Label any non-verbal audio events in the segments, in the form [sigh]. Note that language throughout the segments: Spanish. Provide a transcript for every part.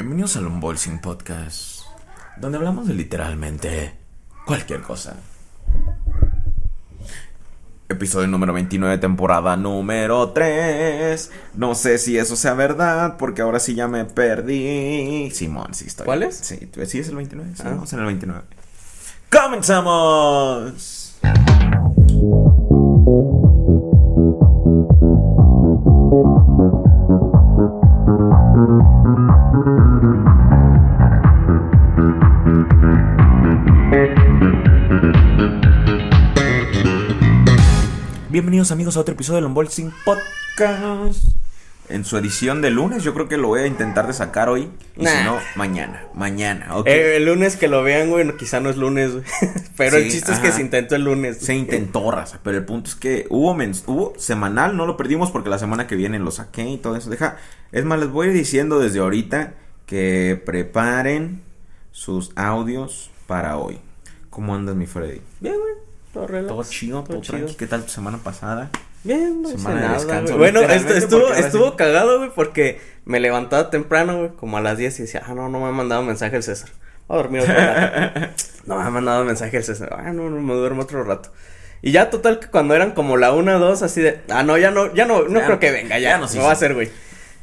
Bienvenidos al Unboxing Podcast, donde hablamos de literalmente cualquier cosa. Episodio número 29, temporada número 3. No sé si eso sea verdad, porque ahora sí ya me perdí. Simón, sí estoy. ¿Cuál es? Sí, ¿sí es el 29. Sí, Ah. vamos en el 29. ¡Comenzamos! Bienvenidos amigos a otro episodio del Unboxing Podcast. En su edición de lunes, yo creo que lo voy a intentar de sacar hoy. Y si no, mañana. Mañana, ok. Eh, el lunes que lo vean, güey, quizá no es lunes, güey. [laughs] Pero el chiste es que se intentó el lunes. Se intentó, raza, pero el punto es que hubo, mens- hubo semanal, no lo perdimos porque la semana que viene lo saqué y todo eso. Deja, es más, les voy a ir diciendo desde ahorita que preparen sus audios para hoy. ¿Cómo andas, mi Freddy? Bien, güey. Todo relax. Todo chido, todo, chido. tranqui. ¿Qué tal tu semana pasada? Bien, no hice Semana de nada, descanso, güey. Bueno, esto, estuvo, estuvo sí- cagado, güey, porque me levantaba temprano, güey, como a las 10 y decía, ah, no, no me ha mandado mensaje el César. Voy a dormir otro rato. [laughs] no me ha mandado mensaje el César. Ah, no, no, me duermo otro rato. Y ya total que cuando eran como la una o dos, así de, ah, no, ya no, ya no, no Ya creo no- que venga, ya, ya no nos se va a hacer, güey.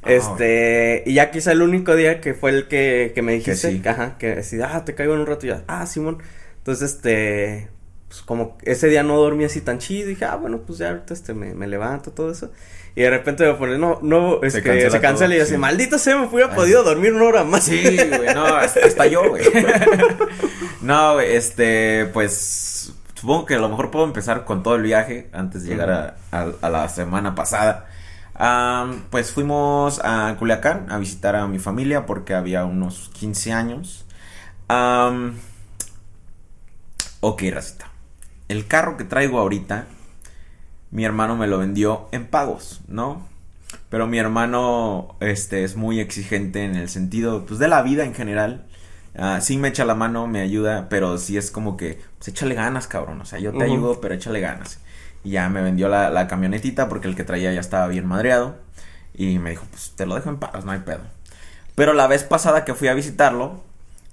Ah, Este, y ya quizá el único día que fue el que, que me dijiste, sí. que, ajá, que así, ah, te caigo en un rato y ya, ah, Simón. Entonces, este, pues como ese día no dormí así tan chido, dije, ah, bueno, pues ya ahorita este me, me levanto, todo eso. Y de repente me pone, no, no, es Se que cancela se cancela todo, y yo así, sí. maldito sea, me hubiera Ay. podido dormir una hora más. Sí, güey, no, hasta, hasta yo, güey. [laughs] no, güey, este, pues, supongo que a lo mejor puedo empezar con todo el viaje antes de llegar a, a- a la semana pasada. Pues fuimos a Culiacán a visitar a mi familia porque había unos 15 años. Am, ok, racita. El carro que traigo ahorita, mi hermano me lo vendió en pagos, ¿no? Pero mi hermano, este, es muy exigente en el sentido, pues, de la vida en general. Ah, sí me echa la mano, me ayuda, pero sí es como que, pues, échale ganas, cabrón. O sea, yo te ayudo, pero échale ganas. Y ya me vendió la, la camionetita porque el que traía ya estaba bien madreado. Y me dijo, pues, te lo dejo en paz, no hay pedo. Pero la vez pasada que fui a visitarlo,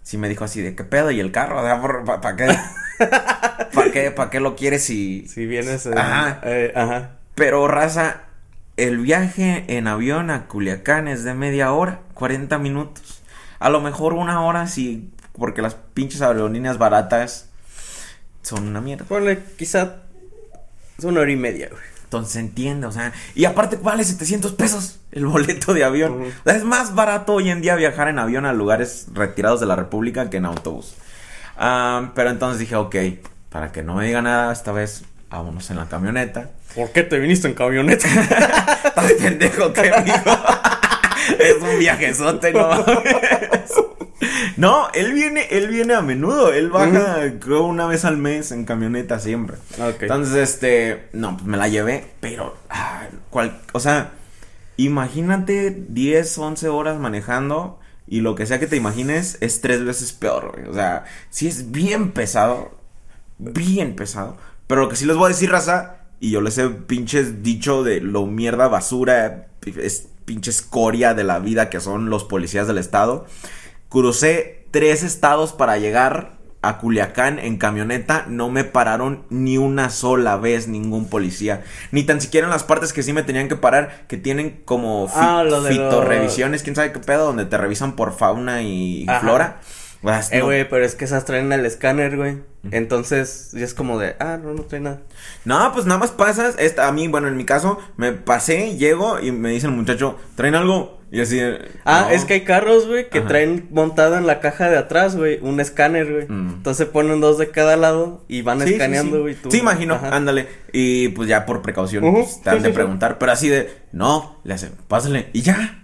sí me dijo así de, ¿qué pedo? ¿Y el carro? ¿Para qué? [laughs] ¿Para qué, pa' qué lo quieres si, Si vienes, eh, Ajá. eh, ajá. pero raza, el viaje en avión a Culiacán es de media hora, 40 minutos. A lo mejor una hora sí, porque las pinches aerolíneas baratas son una mierda. Ponle, quizá, es una hora y media, güey. Entonces entiende, o sea, y aparte vale 700 pesos el boleto de avión. Ujú. O sea, es más barato hoy en día viajar en avión a lugares retirados de la República que en autobús. Ah, pero entonces dije, ok, para que no me diga nada, esta vez vámonos en la camioneta. ¿Por qué te viniste en camioneta? [laughs] Pendejo que [laughs] es un viajezote, no mames. No, él viene, él viene a menudo. Él baja, creo, una vez al mes en camioneta siempre. Entonces, este, no, pues me la llevé, pero, ah, cual- o sea, imagínate 10, 11 horas manejando y lo que sea que te imagines es tres veces peor, güey. O sea, sí es bien pesado, bien pesado. Pero lo que sí les voy a decir, raza, y yo les he pinches dicho de lo mierda basura, es pinche escoria de la vida que son los policías del estado. Crucé tres estados para llegar a Culiacán en camioneta. No me pararon ni una sola vez ningún policía. Ni tan siquiera en las partes que sí me tenían que parar, que tienen como fi- Ah, lo fitorrevisiones, quién sabe qué pedo, donde te revisan por fauna y Ajá. flora. Pues, Eh, no. güey, pero es que esas traen el escáner, güey. Entonces, ya es como de, ah, no, no trae nada. No, pues nada más pasas. Esta, a mí, bueno, en mi caso, me pasé, llego y me dice el muchacho, ¿traen algo? Y así. Ah, no. es que hay carros, güey, que Ajá. traen montado en la caja de atrás, güey, un escáner, güey. Mm. Entonces ponen dos de cada lado y van Sí, escaneando, güey. Sí, imagino, Ajá. ándale. Y pues ya por precaución, pues, te han de preguntar. Pero así de, no, le hace, pásale. Y ya.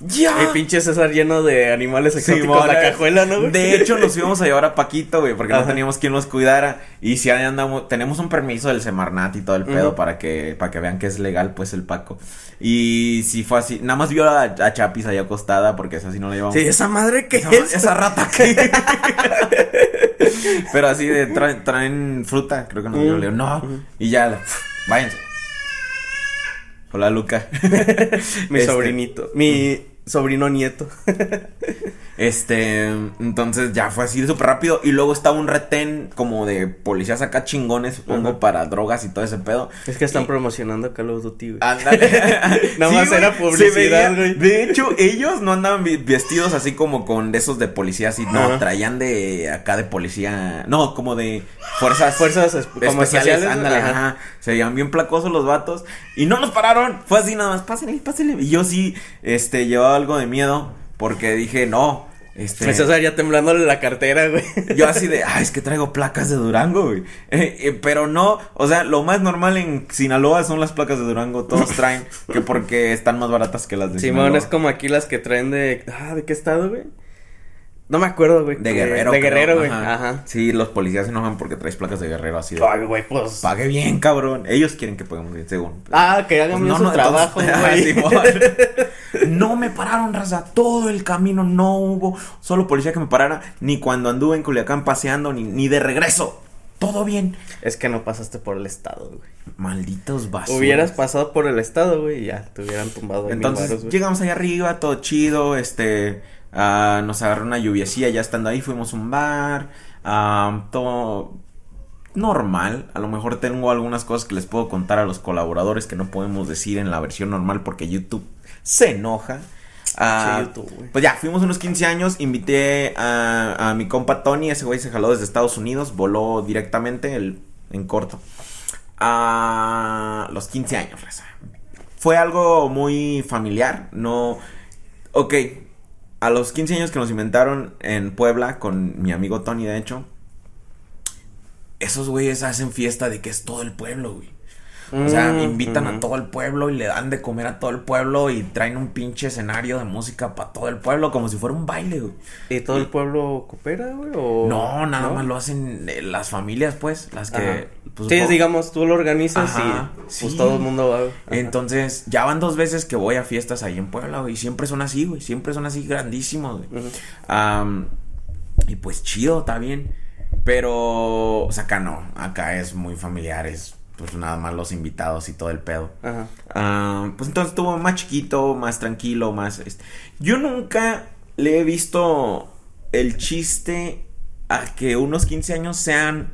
¡Ya! El pinche César lleno de animales exóticos Simón, la cajuela, ¿no, güey? De hecho, nos íbamos a llevar a Paquito, güey, porque no teníamos quien los cuidara. Y si andamos, tenemos un permiso del Semarnat y todo el pedo para que, para que vean que es legal, pues, el Paco. Y si fue así, nada más vio a, a Chapis ahí acostada, porque esa sí no la llevamos. Sí, esa madre que Esa, es. esa rata [laughs] que. Pero así de traen, traen fruta, creo que no. Yo le digo, no. Y ya, váyanse. Hola, Luca. [laughs] Mi Este, sobrinito. Mi. Sobrino nieto. [laughs] Este, entonces ya fue así súper rápido. Y luego estaba un retén como de policías acá chingones, supongo, Ajá. para drogas y todo ese pedo. Es que están Y- promocionando Call of Duty, güey. Ándale. [laughs] Nada más güey, era publicidad, güey. De hecho, ellos no andaban vestidos así como con de esos de policía, así, no, Ajá. traían de acá de policía, no, como de fuerzas. Fuerzas como especiales, especiales, ándale, ajá. ajá. Se veían bien placosos los vatos y no nos pararon. Fue así nada más, pásenle, pásenle. Y yo sí, este, llevaba algo de miedo porque dije, no, este. Me César ya temblándole la cartera, güey. Yo así de, [laughs] ah, es que traigo placas de Durango, güey. Eh, eh, pero no, o sea, lo más normal en Sinaloa son las placas de Durango. Todos [laughs] traen, que porque están más baratas que las de Simón Sinaloa. es como aquí las que traen de. Ah, ¿de qué estado, güey? No me acuerdo, güey. De Guerrero. De creo, Guerrero, güey. Ajá. Sí, los policías se enojan porque traes placas de Guerrero así de, Ay, güey, pues. pague bien, cabrón. Ellos quieren que paguemos bien, según. Ah, que hagan Pues bien su trabajo, [laughs] güey. No me pararon, raza. Todo el camino no hubo solo policía que me parara. Ni cuando anduve en Culiacán paseando, ni, ni de regreso. Todo bien. Es que no pasaste por el estado, güey. Malditos basuras. Hubieras pasado por el estado, güey, y ya te hubieran tumbado Entonces güey. llegamos allá arriba, todo chido, este, ah, nos agarró una lluviecilla ya estando ahí, fuimos a un bar, ah, todo normal, a lo mejor tengo algunas cosas que les puedo contar a los colaboradores que no podemos decir en la versión normal porque YouTube se enoja. Ah, Sí, pues ya, fuimos unos 15 años, invité a, a mi compa Tony, ese güey se jaló desde Estados Unidos, voló directamente el, en corto. A los 15 años, raza. Fue algo muy familiar, no... Ok, a los 15 años que nos inventaron en Puebla con mi amigo Tony, de hecho, esos güeyes hacen fiesta de que es todo el pueblo, güey. O sea, Mm, invitan mm. a todo el pueblo y le dan de comer a todo el pueblo y traen un pinche escenario de música para todo el pueblo como si fuera un baile, güey. ¿Y todo el pueblo coopera, güey? O... No, nada más lo hacen eh, las familias, pues, las que... Pues, sí, digamos, tú lo organizas Ajá, y pues sí. todo el mundo va. Ajá. Entonces, ya van dos veces que voy a fiestas ahí en Puebla, güey. y Siempre son así, güey. Siempre son así grandísimos, güey. Y pues chido, está bien. Pero, o sea, acá no. Acá es muy familiar, es pues nada más los invitados y todo el pedo. Ajá. Ah, pues entonces estuvo más chiquito, más tranquilo, más... este, Yo nunca le he visto el chiste a que unos 15 años sean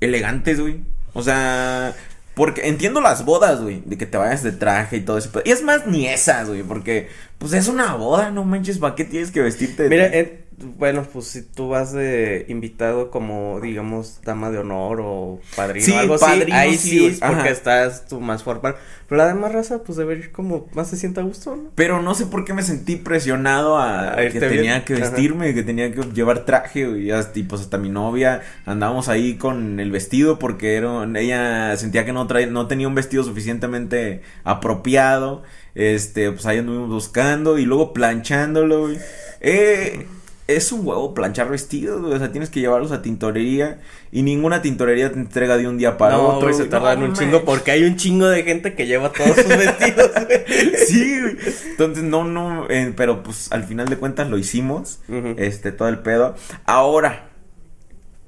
elegantes, güey. O sea, porque entiendo las bodas, güey, de que te vayas de traje y todo eso. Y es más, ni esas, güey, porque pues es una boda, no manches, ¿para qué tienes que vestirte de Mira, traje? Bueno, pues si tú vas de invitado como, digamos, dama de honor o padrino Sí, o algo padrino, así, ahí sí, es porque ajá. estás tú más formal. Pero la demás raza, pues debe ir como más se sienta a gusto, ¿no? Pero no sé por qué me sentí presionado a, A que tenía bien. que Ajá. vestirme, que tenía que llevar traje, y hasta, y pues hasta mi novia andábamos ahí con el vestido porque era, ella sentía que no trae, no tenía un vestido suficientemente apropiado, este, pues ahí anduvimos buscando y luego planchándolo, güey. Eh, es un huevo planchar vestidos, güey, o sea, tienes que llevarlos a tintorería y ninguna tintorería te entrega de un día para no, otro. güey, se güey. tardan No un chingo porque hay un chingo de gente que lleva todos sus vestidos. [laughs] Sí, güey. Entonces, no, no, eh, pero pues al final de cuentas lo hicimos, este, todo el pedo. Ahora,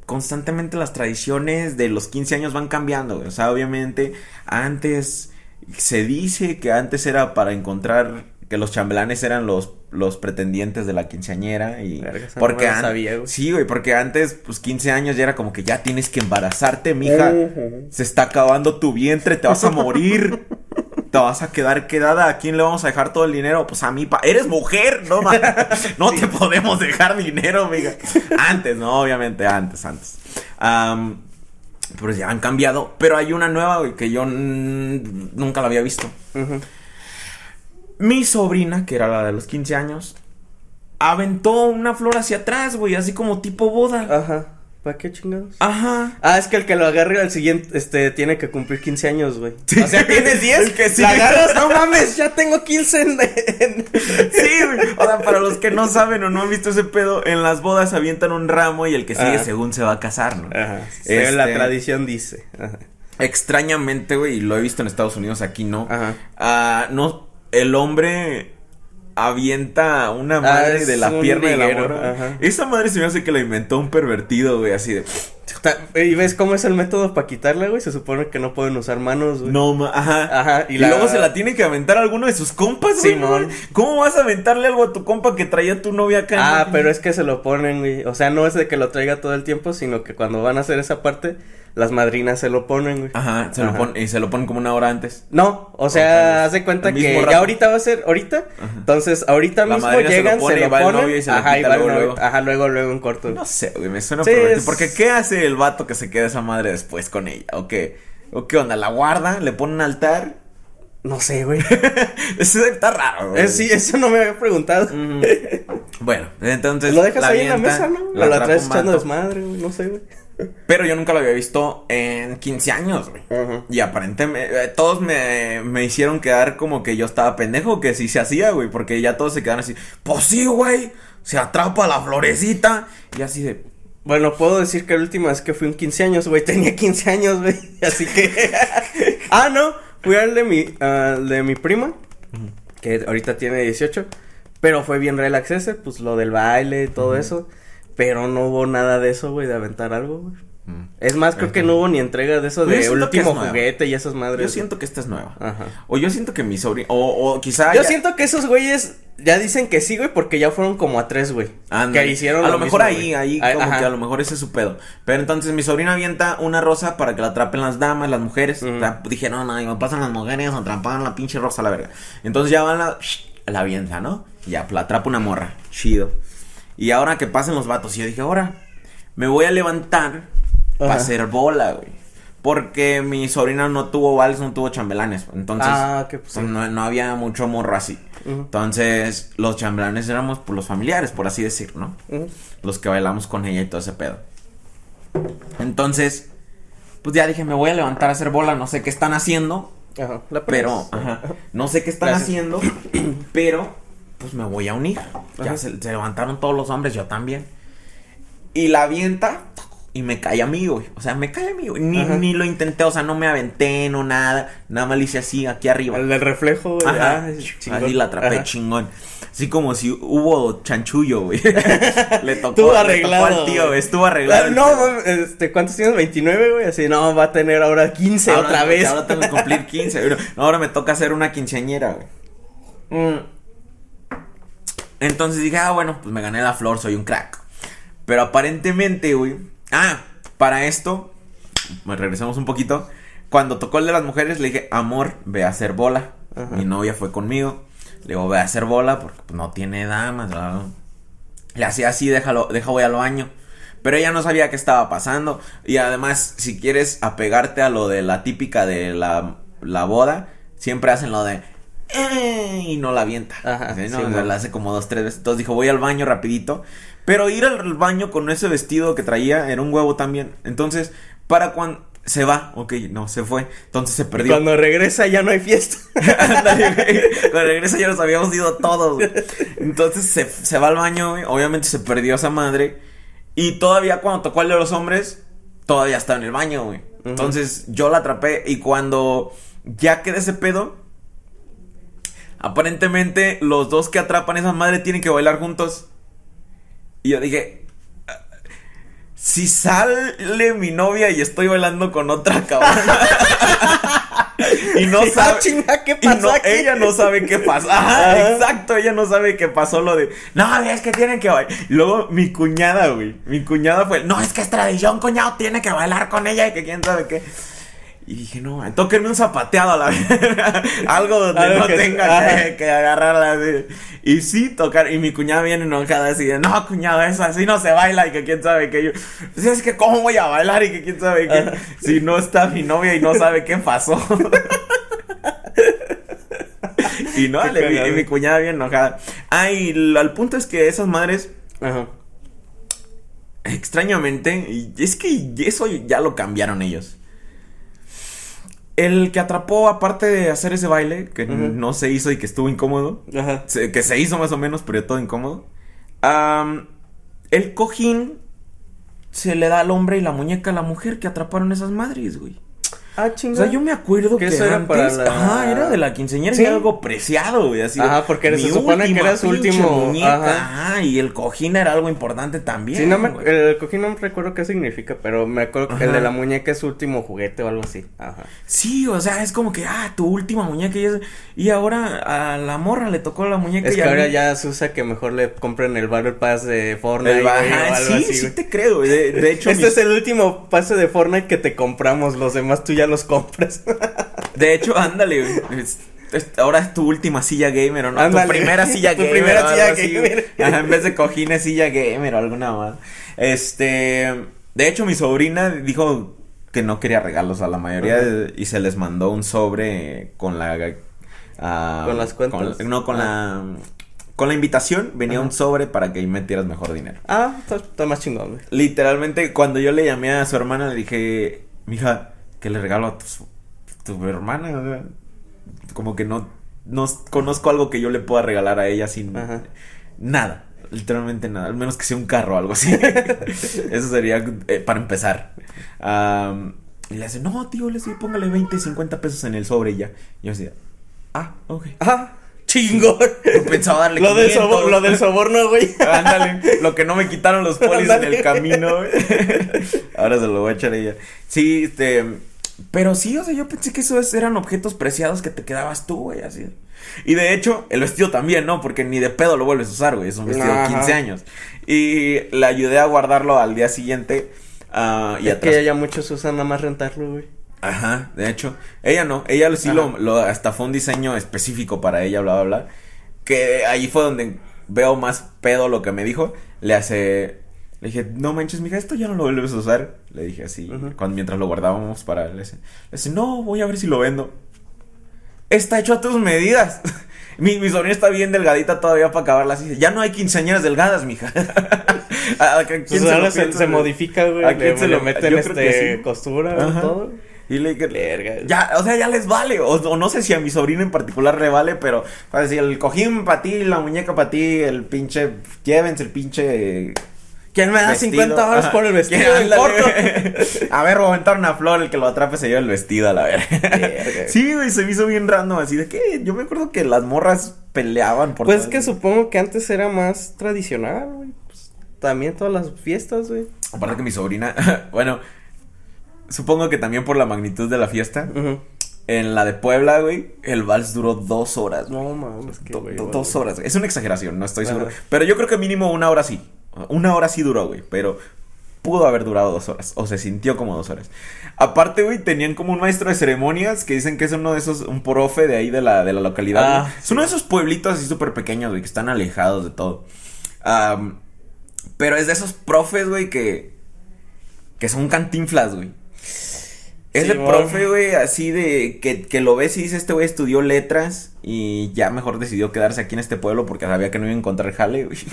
constantemente las tradiciones de los 15 años van cambiando, güey. O sea, obviamente, antes se dice que antes era para encontrar que los chambelanes eran los, los pretendientes de la quinceañera y Verga, esa no porque sabía, güey. sí, güey, porque antes pues 15 años ya era como que ya tienes que embarazarte, mija. Se está acabando tu vientre, te vas a morir. Te vas a quedar quedada. ¿A quién le vamos a dejar todo el dinero? Pues a mí, pa eres mujer, no, ma- [laughs] no te podemos dejar dinero, amiga. Antes, no, obviamente, antes, antes. Am, pues ya han cambiado. Pero hay una nueva, güey, que yo nunca la había visto. Ujú. Mi sobrina, que era la de los 15 años, aventó una flor hacia atrás, güey, así como tipo boda. Ajá. ¿Para qué chingados? Ajá. Ah, es que el que lo agarre al siguiente, este, tiene que cumplir 15 años, güey. Sí. O sea, tienes 10, [laughs] El que la agarras, no mames, ya tengo 15 en... en- [laughs] Sí, güey. O sea, para los que no saben o no han visto ese pedo, en las bodas avientan un ramo y el que sigue Ajá. según se va a casar, ¿no? Ajá. Este- La tradición dice. Ajá. Extrañamente, güey, y lo he visto en Estados Unidos, aquí no. Ajá. Ah, no, el hombre avienta una Ah, madre de la pierna de la liguero, morra. Esa madre se me hace que la inventó un pervertido, güey, así de. ¿Y ves cómo es el método para quitarla, güey? Se supone que no pueden usar manos, güey. No, ma, ajá. Ajá, Y, y la- luego se la tiene que aventar a alguno de sus compas, güey. Simón. ¿Cómo vas a aventarle algo a tu compa que traía tu novia acá? Ah, no? pero es que se lo ponen, güey. O sea, no es de que lo traiga todo el tiempo, sino que cuando van a hacer esa parte, las madrinas se lo ponen, güey. Ajá, se lo ponen, y se lo ponen como una hora antes. No, o sea, haz de cuenta que ya ahorita va a ser, ahorita, entonces ahorita La mismo llegan, se lo, ponen, ajá, luego, luego. ajá, luego, luego en corto. No sé, güey, me suena Sí, es- Porque ¿qué hace el vato que se queda esa madre después con ella? ¿O qué? ¿O qué onda? ¿La guarda? ¿Le pone un altar? No sé, güey. [laughs] Eso está raro, güey. Sí, eso no me había preguntado. Bueno, entonces. Lo dejas la ahí en la mesa, ¿no? la la traes echando desmadre, güey, no sé, güey. Pero yo nunca lo había visto en 15 años, güey. Y aparentemente, eh, todos me, me hicieron quedar como que yo estaba pendejo, que sí se hacía, güey, porque ya todos se quedaron así, pues sí, güey, se atrapa la florecita, y así de, Bueno, puedo decir que la última vez que fui un 15 años, güey, tenía 15 años, güey. [laughs] Así que. [laughs] ah, no. Fui al de mi, de mi prima, que ahorita tiene 18. Pero fue bien relax ese, pues lo del baile y todo eso. Pero no hubo nada de eso, güey, de aventar algo, güey. mm. Es más, creo que no hubo ni entrega de eso Yo de último es juguete y esas madres. yo siento que esta es nueva. Ajá. O yo siento que mi sobrino, o, o quizá Yo ya- siento que esos güeyes ya dicen que sí, güey, porque ya fueron como a tres, güey. Que hicieron a lo lo mejor mismo, ahí, güey. ahí Ah, como ajá. que a lo mejor ese es su pedo. Pero entonces mi sobrina avienta una rosa para que la atrapen las damas, las mujeres. Dije, no, no, me pasan las mujeres, atrapan la pinche rosa a la verga. Entonces ya van la, la avienta, ¿no? Ya, la atrapa una morra. Chido. Y ahora que pasen los vatos, y yo dije, ahora me voy a levantar para hacer bola, güey. Porque mi sobrina no tuvo vals, no tuvo chambelanes. Entonces, Ah, pues, no, no había mucho morro así. Entonces, los chambelanes éramos pues, los familiares, por así decir, ¿no? Los que bailamos con ella y todo ese pedo. Entonces, pues ya dije, me voy a levantar a hacer bola, no sé qué están haciendo, Ajá. La pero, ajá, no sé qué están Gracias. haciendo, pero, pues me voy a unir. Ya se, se levantaron todos los hombres, yo también. Y la avienta y me cae a mí, güey. O sea, me cae a mí, güey. Ni, ni lo intenté, o sea, no me aventé, no nada. Nada más le hice así, aquí arriba. El del reflejo, güey. Ajá. ah, chingón. Así la atrapé Ajá. chingón. Así como si hubo chanchullo, güey. [laughs] le tocó, Estuvo le arreglado. tocó al tío, güey. Estuvo arreglado. No, este, ¿cuántos tienes? 29, güey. Así, no, va a tener ahora 15 Ahora- otra vez. Ahora tengo que cumplir 15. güey. No, ahora me toca hacer una quinceañera, güey. Mm. Entonces dije, ah, bueno, pues me gané la flor, soy un crack. Pero aparentemente, güey. Ah, para esto, pues regresemos un poquito. Cuando tocó el de las mujeres, le dije, amor, ve a hacer bola. Ajá. Mi novia fue conmigo. Le digo, ve a hacer bola porque pues, no tiene damas. bla. Le hacía así, déjalo, deja voy al baño. Pero ella no sabía qué estaba pasando. Y además, si quieres apegarte a lo de la típica de la, la boda, siempre hacen lo de. "Eh", y no la avienta. Ajá, ¿Sí, no? sí, bueno. la hace como dos, tres veces. Entonces dijo, voy al baño rapidito. Pero ir al baño con ese vestido que traía era un huevo también. Entonces, para cuando se va, ok, no, se fue. Entonces se perdió. Cuando regresa ya no hay fiesta. [laughs] Cuando regresa ya nos habíamos ido todos, güey. Entonces se, se va al baño, güey. Obviamente se perdió esa madre. Y todavía cuando tocó al de los hombres, todavía estaba en el baño, güey. Entonces yo la atrapé y cuando ya queda ese pedo, aparentemente los dos que atrapan esa madre tienen que bailar juntos. Y yo dije, "Ah, si sale mi novia y estoy bailando con otra cabrona. [laughs] y no Ah, sabe. chinga, ¿qué y pasó no- aquí? ella no sabe qué pasó. Ajá, Ajá. exacto, ella no sabe qué pasó lo de. No, es que tienen que bailar. Luego mi cuñada, güey. Mi cuñada fue. No, es que es tradición, cuñado, tiene que bailar con ella y que quién sabe qué. Y dije, no, tóquenme un zapateado a la [laughs] verga. Algo donde Algo no que- tenga que, que agarrarla así. Y sí, tocar. Y mi cuñada viene enojada así de, no, cuñado, eso así no se baila y que quién sabe qué. Yo, pues es que, ¿cómo voy a bailar y que quién sabe? Ajá. Si no está mi novia y no sabe qué pasó. [laughs] y no, le y mi cuñada bien enojada. Ah, y l- al punto es que esas madres, Ajá. extrañamente, y es que eso ya lo cambiaron ellos. El que atrapó, aparte de hacer ese baile, que no se hizo y que estuvo incómodo, Ajá. se- que se hizo más o menos, pero todo incómodo. el cojín se le da al hombre y la muñeca a la mujer que atraparon esas madres, güey. Ah, O chingada. sea, yo me acuerdo Que que, eso era para la- ajá, era de la quinceañera Sí. y algo preciado, güey, así. Ajá, porque se supone que era su último- muñeca, ajá. ajá, y el cojín era algo importante también. Sí, no me, güey. el cojín no me recuerdo qué significa, pero me acuerdo que el de la muñeca es su último juguete o algo así. Ajá. Sí, o sea, es como que, ah, tu última muñeca y, es- y ahora a la morra le tocó la muñeca Es y que ahora mí- ya se usa que mejor le compren el Battle Pass de Fortnite. el güey, ajá, o algo sí, así, sí güey. te creo. De, de hecho, Este mis- es el último pase de Fortnite que te compramos, los demás tú ya los compras. [laughs] de hecho, ándale, güey. Ahora es tu última silla gamer, ¿o no? Ándale. Tu primera silla [laughs] Tu gamer. primera silla gamer. [laughs] en vez de cojines, silla gamer o alguna más. Este, de hecho, mi sobrina dijo que no quería regalos a la mayoría y se les mandó un sobre con la ah, ¿Con las cuentas? con- no con Ah. la con la invitación venía Ajá. un sobre para que ahí metieras mejor dinero. ah, está, está más chingón, güey. Literalmente, cuando yo le llamé a su hermana, le dije, mija, ¿qué le regalo a tu, tu hermana? Como que no, no conozco algo que yo le pueda regalar a ella sin Ajá. nada. Literalmente nada, al menos que sea un carro o algo así. [laughs] Eso sería eh, para empezar. Y le hace, no, tío, le dice, póngale 20, 50 pesos en el sobre y ya. Y yo decía, ah, ok. Ah, chingón. Yo pensaba darle lo, del 500. sobor- lo del soborno, güey. Ándale, lo que no me quitaron los polis en el camino, güey. Ahora se lo voy a echar a ella. Sí, este. Pero sí, o sea, yo pensé que esos eran objetos preciados que te quedabas tú, güey, así. Y de hecho, el vestido también, ¿no? Porque ni de pedo lo vuelves a usar, güey. Es un vestido de Ajá. 15 años. Y le ayudé a guardarlo al día siguiente. ah, y es atrás. que ya muchos usan nada más rentarlo, güey. Ajá, de hecho. Ella no, ella sí lo, lo, hasta fue un diseño específico para ella, bla, bla, bla. Que ahí fue donde veo más pedo lo que me dijo. Le hace, le dije, no manches, mija, esto ya no lo vuelves a usar. Le dije así, cuando, mientras lo guardábamos para, le le dice, no, voy a ver si lo vendo. Está hecho a tus medidas. [laughs] Mi, mi sobrina está bien delgadita todavía para acabarla así. Ya no hay quinceañeras delgadas, mija. [laughs] ¿A- a quién Pues se lo se, se modifica, güey. ¿A Le, quién se le lo- meten este sí. costura, Ajá. todo. Y le dije, Verga. ya, o sea, ya les vale. O, o no sé si a mi sobrino en particular le vale, pero para decir, el cojín para ti, la muñeca para ti, el pinche, llévense el pinche. ¿Quién me da vestido. 50 horas Ajá. por el vestido corto? [laughs] a ver, aventar una flor, el que lo atrape se lleva el vestido a la verga. Sí, güey, se me hizo bien random, así de que yo me acuerdo que las morras peleaban por Pues todo que supongo que antes era más tradicional, güey. Pues, también todas las fiestas, güey. Aparte que mi sobrina, [laughs] bueno, supongo que también por la magnitud de la fiesta. En la de Puebla, güey, el vals duró dos horas. No mames, que dos horas. Es una exageración, no estoy Ajá. seguro. Pero yo creo que mínimo una hora sí. Una hora sí duró, güey. Pero pudo haber durado dos horas. O se sintió como dos horas. Aparte, güey, tenían como un maestro de ceremonias que dicen que es uno de esos, un profe de ahí de la, de la localidad. Ah, es uno de esos pueblitos así súper pequeños, güey, que están alejados de todo. Pero es de esos profes, güey, que. que son cantinflas, güey. Ese Simón. profe, güey, así de que, que lo ves y dice, este güey estudió letras y ya mejor decidió quedarse aquí en este pueblo porque sabía que no iba a encontrar jale, güey. [laughs]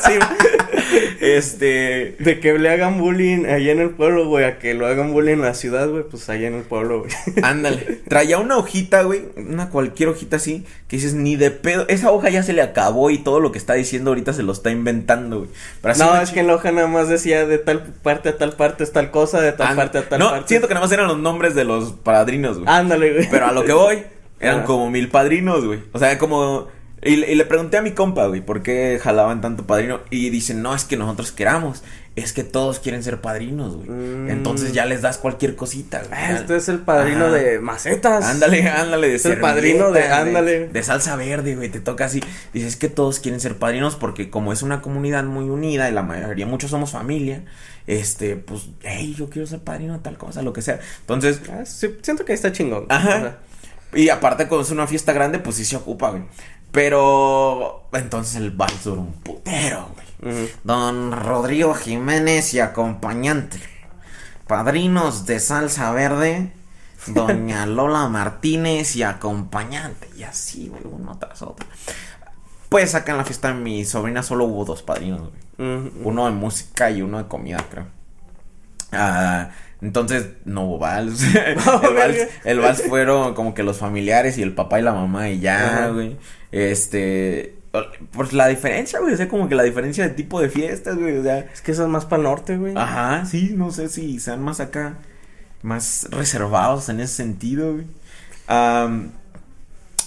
Sí, este... de que le hagan bullying allá en el pueblo, güey, a que lo hagan bullying en la ciudad, güey, pues allá en el pueblo, güey. Ándale. Traía una hojita, güey, una cualquier hojita así, que dices, ni de pedo. Esa hoja ya se le acabó y todo lo que está diciendo ahorita se lo está inventando, güey. Pero así no, es que en la hoja nada más decía de tal parte a tal parte es tal cosa, de tal parte a tal No, parte. siento que nada más eran los nombres de los padrinos, güey. Ándale, güey. Pero a lo que voy, eran Ajá. como mil padrinos, güey. O sea, como. Y, le- y le pregunté a mi compa, güey, por qué jalaban tanto padrino. Y dicen, no, es que nosotros queramos. Es que todos quieren ser padrinos, güey. Mm. Entonces ya les das cualquier cosita, güey. Ah, Este es el padrino Ajá. de macetas. Ándale, ándale, de Es el padrino de- ándale. De, salsa verde, güey, te toca así. Dices que todos quieren ser padrinos porque como es una comunidad muy unida y la mayoría, muchos somos familia, este, pues, hey, yo quiero ser padrino de tal cosa, lo que sea. Entonces, Ah, sí, siento que ahí está chingón. Ajá. Y aparte, cuando es una fiesta grande, pues sí se ocupa, güey. Pero entonces el vals duró un putero, güey. Don Rodrigo Jiménez y acompañante. Padrinos de salsa verde. Doña [laughs] Lola Martínez y acompañante. Y así, güey, uno tras otro. Pues acá en la fiesta de mi sobrina solo hubo dos padrinos, güey. Uno de música y uno de comida, creo. Ah, entonces no hubo vals. [laughs] el, vals el vals fueron como que los familiares y el papá y la mamá y ya, Ajá. güey. Este, pues la diferencia, güey, o sea, como que la diferencia de tipo de fiestas, güey, o sea, Es que eso es más para el norte, güey. ajá, sí, no sé si sean más acá. más reservados en ese sentido, güey.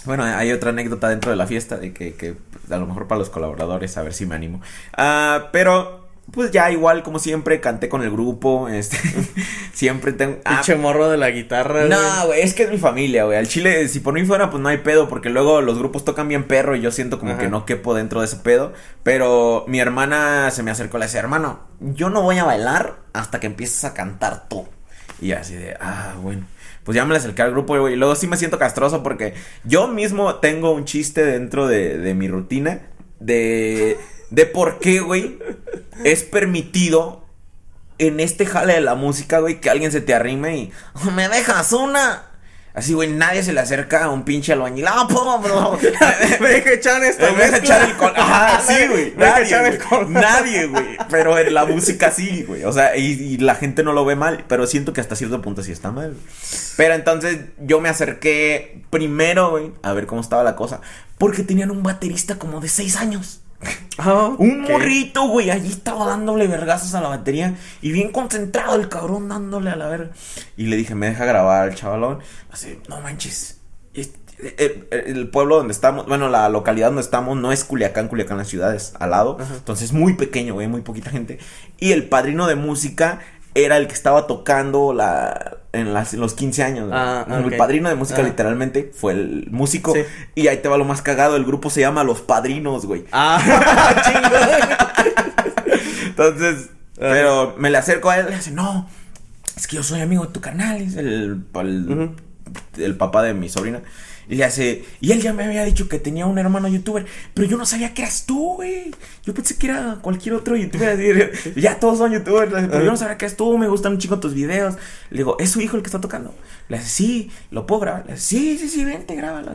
Bueno, hay otra anécdota dentro de la fiesta de que, que a lo mejor para los colaboradores, a ver si me animo. Ah, pero, pues ya igual, como siempre, canté con el grupo, este, [laughs] siempre tengo... ah, Pinche morro de la guitarra, no, güey, es que es mi familia, güey. Al chile, si por mí fuera, pues no hay pedo, porque luego los grupos tocan bien perro y yo siento como Ajá. que no quepo dentro de ese pedo. Pero mi hermana se me acercó y le decía, hermano, yo no voy a bailar hasta que empieces a cantar tú. Y así de, ah, bueno. Pues ya me le acerqué al grupo, güey. Y luego sí me siento castroso porque yo mismo tengo un chiste dentro de, de mi rutina de, de por qué, güey, es permitido en este jale de la música, güey, que alguien se te arrime y me dejas una. Así, güey, nadie se le acerca a un pinche albañil. ¡Ah, po, bro! [laughs] Me deja echar [laughs] esta Me deja echar el col. Ajá, [laughs] sí, güey. Nadie, echar el güey. col. Nadie, güey. Pero en la música sí, güey. O sea, y, y la gente no lo ve mal. Pero siento que hasta cierto punto sí está mal. Pero entonces yo me acerqué primero, güey, a ver cómo estaba la cosa. Porque tenían un baterista como de seis años. Un morrito, güey, allí estaba dándole vergazos a la batería y bien concentrado el cabrón dándole a la verga. Y le dije, me deja grabar al chavalón. Así, no manches. Este- El, el- el pueblo donde estamos, bueno, la localidad donde estamos no es Culiacán, Culiacán la ciudad es al lado. Ajá. Entonces muy pequeño, güey, muy poquita gente. Y el padrino de música era el que estaba tocando la en, las, en los 15 años. Ah, El padrino de música Ah. literalmente fue el músico. Sí. Y ahí te va lo más cagado, el grupo se llama Los Padrinos, güey. Ah, chingo. [laughs] [laughs] Entonces, pero me le acerco a él y le dice, no, es que yo soy amigo de tu canal, es el, el papá de mi sobrina. Y le hace, y él ya me había dicho que tenía un hermano youtuber, pero yo no sabía que eras tú, güey. Yo pensé que era cualquier otro youtuber. así, [laughs] ya todos son youtubers, hace, pero yo no sabía que eras tú, me gustan un chico tus videos. Le digo, ¿es su hijo el que está tocando? Le dice, sí, ¿lo puedo grabar? Le dice, sí, sí, sí, vente, grábalo.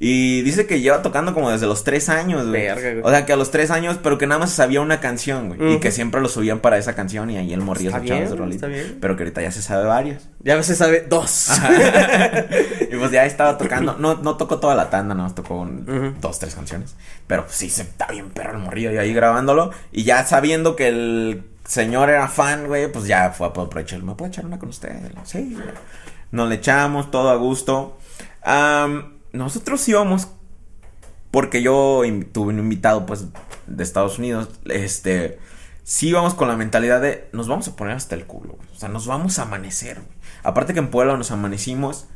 Y dice que lleva tocando como desde los tres años, güey. Verga, güey. O sea, que a los tres años, pero que nada más sabía una canción, güey. Y que siempre lo subían para esa canción y ahí el morrillo Está se echaba bien, su rolita. está bien. Pero que ahorita ya se sabe varias. Ya a veces sabe dos. [laughs] y pues ya estaba tocando. No, no tocó toda la tanda, no tocó un- dos, tres canciones. Pero pues, sí, se está bien perro el morrillo y ahí grabándolo. Y ya sabiendo que el señor era fan, güey, pues ya fue a aprovechar. ¿Me puedo echar una con usted? Sí, güey. Nos le echamos todo a gusto. Am, nosotros íbamos porque yo tuve un invitado pues de Estados Unidos, este, sí íbamos con la mentalidad de nos vamos a poner hasta el culo, güey. o sea, nos vamos a amanecer, güey. Aparte que en Puebla nos amanecimos,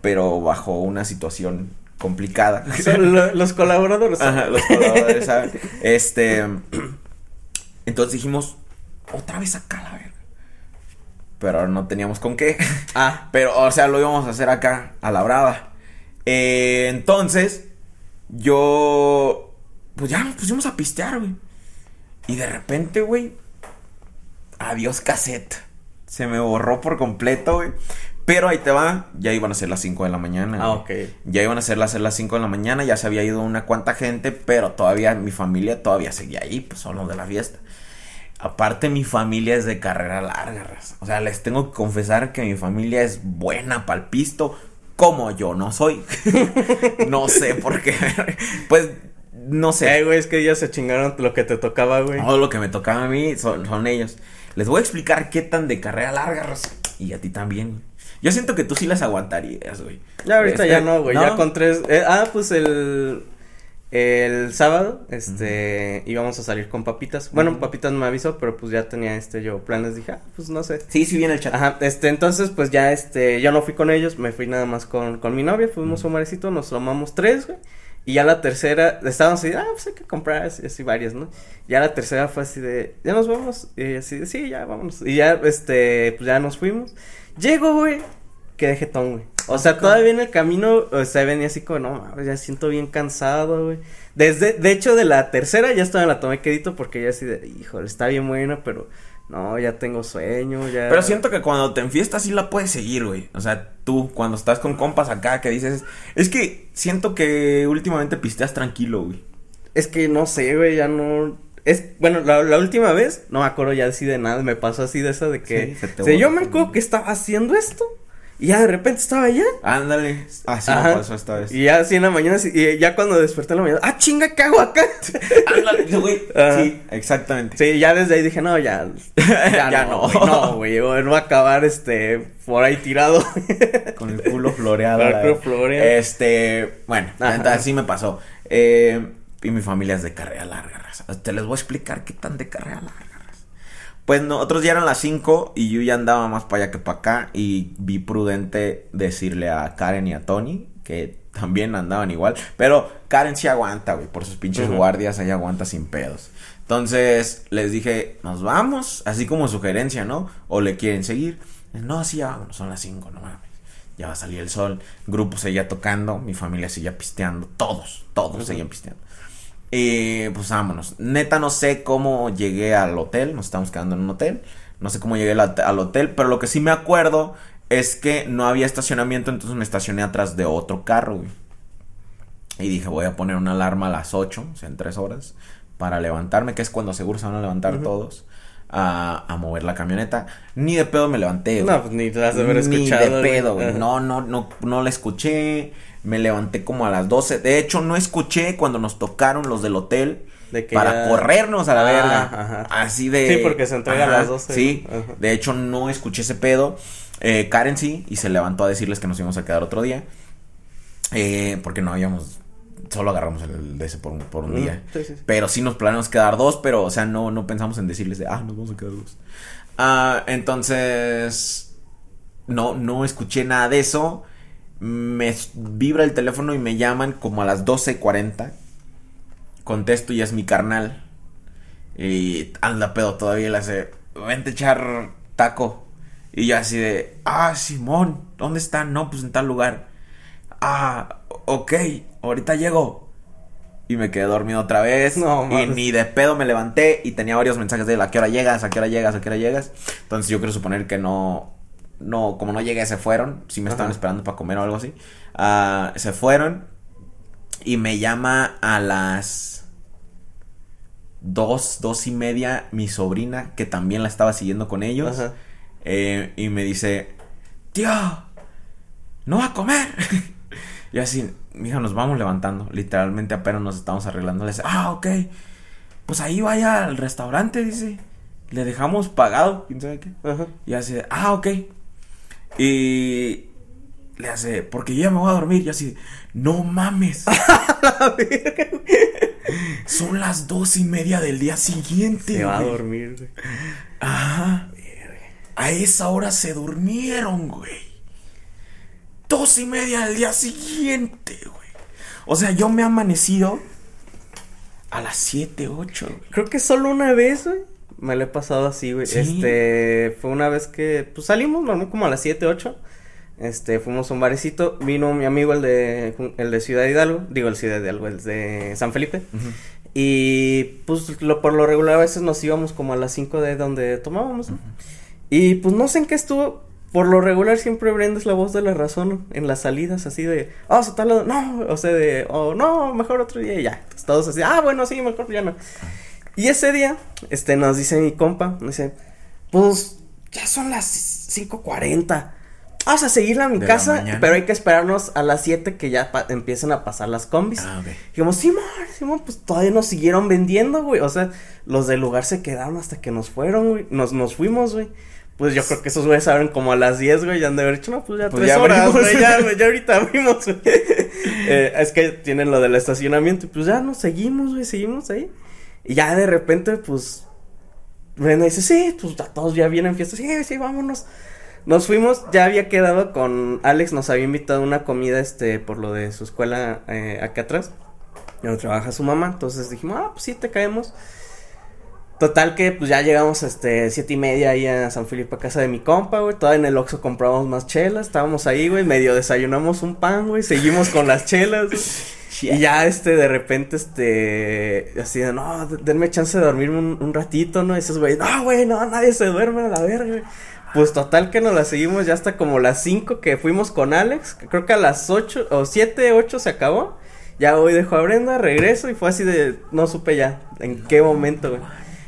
pero bajo una situación complicada. [laughs] Son los colaboradores. Ajá, los colaboradores saben. Este, [clears throat] entonces dijimos, otra vez acá la verga. Pero no teníamos con qué. Ah, Pero, o sea, lo íbamos a hacer acá, a la brava. Eh, entonces, yo. Pues ya nos pusimos a pistear, güey. Y de repente, güey. Adiós cassette. Se me borró por completo, güey. Pero ahí te va. Ya iban a ser las 5 de la mañana. ah, güey. ok. Ya iban a ser las, las 5 de la mañana. Ya se había ido una cuanta gente. Pero todavía mi familia todavía seguía ahí. Pues son los de la fiesta. Aparte, mi familia es de carrera larga, raza. O sea, les tengo que confesar que mi familia es buena pa'l pisto, como yo no soy. [laughs] no sé por qué. pues, no sé. Eh, güey, es que ellos se chingaron lo que te tocaba, güey. Todo lo que me tocaba a mí son, son ellos. Les voy a explicar qué tan de carrera larga, raza. Y a ti también. Yo siento que tú sí las aguantarías, güey. Ya ahorita Este, ya no, güey. Ya con tres. eh, ah, pues el. El sábado, este, íbamos a salir con papitas. Bueno, papitas me avisó, pero pues ya tenía este yo planes. Dije, ah, pues no sé. Sí, sí viene el chat. Ajá, este, entonces, pues ya, este, yo no fui con ellos, me fui nada más con, con mi novia, fuimos a un marecito, nos tomamos tres, güey. Y ya la tercera, estábamos así, ah, pues hay que comprar así, así varias, ¿no? Ya la tercera fue así de, ya nos vamos, y así de, sí, ya vámonos. Y ya, este, pues ya nos fuimos. Llego, güey, quedé jetón, güey. O sea, todavía en el camino, o sea, venía así como, no, ya siento bien cansado, güey. Desde, de hecho, de la tercera ya estaba en la tomé quedito porque ya así de, híjole, está bien buena, pero no, ya tengo sueño, ya. Pero siento que cuando te enfiestas sí la puedes seguir, güey. O sea, tú cuando estás con compas acá que dices... Es que siento que últimamente pisteas tranquilo, güey. Es que no sé, güey, ya no. Es, bueno, la, la última vez, no me acuerdo ya así de nada, me pasó así de esa de que. Sí, se te o sea, yo me acuerdo que estaba haciendo esto. Y ya de repente estaba allá. Ándale. Así me pasó esta vez. Y ya así en la mañana, y ya cuando desperté en la mañana, ah, chinga, ¿qué hago acá? [laughs] Ándale, güey. Ajá. Sí, exactamente. Sí, ya desde ahí dije, no, ya. [laughs] Ya, Ya no. no. güey, No, güey. No va a acabar este. Por ahí tirado. [laughs] Con el culo floreado. Con el culo floreado. Este, bueno, así me pasó. Eh, y mi familia es de carrera larga, raza. Te les voy a explicar qué tan de carrera larga. Pues nosotros ya eran las 5 y yo ya andaba más para allá que para acá y vi prudente decirle a Karen y a Tony que también andaban igual, pero Karen sí aguanta, güey, por sus pinches guardias, ella aguanta sin pedos. Entonces les dije, nos vamos, así como sugerencia, ¿no? O le quieren seguir. No, sí, ya vámonos, son las 5, no mames. Ya va a salir el sol, grupo seguía tocando, mi familia seguía pisteando, todos, todos Ujú. seguían pisteando. Y pues vámonos. Neta no sé cómo llegué al hotel, nos estamos quedando en un hotel. No sé cómo llegué al, hotel, pero lo que sí me acuerdo es que no había estacionamiento, entonces me estacioné atrás de otro carro, güey. Y dije, voy a poner una alarma a las 8, o sea, en 3 horas, para levantarme, que es cuando seguro se van a levantar todos, a, a mover la camioneta. Ni de pedo me levanté, güey. No, pues ni te has de haber Ni escuchado. de pedo, güey. No, no, no, no la escuché. Me levanté como a las 12. De hecho, no escuché cuando nos tocaron los del hotel De que para ya- corrernos a la Ah, verga. ajá. Así de. Sí, porque se entrega a las 12, Sí. Ajá. De hecho, no escuché ese pedo. Eh, Karen sí, y se levantó a decirles que nos íbamos a quedar otro día. Eh, porque no habíamos. Solo agarramos el de ese por un, por un Mm, día. sí, sí, sí. Pero sí nos planeamos quedar dos, pero, o sea, no, no pensamos en decirles de, ah, nos vamos a quedar dos. Ah, entonces, no, no escuché nada de eso. Me vibra el teléfono y me llaman como a las 12.40. Contesto y es mi carnal. Y anda pedo todavía le hace, vente a echar taco. Y yo así de, ah, Simón, ¿dónde están? No, pues en tal lugar. Ah, ok, ahorita llego. Y me quedé dormido otra vez. No, y ni de pedo me levanté y tenía varios mensajes de él, ¿a qué hora llegas? ¿A qué hora llegas? ¿A qué hora llegas? Entonces yo quiero suponer que no, no, como no llegué, se fueron. Si me estaban esperando para comer o algo así. Ah, se fueron y me llama a las dos, dos y media mi sobrina, que también la estaba siguiendo con ellos. Ajá. Eh, y me dice, tío, no va a comer. [laughs] y así, mija, nos vamos levantando. Literalmente apenas nos estamos arreglando. Le dice, ah, ok. Pues ahí vaya al restaurante, dice. Le dejamos pagado, quién sabe qué. Ajá. Y así, ah, ok. Y le hace, porque yo ya me voy a dormir. Y así, no mames. [laughs] Son las dos y media del día siguiente. Se va a dormir, güey. Ajá. A esa hora se durmieron, güey. Dos y media del día siguiente, güey. O sea, yo me he amanecido a las siete, ocho, güey. Creo que solo una vez, güey. Me lo he pasado así, güey. Sí. Este, fue una vez que, pues salimos, normal, como a las 7, 8. Este, fuimos a un barecito. Vino mi amigo, el de, el de Ciudad Hidalgo. Digo, el Ciudad Hidalgo, el de San Felipe. Y, pues, lo, por lo regular a veces nos íbamos como a las 5 de donde tomábamos. Y, pues, no sé en qué estuvo. Por lo regular siempre Brenda es la voz de la razón en las salidas, así de, ah, oh, tal lado, no, o sea, de, oh, no, mejor otro día y ya. Entonces, todos así, ah, bueno, sí, mejor ya no. Y ese día, este, nos dice mi compa, nos dice, pues, ya son las 5.40. Vamos a seguirla a mi De casa, pero hay que esperarnos a las 7 que ya empiecen a pasar las combis. Ah, ok. Dijimos, Simón, Simón, pues todavía nos siguieron vendiendo, güey. O sea, los del lugar se quedaron hasta que nos fueron, güey. Nos, nos fuimos, güey. Pues yo creo que esos güeyes abren como a las 10, güey. Ya han de haber dicho, no, pues ya Pues tres ya horas, abrimos. güey. Ya, güey, ya ahorita [laughs] abrimos, güey. Eh, es que tienen lo del estacionamiento. Y pues ya nos seguimos, güey, seguimos ahí. Y ya de repente, pues. Brenda dice, sí, pues ya todos ya vienen fiestas. Sí, sí, vámonos. Nos fuimos, ya había quedado con Alex, nos había invitado a una comida, este, por lo de su escuela eh, acá atrás, donde trabaja su mamá, entonces dijimos, ah, pues sí, te caemos. Total que, pues ya llegamos, este, siete y media ahí a San Felipe a casa de mi compa, güey, todavía en el Oxxo compramos más chelas, estábamos ahí, güey, medio desayunamos un pan, güey, seguimos con las chelas, güey. [laughs] Y ya, este, de repente, este, así de, no, denme chance de dormirme un, un ratito, ¿no? Y güey, no, güey, no, nadie se duerme a la verga, güey. Pues total que nos la seguimos ya hasta como las 5 que fuimos con Alex, que creo que a las 8 o 7, 8 se acabó. Ya hoy dejó a Brenda, regreso y fue así de, no supe ya en qué momento, güey.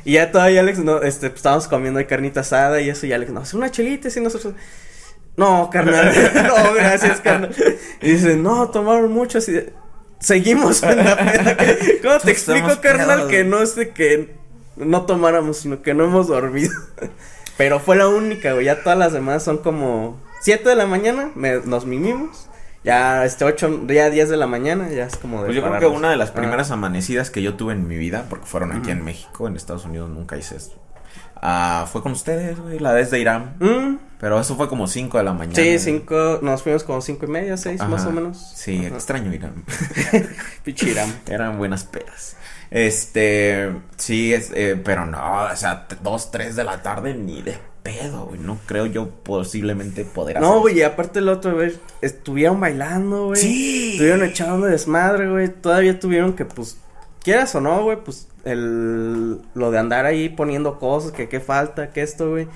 Y ya todavía Alex, no, este, pues, estábamos comiendo carnita asada y eso, y Alex, no, es una chelita, y nosotros. No, carnal. [laughs] [laughs] no, gracias, carnal. Y dice, no, tomaron mucho así. Seguimos en la peda. ¿Cómo te explico, carnal, que no es de que no tomáramos, sino que no hemos dormido? [laughs] Pero fue la única, güey. Ya todas las demás son como 7 de la mañana, nos mimimos. Ya, este 8, ya 10 de la mañana, ya es como de. Pues yo creo que una de las primeras amanecidas que yo tuve en mi vida, porque fueron aquí en México, en Estados Unidos nunca hice esto. Ah, fue con ustedes, güey, la vez de Irán. Mm. Pero eso fue como 5 de la mañana. Sí, 5, nos fuimos como 5 y media, 6 más o menos. Sí, extraño Irán. [laughs] Pichi Irán. Eran buenas pedas. Este, sí, es, eh, pero no, o sea, 2, 3 de la tarde ni de pedo, güey. No creo yo posiblemente poder hacer. No, güey, y aparte el otro, güey, estuvieron bailando, güey. Sí. Estuvieron echando desmadre, güey. Todavía tuvieron que, pues, quieras o no, güey, pues, el, lo de andar ahí poniendo cosas, que qué falta, que esto, güey.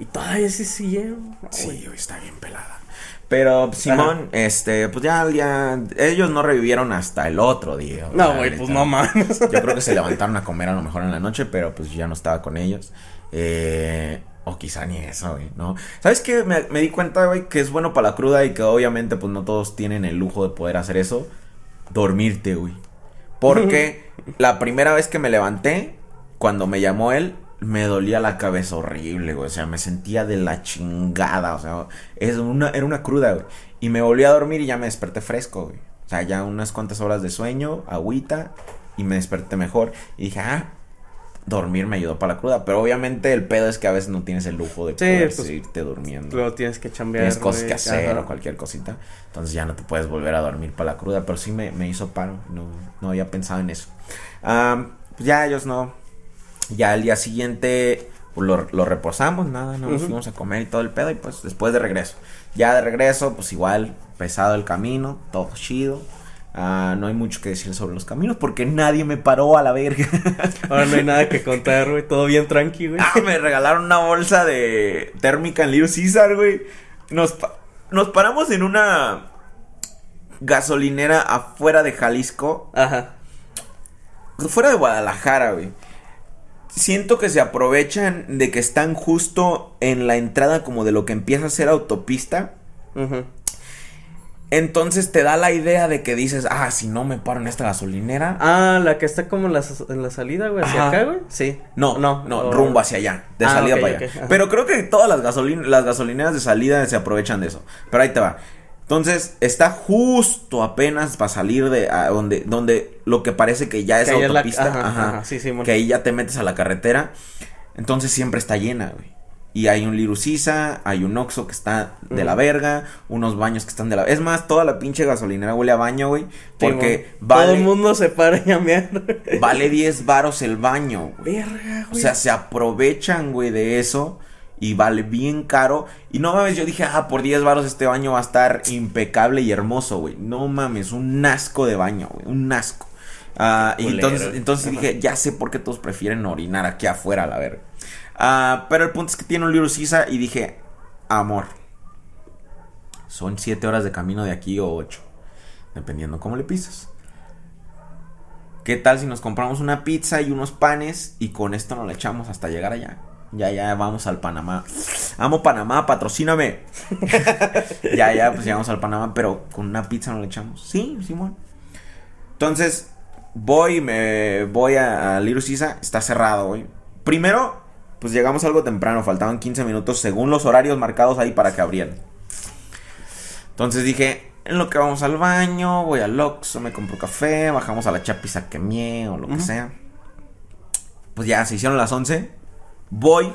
Y todavía sí siguieron. sí, güey, está bien pelada. Pero Simón, este, pues ya, ya, ellos no revivieron hasta el otro día. No, güey, pues no mames. Yo creo que se levantaron a comer a lo mejor en la noche, pero pues ya no estaba con ellos. Eh, o quizá ni eso, güey, ¿no? ¿Sabes qué? Me, me di cuenta, güey, que es bueno para la cruda y que obviamente, pues no todos tienen el lujo de poder hacer eso. Dormirte, güey. Porque [laughs] la primera vez que me levanté, cuando me llamó él, me dolía la cabeza horrible, güey. O sea, me sentía de la chingada. O sea, es una, era una cruda, güey. Y me volví a dormir y ya me desperté fresco, güey. O sea, ya unas cuantas horas de sueño, agüita, y me desperté mejor. Y dije, ah, dormir me ayudó para la cruda. Pero obviamente el pedo es que a veces no tienes el lujo de poder pues, seguirte durmiendo. Luego tienes que chambear. Tienes cosas que hacer o cualquier cosita. Entonces ya no te puedes volver a dormir para la cruda. Pero sí me, me hizo paro. No, no había pensado en eso. Ah, pues ya ellos no. Ya al día siguiente pues, lo, reposamos, nada, no nos fuimos a comer y todo el pedo. Y pues después de regreso. Ya de regreso, pues igual, pesado el camino, todo chido. Ah, no hay mucho que decir sobre los caminos porque nadie me paró a la verga. [laughs] Ahora no hay nada que contar, güey. Todo bien tranquilo, Ah, me regalaron una bolsa de térmica en Little Caesar, güey. Nos, nos paramos en una gasolinera afuera de Jalisco. Ajá. Fuera de Guadalajara, güey. Siento que se aprovechan de que están justo en la entrada como de lo que empieza a ser autopista. Ajá. Entonces te da la idea de que dices, ah, si no me paro en esta gasolinera. Ah, la que está como en la, en la salida, güey, hacia acá, güey. Sí. No, no, no, rumbo hacia allá, de ah, salida para allá. Pero creo que todas las, gasolin las gasolineras de salida se aprovechan de eso. Pero ahí te va. Entonces, está justo apenas para salir de donde, donde lo que parece que ya es autopista. ajá, sí, sí, que ahí ya te metes a la carretera. Entonces siempre está llena, güey. Y hay un Lirucisa, hay un Oxxo que está de la verga, unos baños que están de la Es más, toda la pinche gasolinera huele a baño, güey. Porque vale... Todo el mundo se para y a vale 10 varos el baño, güey. Verga, güey. O sea, se aprovechan, güey, de eso. Y vale bien caro. Y no mames, yo dije, ah, por 10 varos este baño va a estar impecable y hermoso, güey. No mames, un asco de baño, güey. Un asco. Ah, y entonces, entonces dije, ya sé por qué todos prefieren orinar aquí afuera, la verga. Ah, pero el punto es que tiene un Little Sisa y dije, amor, son siete horas de camino de aquí o ocho, dependiendo cómo le pisas. ¿Qué tal si nos compramos una pizza y unos panes y con esto nos la echamos hasta llegar allá? Ya, ya vamos al Panamá. Amo Panamá, patrocíname. [laughs] ya, ya, pues llegamos al Panamá, pero con una pizza nos la echamos. Sí, Simón. Entonces, voy, me voy a, a Little está cerrado, güey. Primero, pues llegamos algo temprano, faltaban 15 minutos según los horarios marcados ahí para que abrieran. Entonces dije, en lo que vamos al baño, voy al Oxxo, me compro café, bajamos a la chapiza que mie o lo que sea. Pues ya se hicieron las 11. Voy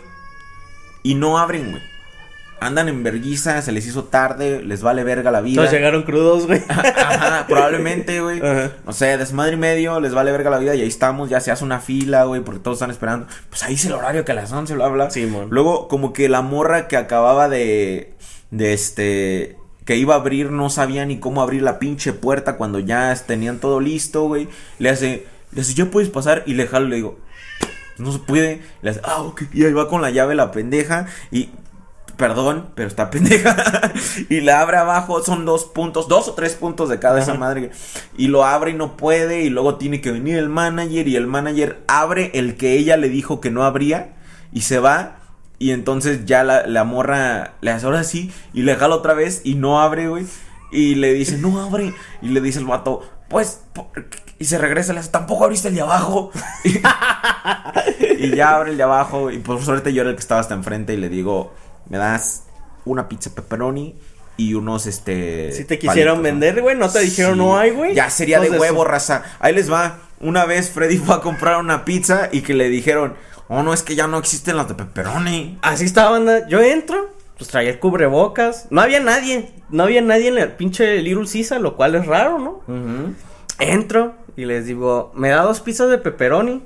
y no abren, güey andan en verguiza, se les hizo tarde, les vale verga la vida. Todos llegaron crudos, güey. [laughs] Ajá, probablemente, güey. No sé, desmadre y medio, les vale verga la vida y ahí estamos, ya se hace una fila, güey, porque todos están esperando. Pues ahí es el horario que a las 11 lo habla. Sí, Luego, como que la morra que acababa de, de este, que iba a abrir, no sabía ni cómo abrir la pinche puerta cuando ya tenían todo listo, güey. Le hace, le hace, ya puedes pasar y le jalo, le digo, no se puede. Le hace, ah, ok. Y ahí va con la llave la pendeja. Y perdón, pero está [laughs] pendeja. y la abre abajo, son dos puntos, dos o tres puntos de cada esa madre. Y lo abre y no puede. Y luego tiene que venir el manager. Y el manager abre el que ella le dijo que no abría. Y se va. Y entonces ya la, la morra le hace ahora sí y le jala otra vez y no abre, güey. Y le dice, no abre. Y le dice el vato, pues, y se regresa, le hace, tampoco abriste el de abajo. [laughs] y ya abre el de abajo. Y por suerte yo era el que estaba hasta enfrente y le digo, me das una pizza pepperoni y unos, este... Si te quisieron palitos, ¿no?". vender, güey, no te dijeron Sí. no hay, güey. Ya sería de huevo, raza. Ahí les va. Una vez Freddy fue a comprar una pizza y que le dijeron, oh, no, es que ya no existen las de pepperoni. Así estaba, banda. Yo entro, pues traía el cubrebocas. No había nadie. No había nadie en el pinche Little Caesar, lo cual es raro, ¿no? Entro y les digo, me da dos pizzas de pepperoni.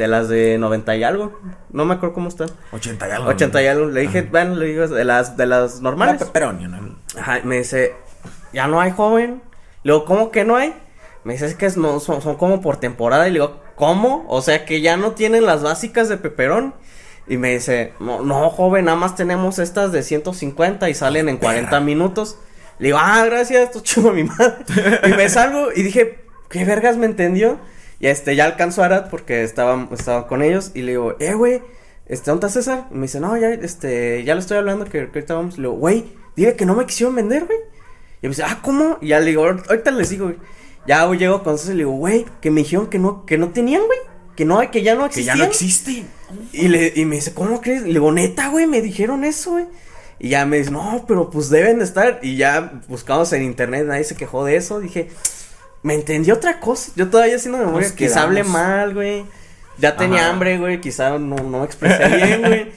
De las de 90 y algo. No me acuerdo cómo están. 80 y algo. 80 y algo. Le dije, bueno, le digo, de las, de las La normales. pepperoni, ¿no? Ajá, me dice, ya no hay joven. Le digo, ¿cómo que no hay? Me dice, es que no, son, son como por temporada. Y le digo, ¿cómo? O sea que ya no tienen las básicas de peperón. Y me dice, no, no, joven, nada más tenemos estas de 150 y salen en 40 minutos. Le digo, ah, gracias, esto [laughs] chido mi madre. y me salgo y dije, ¿qué vergas me entendió? Y este, ya alcanzo a Arad porque estaba, estaba con ellos. Y le digo, eh, güey, este, ¿dónde está César? Y me dice, no, ya, este, ya le estoy hablando que, que ahorita vamos. Le digo, güey, dile que no me quisieron vender, güey. Y me dice, ah, ¿cómo? Y ya le digo, "Ahor- ahorita les digo, güey. Ya, güey, llego con César y le digo, güey, que me dijeron que no, que no tenían, güey. Que no, que ya no Que existían. ya no existe. Y, le, y me dice, ¿cómo crees? Y le digo, neta, güey, me dijeron eso, güey. Y ya me dice, no, pero pues deben de estar. Y ya buscamos en internet, nadie se quejó de eso. Dije, me entendí otra cosa. Yo todavía haciendo memoria, Nos quizá hablé quedamos. mal, güey. Ya tenía Ajá. hambre, güey, quizá no, no me expresé [laughs] bien, güey.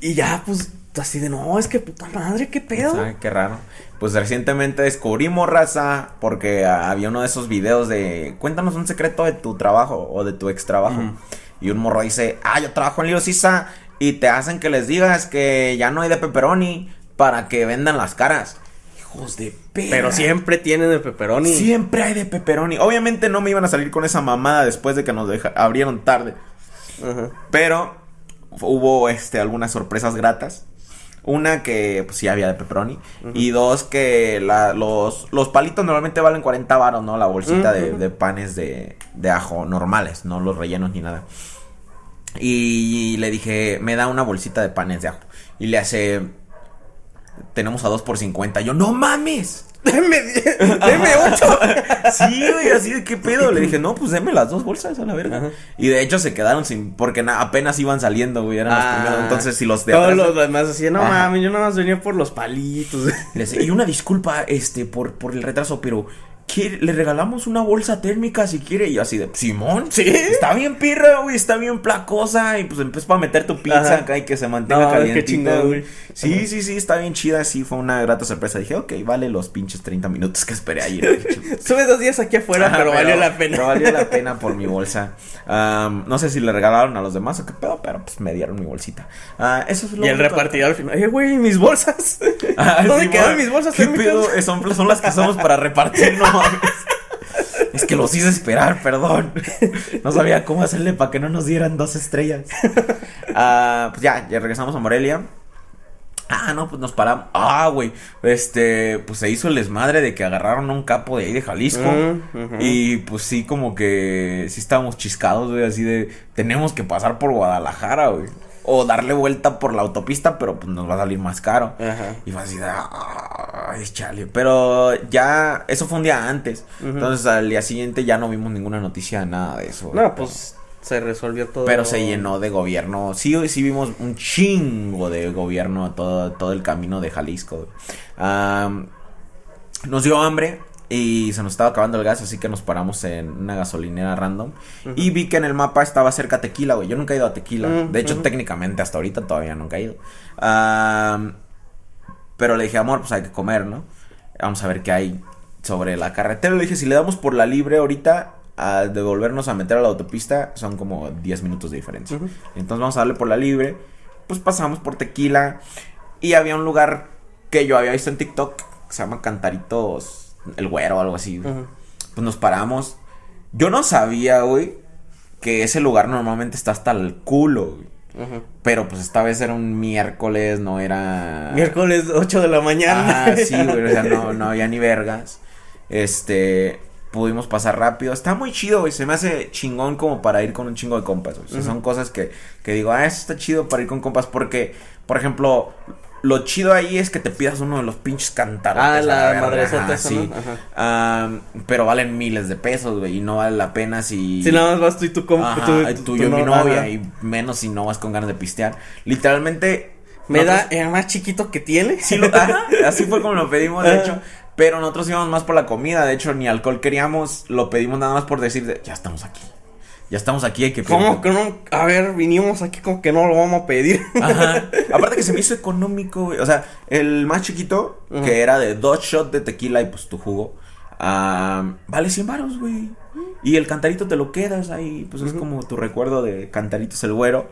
Y ya, pues, así de, no, es que puta madre, qué pedo. Ay, qué raro. Pues recientemente descubrimos raza porque ah, había uno de esos videos de cuéntanos un secreto de tu trabajo o de tu ex trabajo. Ujú. Y un morro dice, ah, yo trabajo en Little Sisa y te hacen que les digas que ya no hay de pepperoni para que vendan las caras. Hijos de Pero siempre tienen el pepperoni. Siempre hay de pepperoni. Obviamente no me iban a salir con esa mamada después de que nos deja- abrieron tarde. Pero hubo este algunas sorpresas gratas. Una que pues sí había de pepperoni. Y dos que la- los, los palitos normalmente valen 40 varos, ¿no? La bolsita de, de panes de, de ajo normales, no los rellenos ni nada. Y le dije, me da una bolsita de panes de ajo. Y le hace, tenemos a dos por 50. Yo, no mames. [laughs] Deme, deme ocho. [laughs] Sí, güey, así de qué pedo. Le dije, no, pues deme las dos bolsas a la verga. Ajá. Y de hecho se quedaron sin, porque na- apenas iban saliendo, güey, eran los Ah. primeros. Entonces, si los de Todos atrás- los demás así, no mames, yo nada más venía por los palitos. Y una disculpa, este, por, por el retraso, pero ¿quiere- le regalamos una bolsa térmica si quiere. Y yo así de, Simón, Sí. está bien pirra, güey, está bien placosa. Y pues empezó para meter tu pizza Ajá. acá y que se mantenga No, calientita, güey. Sí, Ajá. sí, sí, está bien chida. Sí, fue una grata sorpresa. Dije, ok, vale los pinches 30 minutos que esperé ayer. Estuve [laughs] dos días aquí afuera, Ajá, pero, valió la pena. Pero valió la [laughs] pena por mi bolsa. Am, no sé si le regalaron a los demás o qué pedo, pero pues me dieron mi bolsita. Ah, eso es lo Y el repartidor al final, eh, güey, mis bolsas. [laughs] Ah, ¿Dónde sí, quedaron mis bolsas ¿Qué térmicas? pedo? Son, son las que somos para repartir, no mames. Es que los hice esperar, perdón. No sabía cómo hacerle para que no nos dieran dos estrellas. Ah, pues ya, ya regresamos a Morelia. Ah, no, pues nos paramos. Ah, güey. Este, pues se hizo el desmadre de que agarraron a un capo de ahí de Jalisco. Mm. Y pues sí, como que sí estábamos chiscados, güey, así de tenemos que pasar por Guadalajara, güey. O darle vuelta por la autopista, pero pues nos va a salir más caro. Ajá. Y fue así de, ay, chale. Pero ya, eso fue un día antes. Ujú. Entonces al día siguiente ya no vimos ninguna noticia, nada de eso. No, pues se resolvió todo. Pero se llenó de gobierno. Sí, sí vimos un chingo de gobierno todo, todo el camino de Jalisco. Am, nos dio hambre y se nos estaba acabando el gas, así que nos paramos en una gasolinera random. Y vi que en el mapa estaba cerca Tequila, güey. Yo nunca he ido a Tequila. Mm, de hecho, técnicamente hasta ahorita todavía nunca he ido. Pero le dije, amor, pues hay que comer, ¿no? Vamos a ver qué hay sobre la carretera. Le dije, si le damos por la libre ahorita, a devolvernos a meter a la autopista, son como 10 minutos de diferencia. Entonces vamos a darle por la libre. Pues pasamos por tequila. Y había un lugar que yo había visto en TikTok que se llama Cantaritos El Güero o algo así. Pues nos paramos. Yo no sabía, güey, que ese lugar normalmente está hasta el culo, güey. Pero pues esta vez era un miércoles, no era. Miércoles 8 de la mañana. Ajá, sí, [laughs] güey, o sea, no, no había ni vergas. Este. pudimos pasar rápido. Está muy chido, güey. Se me hace chingón como para ir con un chingo de compas, güey. O sea, son cosas que, que digo, ah, eso está chido para ir con compas. Porque, por ejemplo, lo chido ahí es que te pidas uno de los pinches cantaros. Ah, la esa, sí. Ah, pero valen miles de pesos, güey. Y no vale la pena si. Si nada más vas tú y tu compa. Tú- tú, tú yo y mi no- novia. Y menos si no vas con ganas de pistear. Literalmente. Me da el más chiquito que tiene. Sí, lo- ajá, así fue como lo pedimos, de hecho. Pero nosotros íbamos más por la comida. De hecho, ni alcohol queríamos. Lo pedimos nada más por decir, de, ya estamos aquí. Ya estamos aquí, hay que ¿Cómo que no? A ver, vinimos aquí como que no lo vamos a pedir. Ajá. [laughs] Aparte que se me hizo económico, güey. O sea, el más chiquito, que era de dos shots de tequila y pues tu jugo, vale 100 baros, güey. Y el cantarito te lo quedas ahí, pues es como tu recuerdo de cantaritos el güero.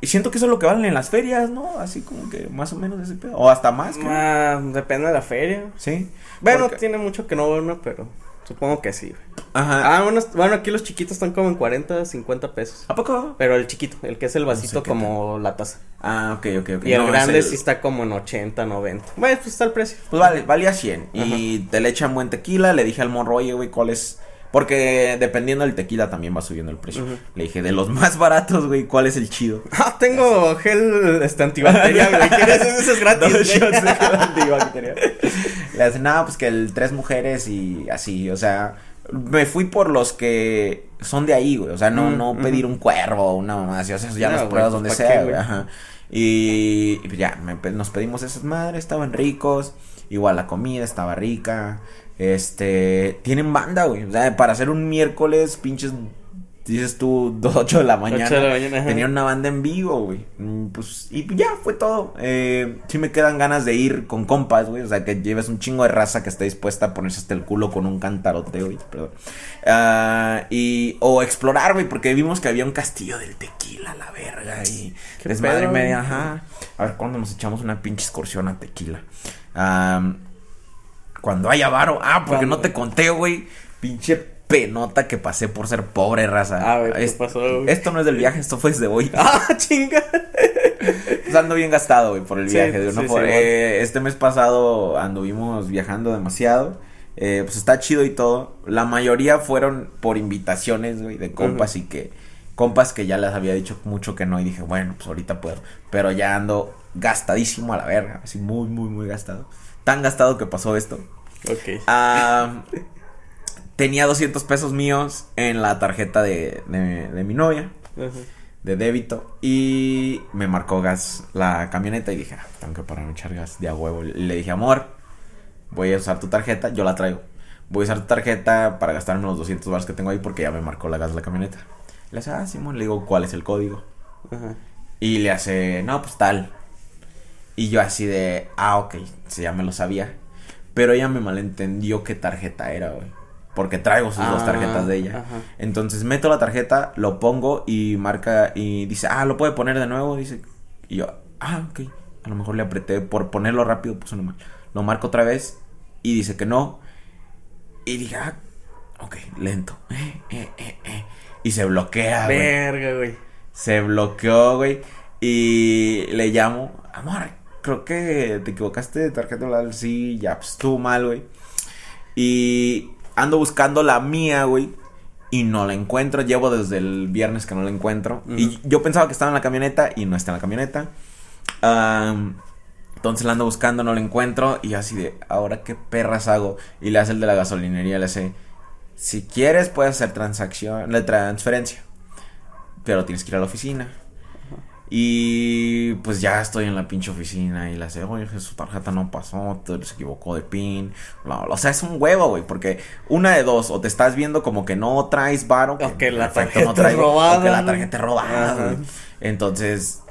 Y siento que eso es lo que valen en las ferias, ¿no? Así como que más o menos ese pedo. O hasta más. Ah, depende de la feria. Sí. Bueno, Porque- tiene mucho que no una, pero supongo que sí. güey. Ajá. Ah, bueno, bueno, aquí los chiquitos están como en 40, 50 pesos. ¿A poco? Pero el chiquito, el que es el No sé vasito como la taza. Ah, ok, ok, ok. Y el No, grande el- sí está como en 80, 90. Bueno, pues está el precio. Pues vale, valía 100. Y te le echan buen tequila. Le dije al morro, oye, güey, ¿cuál es? Porque dependiendo del tequila también va subiendo el precio. Le dije, de los más baratos, güey, ¿cuál es el chido? [laughs] Ah, tengo gel este antibacterial, güey. ¿Quieres? Ese es gratis. Dos shots de gel antibacterial. [laughs] Le hacen, nada, pues que el tres mujeres y así, o sea, me fui por los que son de ahí, güey. O sea, no, Mm, no pedir un cuervo o una mamá así, o sea, eso ya No, las güey, pruebas pues, donde ¿pa' sea, qué, güey. Ajá. Y, y pues ya, me nos pedimos esas madres, estaban ricos. Igual la comida estaba rica. Este, tienen banda, güey. O sea, para hacer un miércoles, pinches, dices tú, [laughs] 8 de la mañana. Ocho de la mañana. Tenían una banda en vivo, güey. Mm, Pues, y ya, fue todo. Eh, sí me quedan ganas de ir con compas, güey. O sea, que lleves un chingo de raza que esté dispuesta a ponerse hasta el culo con un cantarote, güey. Perdón. Ah, y, o explorar, güey, porque vimos que había un castillo del tequila, la verga. Y ¿Qué desmadre pedo, y media, ajá. A ver, ¿cuándo nos echamos una pinche excursión a tequila? Ah, cuando haya varo. Ah, porque ¿Cuándo? no te conté, güey. Pinche penota que pasé por ser pobre, raza. A ver, ¿qué Es- pasó, güey? Esto no es del viaje, esto fue desde hoy. [laughs] Ah, chinga. Pues ando bien gastado, güey, por el Sí, viaje. sí, eh, este mes pasado anduvimos viajando demasiado. Eh, pues está chido y todo. La mayoría fueron por invitaciones, güey, de compas y que... Compas que ya les había dicho mucho que no y dije, bueno, pues ahorita puedo. Pero ya ando gastadísimo a la verga. Así muy, muy, muy gastado. Tan gastado que pasó esto. Ok. Ah, tenía 200 pesos míos en la tarjeta de, de, de mi novia de débito y me marcó gas la camioneta y dije, ah, tengo que pararme a echar gas de a huevo. Y le dije, amor, voy a usar tu tarjeta, yo la traigo. Voy a usar tu tarjeta para gastarme los 200 bars que tengo ahí porque ya me marcó la gas la camioneta. Le hace, ah, Simón, le digo, ¿cuál es el código? Ajá. Y le hace, no, pues tal. Y yo así de, ah, ok, sí, ya me lo sabía. Pero ella me malentendió qué tarjeta era, güey. Porque traigo sus dos Ah, tarjetas de ella. ajá. Entonces meto la tarjeta, lo pongo y marca y dice, ah, lo puede poner de nuevo. Dice, y yo, ah, ok. A lo mejor le apreté por ponerlo rápido, puso nomás. Lo marco otra vez y dice que no. Y dije, ah, ok, lento. [laughs] Eh, eh, eh, eh. Y se bloquea, güey. Verga, güey. Se bloqueó, güey. Y le llamo, amor, creo que te equivocaste de tarjeta bla, bla, Sí, ya, pues estuvo mal, güey. Y ando buscando la mía, güey. Y no la encuentro. Llevo desde el viernes que no la encuentro. Y yo pensaba que estaba en la camioneta y no está en la camioneta. Am, entonces la ando buscando, no la encuentro. Y así de, ¿ahora qué perras hago? Y le hace el de la gasolinería, le hace, si quieres puedes hacer transacción, la transferencia. Pero tienes que ir a la oficina. Y pues ya estoy en la pinche oficina y le hace, oye, su tarjeta no pasó, se equivocó de pin. bla, bla". O sea, es un huevo, güey, porque una de dos, o te estás viendo como que no traes varo, O que la tarjeta es robada, o que la ¿no? tarjeta es robada. Entonces,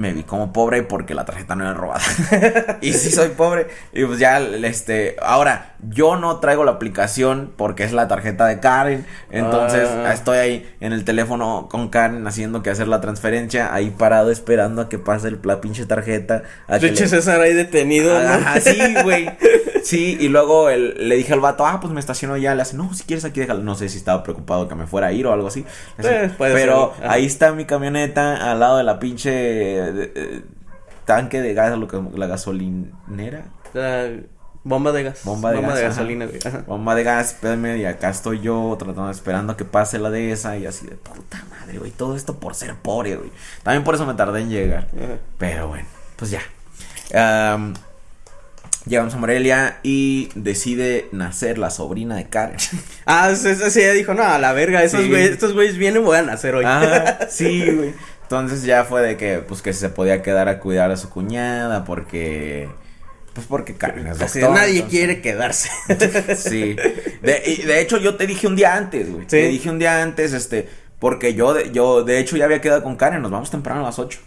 me vi como pobre porque la tarjeta no era robada. [laughs] y sí soy pobre. Y pues ya, este, ahora, yo no traigo la aplicación porque es la tarjeta de Karen. Entonces, Ah. estoy ahí en el teléfono con Karen haciendo que hacer la transferencia, ahí parado esperando a que pase el- la pinche tarjeta. A De hecho, le- César ahí detenido, ¿no? Ajá, sí, güey. [laughs] Sí, y luego el- le dije al vato, ah, pues me estaciono ya. Le hace, no, si quieres aquí déjalo. No sé si estaba preocupado que me fuera a ir o algo así. Hace, Eh, pero ser, ahí está mi camioneta al lado de la pinche eh, tanque de gas, lo que, la gasolinera. La- Bomba de gas. Bomba de gas, gasolina, güey. Ajá. Bomba de gas, espérame, y acá estoy yo tratando, esperando que pase la de esa y así de puta madre, güey. Todo esto por ser pobre, güey. También por eso me tardé en llegar. Ajá. Pero bueno, pues ya. Am, llegamos a Morelia y decide nacer la sobrina de Karen. [laughs] Ah, sí, sí, ella dijo, no, a la verga, esos Sí. güeyes, estos güeyes vienen, voy a nacer hoy. Ah, [laughs] sí, güey. Entonces ya fue de que, pues, que se podía quedar a cuidar a su cuñada porque... Pues porque Karen es doctor, nadie entonces- quiere quedarse. [laughs] Sí. De, hecho, yo te dije un día antes, güey. Sí. Te dije un día antes, este, porque yo, de, yo, de hecho, ya había quedado con Karen, nos vamos temprano a las 8.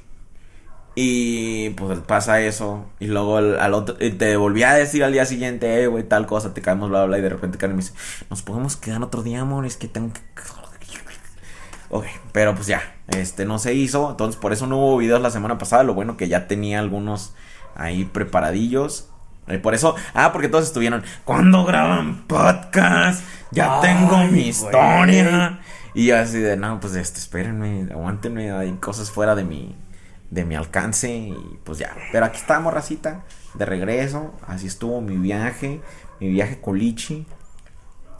Y pues pasa eso. Y luego al, al otro, y te volví a decir al día siguiente, eh, güey, tal cosa, te caemos, bla, bla, bla. Y de repente Karen me dice, nos podemos quedar otro día, amor, es que tengo que. Ok, pero pues ya, este no se hizo, entonces por eso no hubo videos la semana pasada, lo bueno que ya tenía algunos ahí preparadillos. Eh, por eso, ah, porque todos estuvieron, ¿cuándo graban podcast? Ya Ay, tengo mi güey. historia. Y yo así de, no, pues este, espérenme, aguántenme, hay cosas fuera de mi, de mi alcance y pues ya. Pero aquí estamos, racita, de regreso, así estuvo mi viaje, mi viaje Culichi,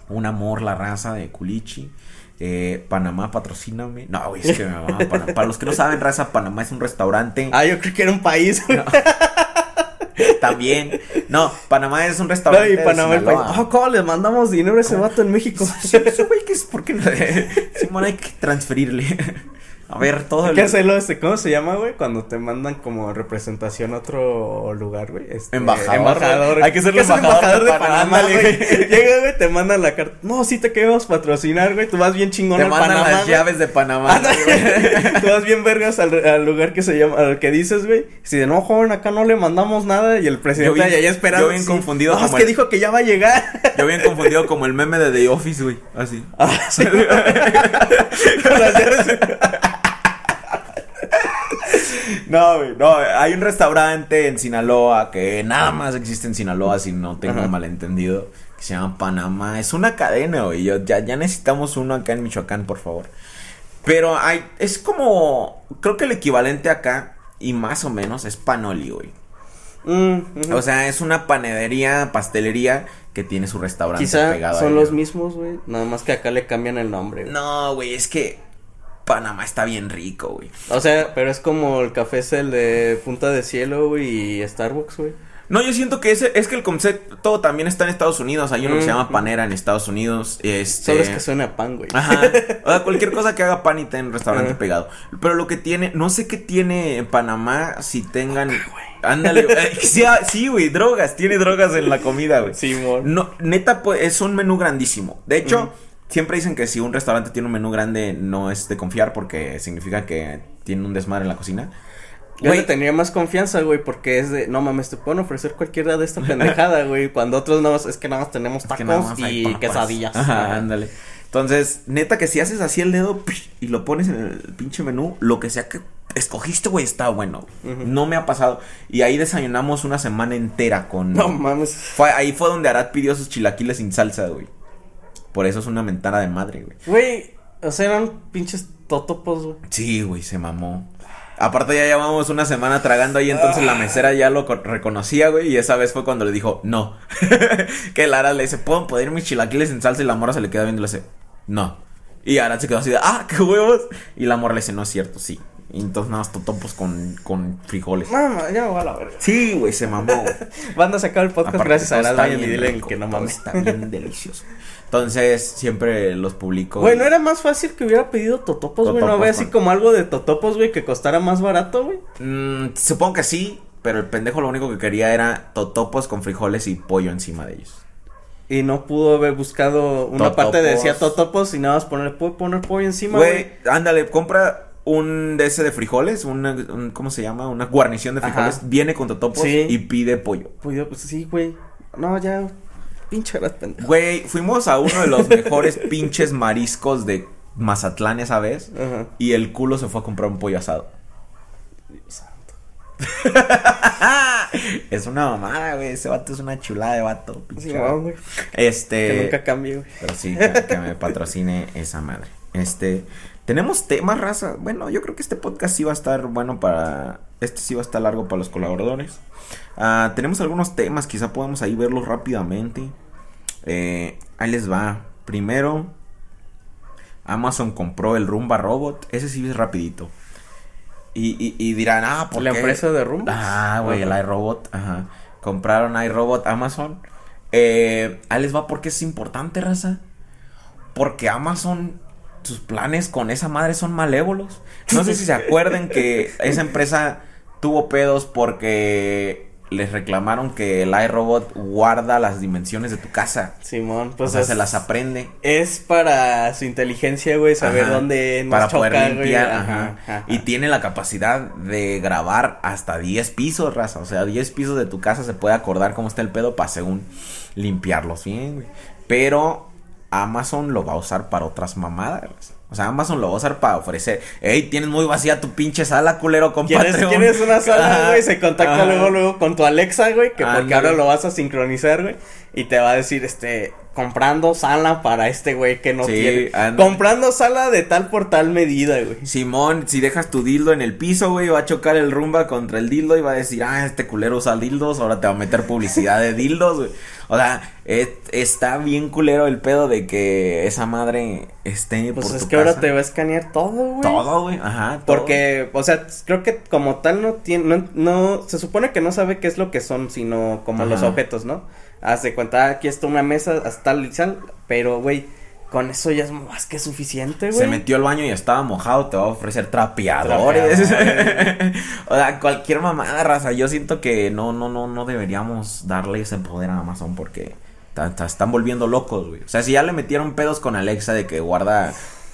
un amor la raza de Culichi. Eh, Panamá, patrocíname. No, güey, es que me mamaba Panamá. Para los que no saben, raza, Panamá es un restaurante. [laughs] Ah, yo creo que era un país. güey. [laughs] También. No, Panamá es un No, restaurante. y de Panamá el país. Ah, ¿cómo le mandamos dinero a ese vato en México? Sí, güey, ¿qué es? ¿Por qué no? [laughs] Simón, hay que transferirle. A ver, todo Hay el. que hacerlo, este, ¿cómo se llama, güey? Cuando te mandan como representación a otro lugar, güey. Este, Embajador, embajador. güey. Hay que ser el embajador de Panamá, güey. [laughs] Llega, güey, te mandan la carta. No, sí te queremos patrocinar, güey. Tú vas bien chingón Te al mandan Panamá, las güey. llaves de Panamá. Ándale. [laughs] Tú vas bien vergas al, al lugar que se llama, al que dices, güey. Si de no, joven, acá no le mandamos nada. Y el presidente Yo bien- allá esperando. yo bien sí. confundido No, es que dijo que ya va a llegar. Yo bien confundido como el meme de The Office, güey. Así. Ah, sí. [laughs] Con las llaves. No, güey, no, hay un restaurante en Sinaloa que nada más existe en Sinaloa, si no tengo Ajá. malentendido, que se llama Panamá. Es una cadena, güey. Yo, ya, ya necesitamos uno acá en Michoacán, por favor. Pero hay, es como, creo que el equivalente acá, y más o menos, es Panoli, güey. Mm. O sea, es una panadería, pastelería que tiene su restaurante Quizá pegado son los mismos, güey. Nada más que acá le cambian el nombre. No, güey, es que Panamá está bien rico, güey. O sea, pero es como el café es el de Punta de Cielo, güey, y Starbucks, güey. No, yo siento que ese, es que el concepto también está en Estados Unidos. Hay uno que se Mm. llama Panera en Estados Unidos. Este... Solo es que suena a pan, güey. Ajá. [laughs] O sea, cualquier cosa que haga pan y un restaurante pegado. Pero lo que tiene, no sé qué tiene en Panamá si tengan. Ándale, güey. Eh, sí, ah, sí, güey, drogas. Tiene drogas en la comida, güey. Simón. No, neta, pues es un menú grandísimo. De hecho. Siempre dicen que si un restaurante tiene un menú grande, no es de confiar porque significa que tiene un desmadre en la cocina. Yo Güey, le tendría más confianza, güey, porque es de, no mames, te pueden ofrecer cualquiera de esta pendejada, [laughs] güey. Cuando otros más, es que nada más tenemos Es tacos que más y papas. quesadillas. Ajá, ándale. Entonces, neta que si haces así el dedo y lo pones en el pinche menú, lo que sea que escogiste, güey, está bueno. No me ha pasado. Y ahí desayunamos una semana entera con... No mames. Fue, ahí fue donde Arad pidió sus chilaquiles sin salsa, güey. Por eso es una mentada de madre, güey. Güey, o sea, eran pinches totopos, güey. Sí, güey, se mamó. Aparte ya llevamos una semana tragando ahí, entonces la mesera ya lo co- reconocía, güey, y esa vez fue cuando le dijo, no. [laughs] que el Arad le dice, ¿puedo poner mis chilaquiles en salsa? Y la morra se le queda viendo y le dice, no. Y Arad se quedó así de, ah, qué huevos. Y la morra le dice, no es cierto, sí. Y entonces nada más totopos con, con frijoles. Mamá, ya me voy a la verga. Sí, güey, se mamó. [laughs] Van a sacar el podcast Aparte, gracias a vayan y dile que no mames. Está bien [laughs] delicioso. Entonces, siempre los publico. Güey, ¿no era más fácil que hubiera pedido totopos, güey? ¿No había así como algo de totopos, güey, que costara más barato, güey? Mm, supongo que sí, pero el pendejo lo único que quería era totopos con frijoles y pollo encima de ellos. Y no pudo haber buscado una Totopos. parte de decía totopos y nada más poner, ¿puedo poner pollo encima, güey? Ándale, compra un de ese de frijoles, una, un- ¿cómo se llama? Una guarnición de Ajá. frijoles, viene con totopos Sí. y pide pollo. Pues pues sí, güey. No, ya, pinche Arad pendejo. Güey, fuimos a uno de los mejores [laughs] pinches mariscos de Mazatlán esa vez Ajá. y el culo se fue a comprar un pollo asado. Dios santo. [laughs] es una mamada, güey, ese vato es una chulada de vato. pinche Sí, vato. güey. Este... Que nunca cambie, güey. Pero sí, que, que me patrocine esa madre. Este, tenemos temas, raza. Bueno, yo creo que este podcast sí va a estar bueno para Este sí va a estar largo para los colaboradores. Ah, tenemos algunos temas, quizá podemos ahí verlos rápidamente. Eh, ahí les va. Primero, Amazon compró el Rumba Robot. Ese sí es rapidito. Y, y, dirán, ah, ¿por ¿La empresa de Rumba? Ah, güey, el iRobot. Ajá. Compraron iRobot Amazon. Eh, ahí les va porque es importante, raza. Porque Amazon, sus planes con esa madre son malévolos. No sé si se [laughs] acuerden que esa empresa tuvo pedos porque les reclamaron que el iRobot guarda las dimensiones de tu casa. Simón, pues o sea, se las aprende. Es para su inteligencia, güey, saber dónde para poder limpiar, ajá, Y tiene la capacidad de grabar hasta 10 pisos, raza, o sea, 10 pisos de tu casa se puede acordar cómo está el pedo para según limpiarlos bien, güey. Pero Amazon lo va a usar para otras mamadas. O sea, Amazon lo va a usar para ofrecer. Ey, tienes muy vacía tu pinche sala, culero, con ¿Quieres, ¿Quieres una sala, güey? Se contacta luego, luego con tu Alexa, güey. Que porque ahora lo vas a sincronizar, güey. Y te va a decir, este, comprando sala para este güey que no sí, tiene. Comprando sala de tal por tal medida, güey. Simón, si dejas tu dildo en el piso, güey, va a chocar el rumba contra el dildo y va a decir, ah, este culero usa dildos, ahora te va a meter publicidad de dildos, güey. O sea, está bien culero el pedo de que esa madre esté pues es que ahora te va a escanear todo, güey. Todo, güey, ajá. Porque, o sea, creo que como tal no tiene, no, se supone que no sabe qué es lo que son, sino como los objetos, ¿no? Haz de cuenta, aquí está una mesa, hasta el pero, güey, con eso ya es más que suficiente, güey. Se metió al baño y estaba mojado, te va a ofrecer trapeadores. [laughs] o sea, cualquier mamada, raza. Yo siento que no, no, no, no deberíamos darle ese poder a Amazon porque están volviendo locos, güey. O sea, si ya le metieron pedos con Alexa de que guarda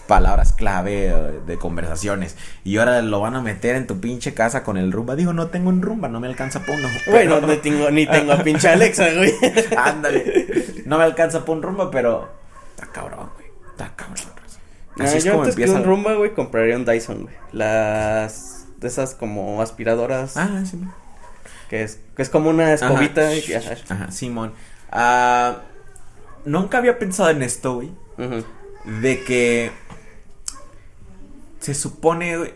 palabras clave eh, de conversaciones. Y ahora lo van a meter en tu pinche casa con el rumba. Digo, no tengo un rumba, no me alcanza para uno. [laughs] Bueno, no tengo, ni tengo a pinche Alexa, [laughs] güey. Ándale. No me alcanza para un rumba, pero está cabrón, güey. Está cabrón. Así es yo como antes empieza... que un rumba, güey, compraría un Dyson, güey. Las de esas como aspiradoras. Ah, sí. Que es, que es como una escobita. Ajá, ajá Simón. Ah, nunca había pensado en esto, güey. De que se supone,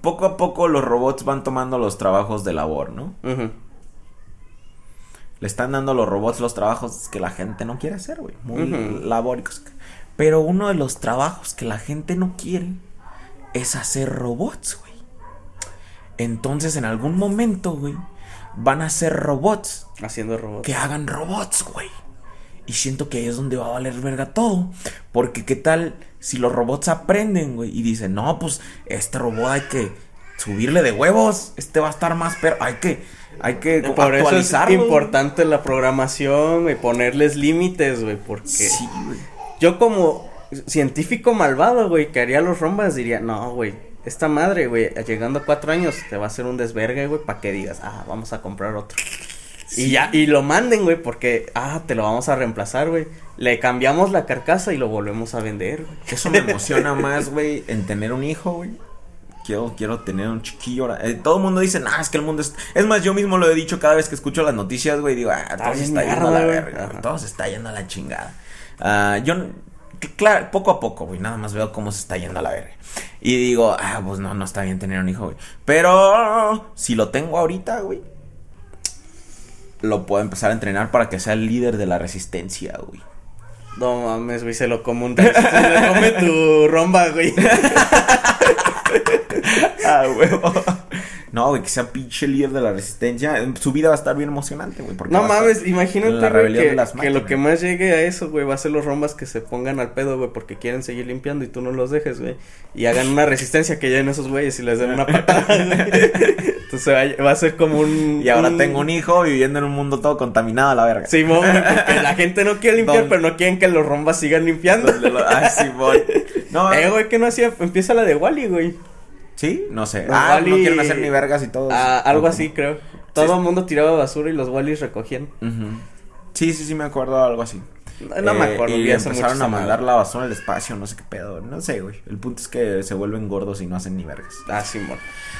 poco a poco los robots van tomando los trabajos de labor, ¿no? Le están dando a los robots los trabajos que la gente no quiere hacer, güey. Muy labóricos. Pero uno de los trabajos que la gente no quiere es hacer robots, güey. Entonces, en algún momento, güey, van a ser robots. Haciendo robots. Que hagan robots, güey. Y siento que ahí es donde va a valer verga todo. Porque qué tal si los robots aprenden, güey, y dicen, no, pues este robot hay que subirle de huevos, este va a estar más pero hay que hay que Por Eso es importante la programación y ponerles límites, güey, porque sí, güey. yo como científico malvado, güey, que haría los rombas diría, "No, güey, esta madre, güey, llegando a cuatro años te va a hacer un desvergue, güey, para que digas, ah, vamos a comprar otro." Y ya, y lo manden, güey, porque, ah, te lo vamos a reemplazar, güey. Le cambiamos la carcasa y lo volvemos a vender, güey. Eso me [laughs] emociona más, güey, en tener un hijo, güey. Quiero, quiero tener un chiquillo. Eh, todo el mundo dice, nah, es que el mundo es. Es más, yo mismo lo he dicho cada vez que escucho las noticias, güey. Digo, ah, todo se está yendo a la verga. Todo se está yendo a la chingada. Ah, yo, claro, poco a poco, güey. Nada más veo cómo se está yendo a la verga. Y digo, ah, pues no, no está bien tener un hijo, güey. Pero si lo tengo ahorita, güey lo puedo empezar a entrenar para que sea el líder de la resistencia, güey. No mames, güey, se lo come un se lo come tu romba, güey. [laughs] ah, huevo. No, güey, que sea pinche líder de la resistencia. Su vida va a estar bien emocionante, güey. No mames, imagínate, güey, que, que, lo que más llegue a eso, güey, va a ser los rombas que se pongan al pedo, güey, porque quieren seguir limpiando y tú no los dejes, güey. Y hagan una resistencia que lleguen esos güeyes y les den una patada, güey. [laughs] Entonces va, a ser como un. Y ahora tengo un hijo viviendo en un mundo todo contaminado a la verga. Simón, porque [laughs] la gente no quiere limpiar, pero no quieren que los rombas sigan limpiando. Ay, Simón. [laughs] No, eh, güey, que no hacía. Empieza la de Wally, güey. ¿Sí? No sé. ah, no quieren hacer ni vergas y todo. Ah, algo así, creo. Todo el mundo tiraba basura y los Wallys recogían. Sí, sí, sí, me acuerdo algo así. No, me eh, acuerdo. Y empezaron a mandar la basura al espacio, no sé qué pedo. No sé, güey. El punto es que se vuelven gordos y no hacen ni vergas. Ah, sí,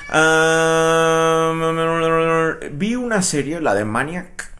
ah, vi una serie, la de Maniac.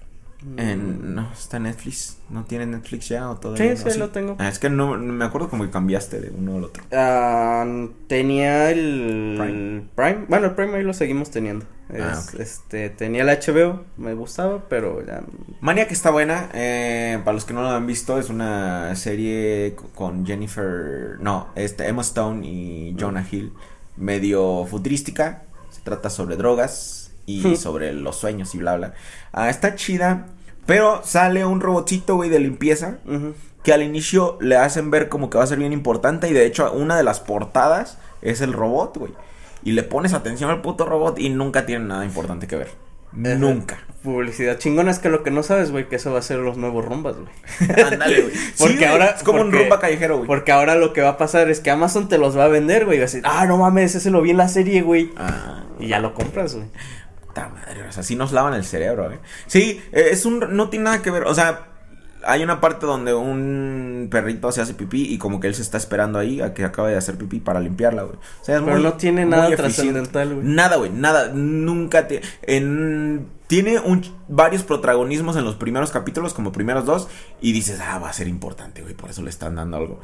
En, no, está en Netflix. ¿No tiene Netflix ya o todavía? Sí, no? sí, lo tengo. Ah, es que no, no me acuerdo como que cambiaste de uno al otro. Ah, tenía el Prime. Prime. Bueno, el Prime ahí lo seguimos teniendo. Ah. Este, tenía el HBO, me gustaba, pero ya. Mania que está buena, eh, para los que no lo han visto, es una serie con Jennifer, no, este, Emma Stone y Jonah Hill, medio futurística, se trata sobre drogas y [laughs] sobre los sueños y bla bla. Ah, está chida, pero sale un robotito, güey, de limpieza, que al inicio le hacen ver como que va a ser bien importante y de hecho una de las portadas es el robot, güey. Y le pones atención al puto robot y nunca tiene nada importante que ver. Ajá. Nunca. Publicidad chingona es que lo que no sabes, güey, que eso va a ser los nuevos rumbas, güey. [laughs] Ándale, güey. [laughs] Porque Sí, ahora- Es como un rumba callejero, güey. Porque ahora lo que va a pasar es que Amazon te los va a vender, güey. Y va a decir, ah, no mames, ese lo vi en la serie, güey. Ah, Y ya lo compras, güey. Puta madre, o sea, sí nos lavan el cerebro, eh. Sí, eh, es un. No tiene nada que ver, o sea. Hay una parte donde un perrito se hace pipí y como que él se está esperando ahí a que acabe de hacer pipí para limpiarla, güey. O sea, es Pero muy- no tiene muy nada trascendental, güey. Nada, güey, nada, nunca te, en, tiene un, varios protagonismos en los primeros capítulos, como primeros dos, y dices, ah, va a ser importante, güey, por eso le están dando algo.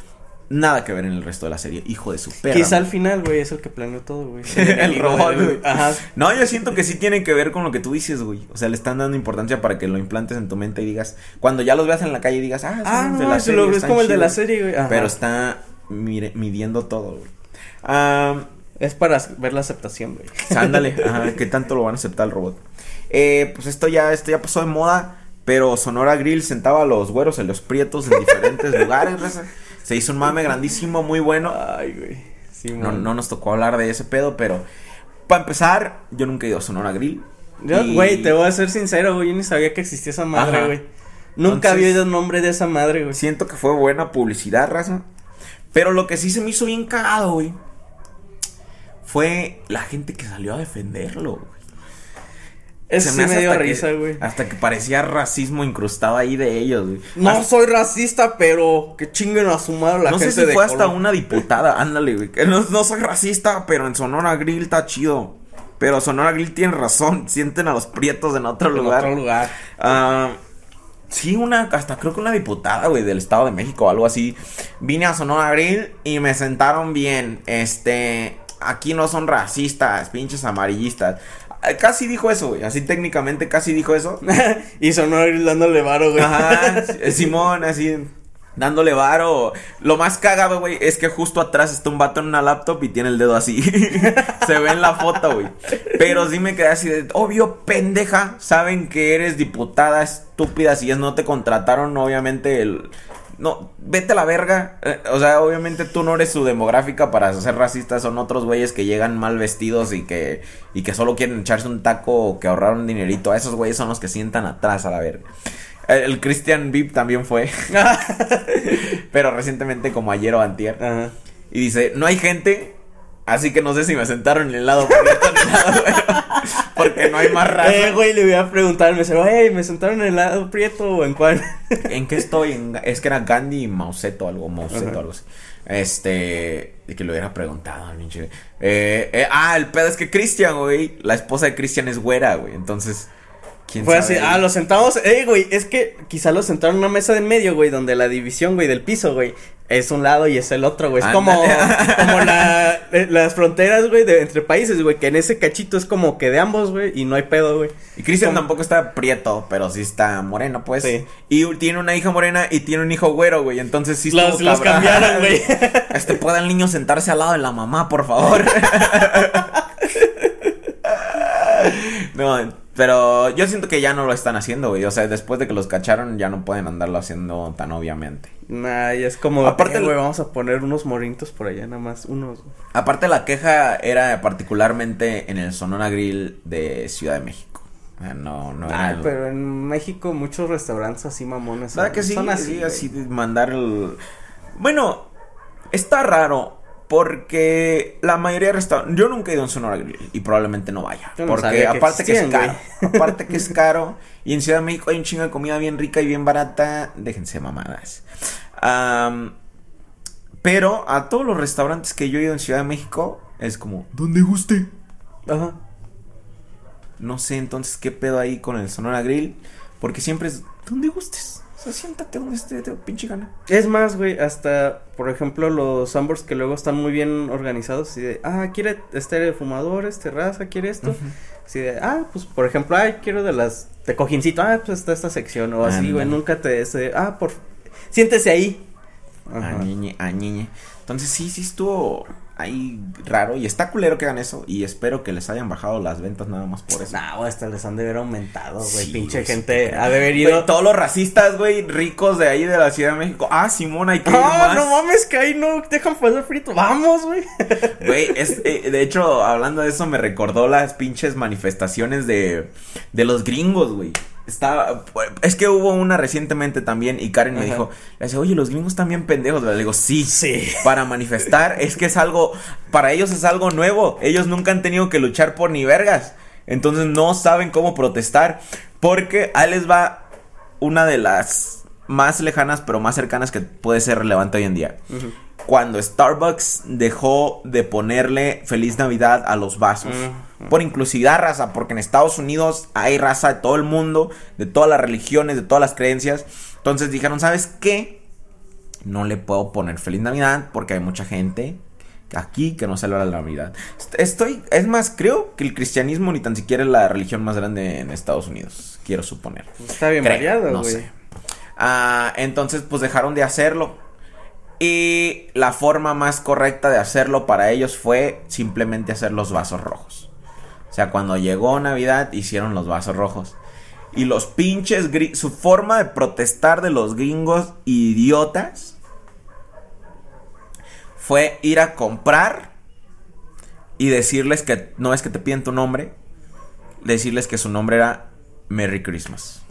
Nada que ver en el resto de la serie, hijo de su perra. Quizá al final, güey, es el que planeó todo, güey. [laughs] el robot, güey. Ajá. No, yo siento que sí tiene que ver con lo que tú dices, güey. O sea, le están dando importancia para que lo implantes en tu mente y digas, cuando ya los veas en la calle digas, ah, Ah, de no, la serie, lo- es están como el de la chidos". serie, güey. Ajá. Pero está mire- midiendo todo, güey. Ah, Es para ver la aceptación, güey. [laughs] ándale, ajá, ¿qué tanto lo van a aceptar el robot? Eh, pues esto ya, esto ya pasó de moda, pero Sonora Grill sentaba a los güeros en los prietos en diferentes [laughs] lugares. Se hizo un mame grandísimo, muy bueno. Ay, güey. Sí, No, no nos tocó hablar de ese pedo, pero para empezar, yo nunca he ido a Sonora Grill. Yo, Y- güey, te voy a ser sincero, güey. Yo ni sabía que existía esa madre, Ajá. güey. Nunca Entonces- había oído el nombre de esa madre, güey. Siento que fue buena publicidad, raza. Pero lo que sí se me hizo bien cagado, güey, fue la gente que salió a defenderlo, güey. Eso Se sí me hace dio risa, güey. Hasta que parecía racismo incrustado ahí de ellos, güey. No Hasta- soy racista, pero que chinguen a su madre la no sé gente si de fue hasta una diputada, ándale, güey. No, no soy racista, pero en Sonora Grill está chido. Pero Sonora Grill tiene razón, [laughs] sienten a los prietos en otro En lugar. otro lugar. Ah, sí, una, hasta creo que una diputada, güey, del Estado de México o algo así. Vine a Sonora Grill y me sentaron bien. Este, aquí no son racistas, pinches amarillistas. Ah, Casi dijo eso, güey. Así técnicamente casi dijo eso. [laughs] y sonó dándole varo, güey. Ajá, [laughs] Simón, así. Dándole varo. Lo más cagado, güey, es que justo atrás está un vato en una laptop y tiene el dedo así. [laughs] Se ve en la foto, güey. Pero sí me quedé así de, obvio, pendeja. Saben que eres diputada estúpida. Si es no te contrataron, obviamente el. No, vete a la verga. Eh, o sea, obviamente tú no eres su demográfica para ser racista. Son otros güeyes que llegan mal vestidos y que, y que solo quieren echarse un taco o que ahorraron dinerito. Esos güeyes son los que sientan atrás a la verga. El, el Christian Vip también fue. [laughs] Pero recientemente, como ayer o antier. Ajá. Y dice: No hay gente. Así que no sé si me sentaron en el lado prieto ni el lado güero, Porque no hay más raza. Eh, güey, le voy a preguntar, me dice, hey, ¿me sentaron en el lado prieto o en cuál? [laughs] ¿En qué estoy? En- es que era Gandhi y Mauseto, algo, Mauseto, Ajá. algo así. Este, que lo hubiera preguntado, pinche. Eh, eh, ah, el pedo es que Christian, güey, la esposa de Christian es güera, güey, entonces, ¿quién Fue sabe? así, ah, lo sentamos, eh, güey, es que quizá lo sentaron en una mesa de en medio, güey, donde la división, güey, del piso, güey, es un lado y es el otro, güey, es como, [laughs] como la, eh, las fronteras, güey, de entre países, güey, que en ese cachito es como que de ambos, güey, y no hay pedo, güey. Y Christian Como- tampoco está prieto, pero sí está moreno, pues. Sí. Y tiene una hija morena y tiene un hijo güero, güey. Entonces sí Los, los cambiaron, güey. [laughs] Este, ¿puede el niño sentarse al lado de la mamá, por favor? [laughs] no, pero yo siento que ya no lo están haciendo, güey. O sea, después de que los cacharon, ya no pueden andarlo haciendo tan obviamente. Nah, y es como, Aparte güey, vamos a poner unos moritos por allá, nada más, unos. Aparte, la queja era particularmente en el Sonora Grill de Ciudad de México. No, no era. El- pero en México muchos restaurantes así mamones. ¿Verdad que sí? Son así, así de mandar el... Bueno, está raro porque la mayoría de restaurantes... Yo nunca he ido a un Sonora Grill y probablemente no vaya. No porque que aparte que es caro. aparte que es caro. Y en Ciudad de México hay un chingo de comida bien rica y bien barata. Déjense mamadas. Am, pero a todos los restaurantes que yo he ido en Ciudad de México es como... Donde guste. Ajá. No sé entonces qué pedo ahí con el Sonora Grill. Porque siempre es donde gustes. Sea, siéntate donde esté, te pinche gana. Es más, güey, hasta, por ejemplo, los Sambors que luego están muy bien organizados, así de, ah, quiere este fumador, este raza, quiere esto. Así de, ah, pues, por ejemplo, ay, quiero de las, de cojincito, ah, pues está esta sección, o así, güey, nunca te, ese, ah, por, siéntese ahí. A ñiñe, a. Entonces, sí, sí estuvo ahí raro y está culero que hagan eso y espero que les hayan bajado las ventas nada más por eso. Nah, güey, hasta les han de haber aumentado, güey, pinche gente ha de haber ido. todos los racistas, güey, ricos de ahí de la Ciudad de México. Ah, Simón, hay que ir Ah, no mames, que ahí no dejan pasar frito. Vamos, güey. Güey, [laughs] eh, de hecho, hablando de eso, me recordó las pinches manifestaciones de, de los gringos, güey. Estaba, es que hubo una recientemente también y Karen me dijo, le dice, oye, los gringos también pendejos. Le digo, sí, sí. Para manifestar es que es algo, para ellos es algo nuevo. Ellos nunca han tenido que luchar por ni vergas. Entonces no saben cómo protestar. Porque ahí les va una de las más lejanas pero más cercanas que puede ser relevante hoy en día cuando Starbucks dejó de ponerle feliz Navidad a los vasos. Por inclusividad, raza, porque en Estados Unidos hay raza de todo el mundo, de todas las religiones, de todas las creencias. Entonces dijeron, ¿sabes qué? No le puedo poner feliz Navidad porque hay mucha gente aquí que no celebra la Navidad. Estoy, es más, creo que el cristianismo ni tan siquiera es la religión más grande en Estados Unidos, quiero suponer. Está bien variado, no sé. Ah, entonces, pues dejaron de hacerlo. Y la forma más correcta de hacerlo para ellos fue simplemente hacer los vasos rojos. O sea, cuando llegó Navidad hicieron los vasos rojos. Y los pinches, su forma de protestar de los gringos idiotas fue ir a comprar y decirles que no es que te piden tu nombre, decirles que su nombre era Merry Christmas.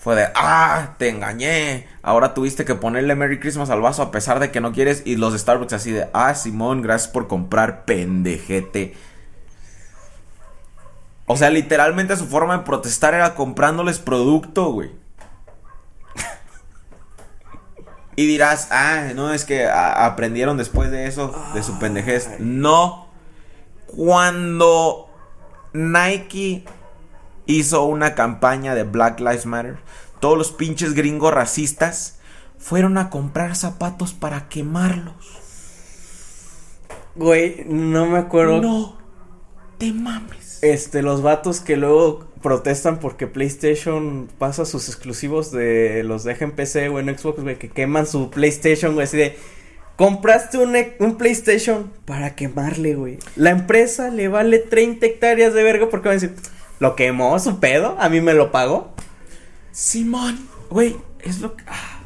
Fue de, ah, te engañé. Ahora tuviste que ponerle Merry Christmas al vaso a pesar de que no quieres. Y los Starbucks así de, ah, Simón, gracias por comprar, pendejete. O sea, literalmente su forma de protestar era comprándoles producto, güey. y dirás, ah, no, es que aprendieron después de eso, de su pendejez. No. Cuando Nike hizo una campaña de Black Lives Matter. Todos los pinches gringos racistas fueron a comprar zapatos para quemarlos. Güey, no me acuerdo. No te mames. Este, los vatos que luego protestan porque PlayStation pasa sus exclusivos de los deja en PC o en Xbox, güey, que queman su PlayStation, güey, así de. Compraste un, un, PlayStation para quemarle, güey. La empresa le vale 30 hectáreas de verga porque van a decir, lo quemó su pedo, a mí me lo pagó. Simón, güey, es lo que... Ah.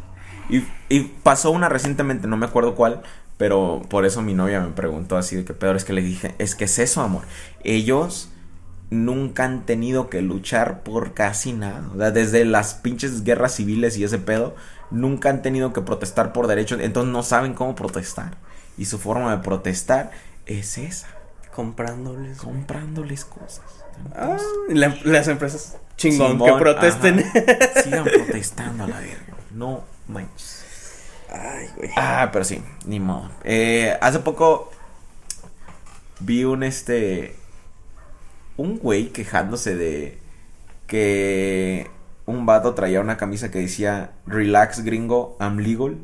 Y, y, pasó una recientemente, no me acuerdo cuál, pero por eso mi novia me preguntó así de qué peor es que le dije, es que es eso, amor. Ellos nunca han tenido que luchar por casi nada. O sea, desde las pinches guerras civiles y ese pedo, nunca han tenido que protestar por derechos, entonces no saben cómo protestar. Y su forma de protestar es esa. Comprándoles. Comprándoles cosas. Ah, las empresas chingón que protesten. [laughs] Sigan protestando a la verga. No manches. Ay, güey. Ah, pero sí, ni modo. Eh, hace poco vi un este. Un güey quejándose de que un vato traía una camisa que decía Relax gringo, I'm legal.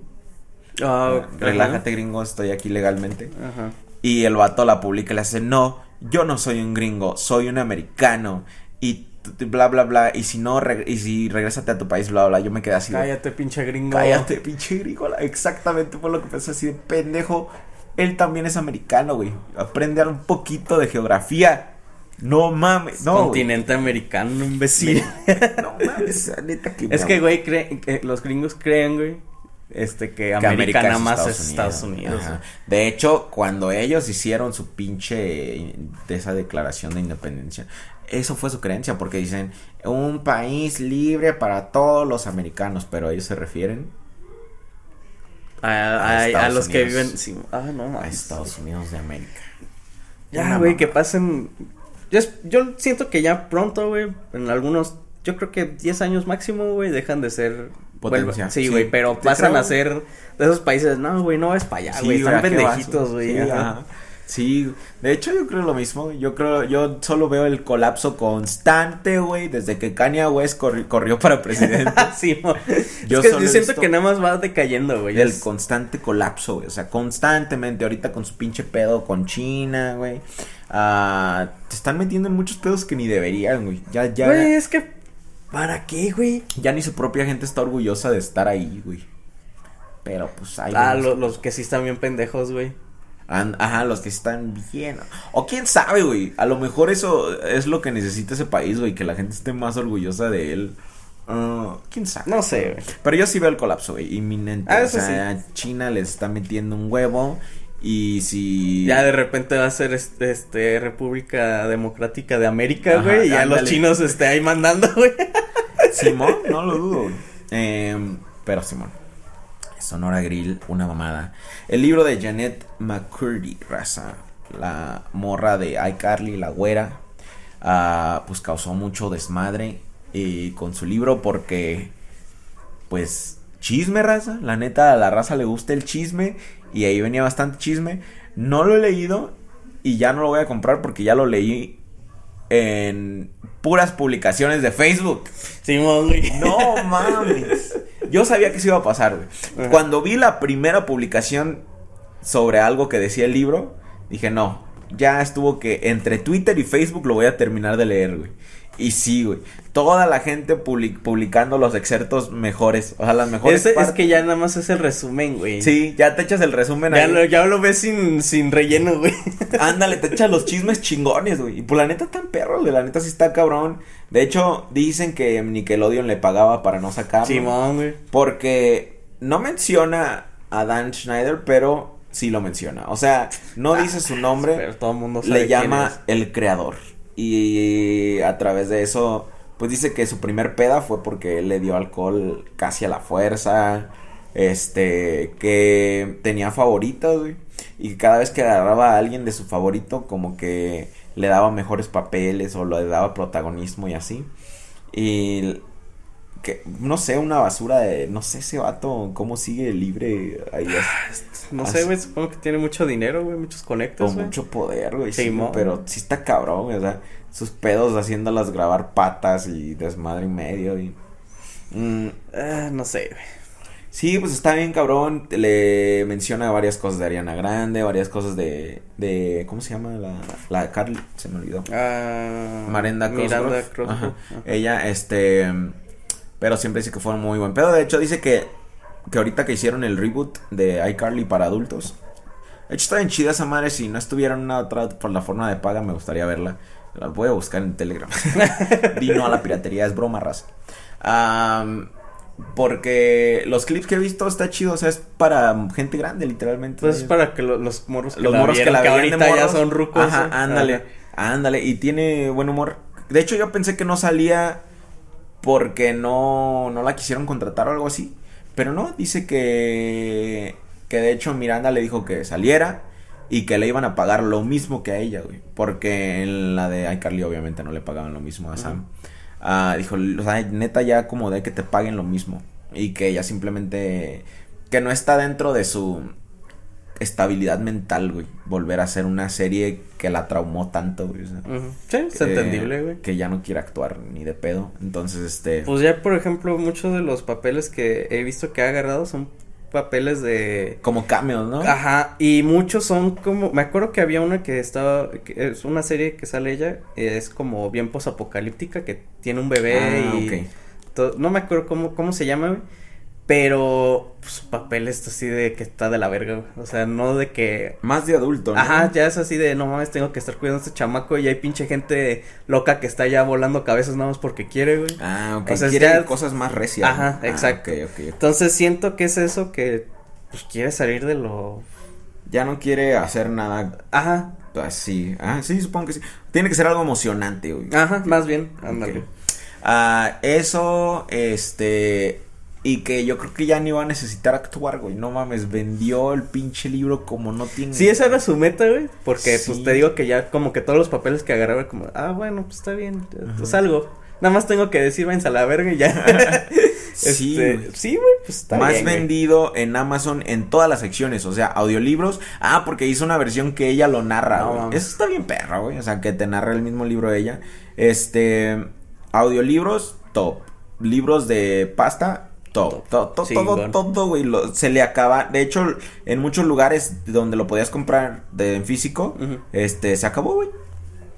Ah, Relájate gringo, estoy aquí legalmente. Ajá. Y el vato la publica y le hace, no, yo no soy un gringo, soy un americano. Y bla bla bla. Y si no y si regresate a tu país bla bla yo me quedé así cállate pinche gringo. Cállate pinche gringo exactamente fue lo que pensé así de pendejo. Él también es americano güey. Aprende un poquito de geografía. No mames no continente americano un vecino [laughs] no mames neta que es que güey los gringos creen güey este que, América, nada más es Estados Unidos. De hecho, cuando ellos hicieron su pinche de esa declaración de independencia, eso fue su creencia porque dicen un país libre para todos los americanos, pero ellos se refieren a, los que viven ah, a Estados Unidos de América. Ya, güey, que pasen yo, yo siento que ya pronto, güey, en algunos yo creo que 10 años máximo, güey, dejan de ser Potencia. sí, güey, pero pasan a ser de esos países, no, güey, no es para allá, güey, están pendejitos, güey. Sí, de hecho yo creo lo mismo. Yo creo, yo solo veo el colapso constante, güey, desde que Kanye West corri- corrió para presidente. [laughs] sí. Yo es que solo yo siento que nada más va decayendo, güey. el constante colapso, güey. O sea, constantemente. Ahorita con su pinche pedo con China, güey. Ah, te están metiendo en muchos pedos que ni deberían, güey. Ya, ya. Güey, es que. ¿Para qué, güey? Ya ni su propia gente está orgullosa de estar ahí, güey. Pero pues ahí. Ah, lo- los que sí están bien pendejos, güey. An- Ajá, los que están bien. O quién sabe, güey. A lo mejor eso es lo que necesita ese país, güey. Que la gente esté más orgullosa de él. Ah, quién sabe. No sé, güey. Pero yo sí veo el colapso, güey. Inminente. Ah, o sea, China les está metiendo un huevo. Y si. Ya de repente va a ser este, este República Democrática de América, güey. Y ya los chinos este ahí mandando, [laughs] güey. Simón, no lo dudo. güey. Em, pero Simón. Sonora Grill, una mamada. El libro de Janet McCurdy, raza. La morra de iCarly, la güera. ah, pues causó mucho desmadre eh, con su libro porque. Pues. Chisme, raza. La neta, a la raza le gusta el chisme. Y ahí venía bastante chisme. No lo he leído. Y ya no lo voy a comprar porque ya lo leí en puras publicaciones de Facebook. Simón, güey. No mames. Yo sabía que eso iba a pasar, güey. Cuando vi la primera publicación sobre algo que decía el libro, dije, no, ya estuvo que entre Twitter y Facebook lo voy a terminar de leer, güey. Y sí, güey. Toda la gente public- publicando los excertos mejores. O sea, las mejores. Ese- es que ya nada más es el resumen, güey. Sí, ya te echas el resumen Ya ahí. lo, ya lo ves sin, sin relleno, güey. [laughs] Ándale, te echas los chismes chingones, güey. Y pues la neta están perros, güey. La neta sí está cabrón. De hecho, dicen que Nickelodeon le pagaba para no sacarlo. Simón, güey. Porque no menciona a Dan Schneider, pero sí lo menciona. O sea, no dice su nombre, Pero todo el mundo sabe le quién llama es. el creador. Y a través de eso, pues dice que su primer peda fue porque él le dio alcohol casi a la fuerza. Este, que tenía favoritas, güey. Y cada vez que agarraba a alguien de su favorito, como que le daba mejores papeles o le daba protagonismo y así. Y que, no sé, una basura de, no sé ese vato, cómo sigue libre ahí. [sighs] No sé, güey, supongo que tiene mucho dinero, güey, muchos conectos, Con güey. mucho poder, güey. Sí, pero sí está cabrón, O sea, sus pedos haciéndolas grabar patas y desmadre y medio. Y... Mm, Ah, no sé, güey. sí, pues está bien cabrón. Le menciona varias cosas de Ariana Grande, varias cosas de. de ¿Cómo se llama? La, la Carly, se me olvidó. Ah, Miranda Miranda. Ella, este. Pero siempre dice que fue un muy buen pedo. De hecho, dice que. Que ahorita que hicieron el reboot de iCarly para adultos. De hecho, está bien chida esa madre. Si no estuviera en una otra plataforma de paga, me gustaría verla. La voy a buscar en Telegram. [laughs] Vino a la piratería, es broma, raza. Porque los clips que he visto está chido. O sea, es para gente grande, literalmente. Pues es para que lo- los morros que los la morros que vieron, la que veían de ahorita ya son rucos. Ajá, güey. ándale. Ándale, y tiene buen humor. De hecho, yo pensé que no salía porque no, no la quisieron contratar o algo así. Pero no, dice que. Que de hecho Miranda le dijo que saliera y que le iban a pagar lo mismo que a ella, güey. Porque en la de iCarly, obviamente, no le pagaban lo mismo a Sam. Ah, dijo, o sea, neta, ya como de que te paguen lo mismo. Y que ella simplemente. Que no está dentro de su estabilidad mental, güey. Volver a hacer una serie que la traumó tanto, güey. o sea. Sí, es que- entendible, güey. Que ya no quiere actuar ni de pedo. Entonces, este. Pues ya, por ejemplo, muchos de los papeles que he visto que ha agarrado son papeles de... como cameos, ¿no? Ajá, y muchos son como... Me acuerdo que había una que estaba... que es una serie que sale ella, es como bien posapocalíptica, que tiene un bebé Ah, y... ok. to- no me acuerdo cómo, cómo se llama, güey. Pero pues, su papel es así de que está de la verga, güey. O sea, no de que Más de adulto, ¿no? Ajá, ya es así de no mames, tengo que estar cuidando a este chamaco y hay pinche gente loca que está ya volando cabezas nada más porque quiere, güey. Ah, ok. O sea, quiere ya- cosas más recias. Ajá. Ah, exacto. ok, ok, ok. Entonces siento que es eso que pues quiere salir de lo Ya no quiere hacer nada Ajá, así. Ah, sí, supongo que sí. Tiene que ser algo emocionante, güey. ajá, más bien, ándale. Ah, eso, este. Y que yo creo que ya ni va a necesitar actuar, güey. No mames, vendió el pinche libro como no tiene. Sí, esa era su meta, güey, porque Sí. pues te digo que ya como que todos los papeles que agarraba como, ah, bueno, pues está bien, Ajá. es algo. Nada más tengo que decir, váyanse a la verga y ya. [laughs] Sí, [laughs] Este, güey. sí, güey, pues está más bien, güey. vendido en Amazon en todas las secciones, o sea, audiolibros. Ah, porque hizo una versión que ella lo narra, No, güey. Eso está bien perra, güey. O sea, que te narra el mismo libro ella. Este, audiolibros, top. Libros de pasta, top. To- to- Sí, todo, bueno. todo, güey. lo- Se le acaba. De hecho, en muchos lugares donde lo podías comprar de, en físico, este, se acabó, güey.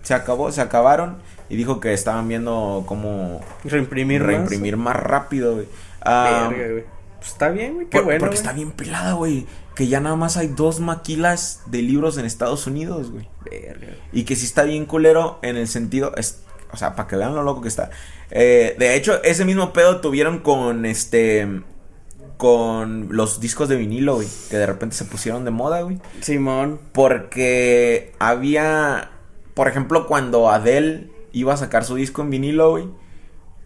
Se acabó, se acabaron. Y dijo que estaban viendo cómo Reimprimir reimprimir más rápido, güey. Ah, Verga, güey. Pues está bien, güey, qué por- bueno. porque está bien pelada, güey. Que ya nada más hay dos maquilas de libros en Estados Unidos, güey. Y que sí está bien culero en el sentido. Es, o sea, para que vean lo loco que está. Eh, de hecho, ese mismo pedo tuvieron con este. Con los discos de vinilo, güey. Que de repente se pusieron de moda, güey. Simón. Porque había. Por ejemplo, cuando Adele iba a sacar su disco en vinilo, güey.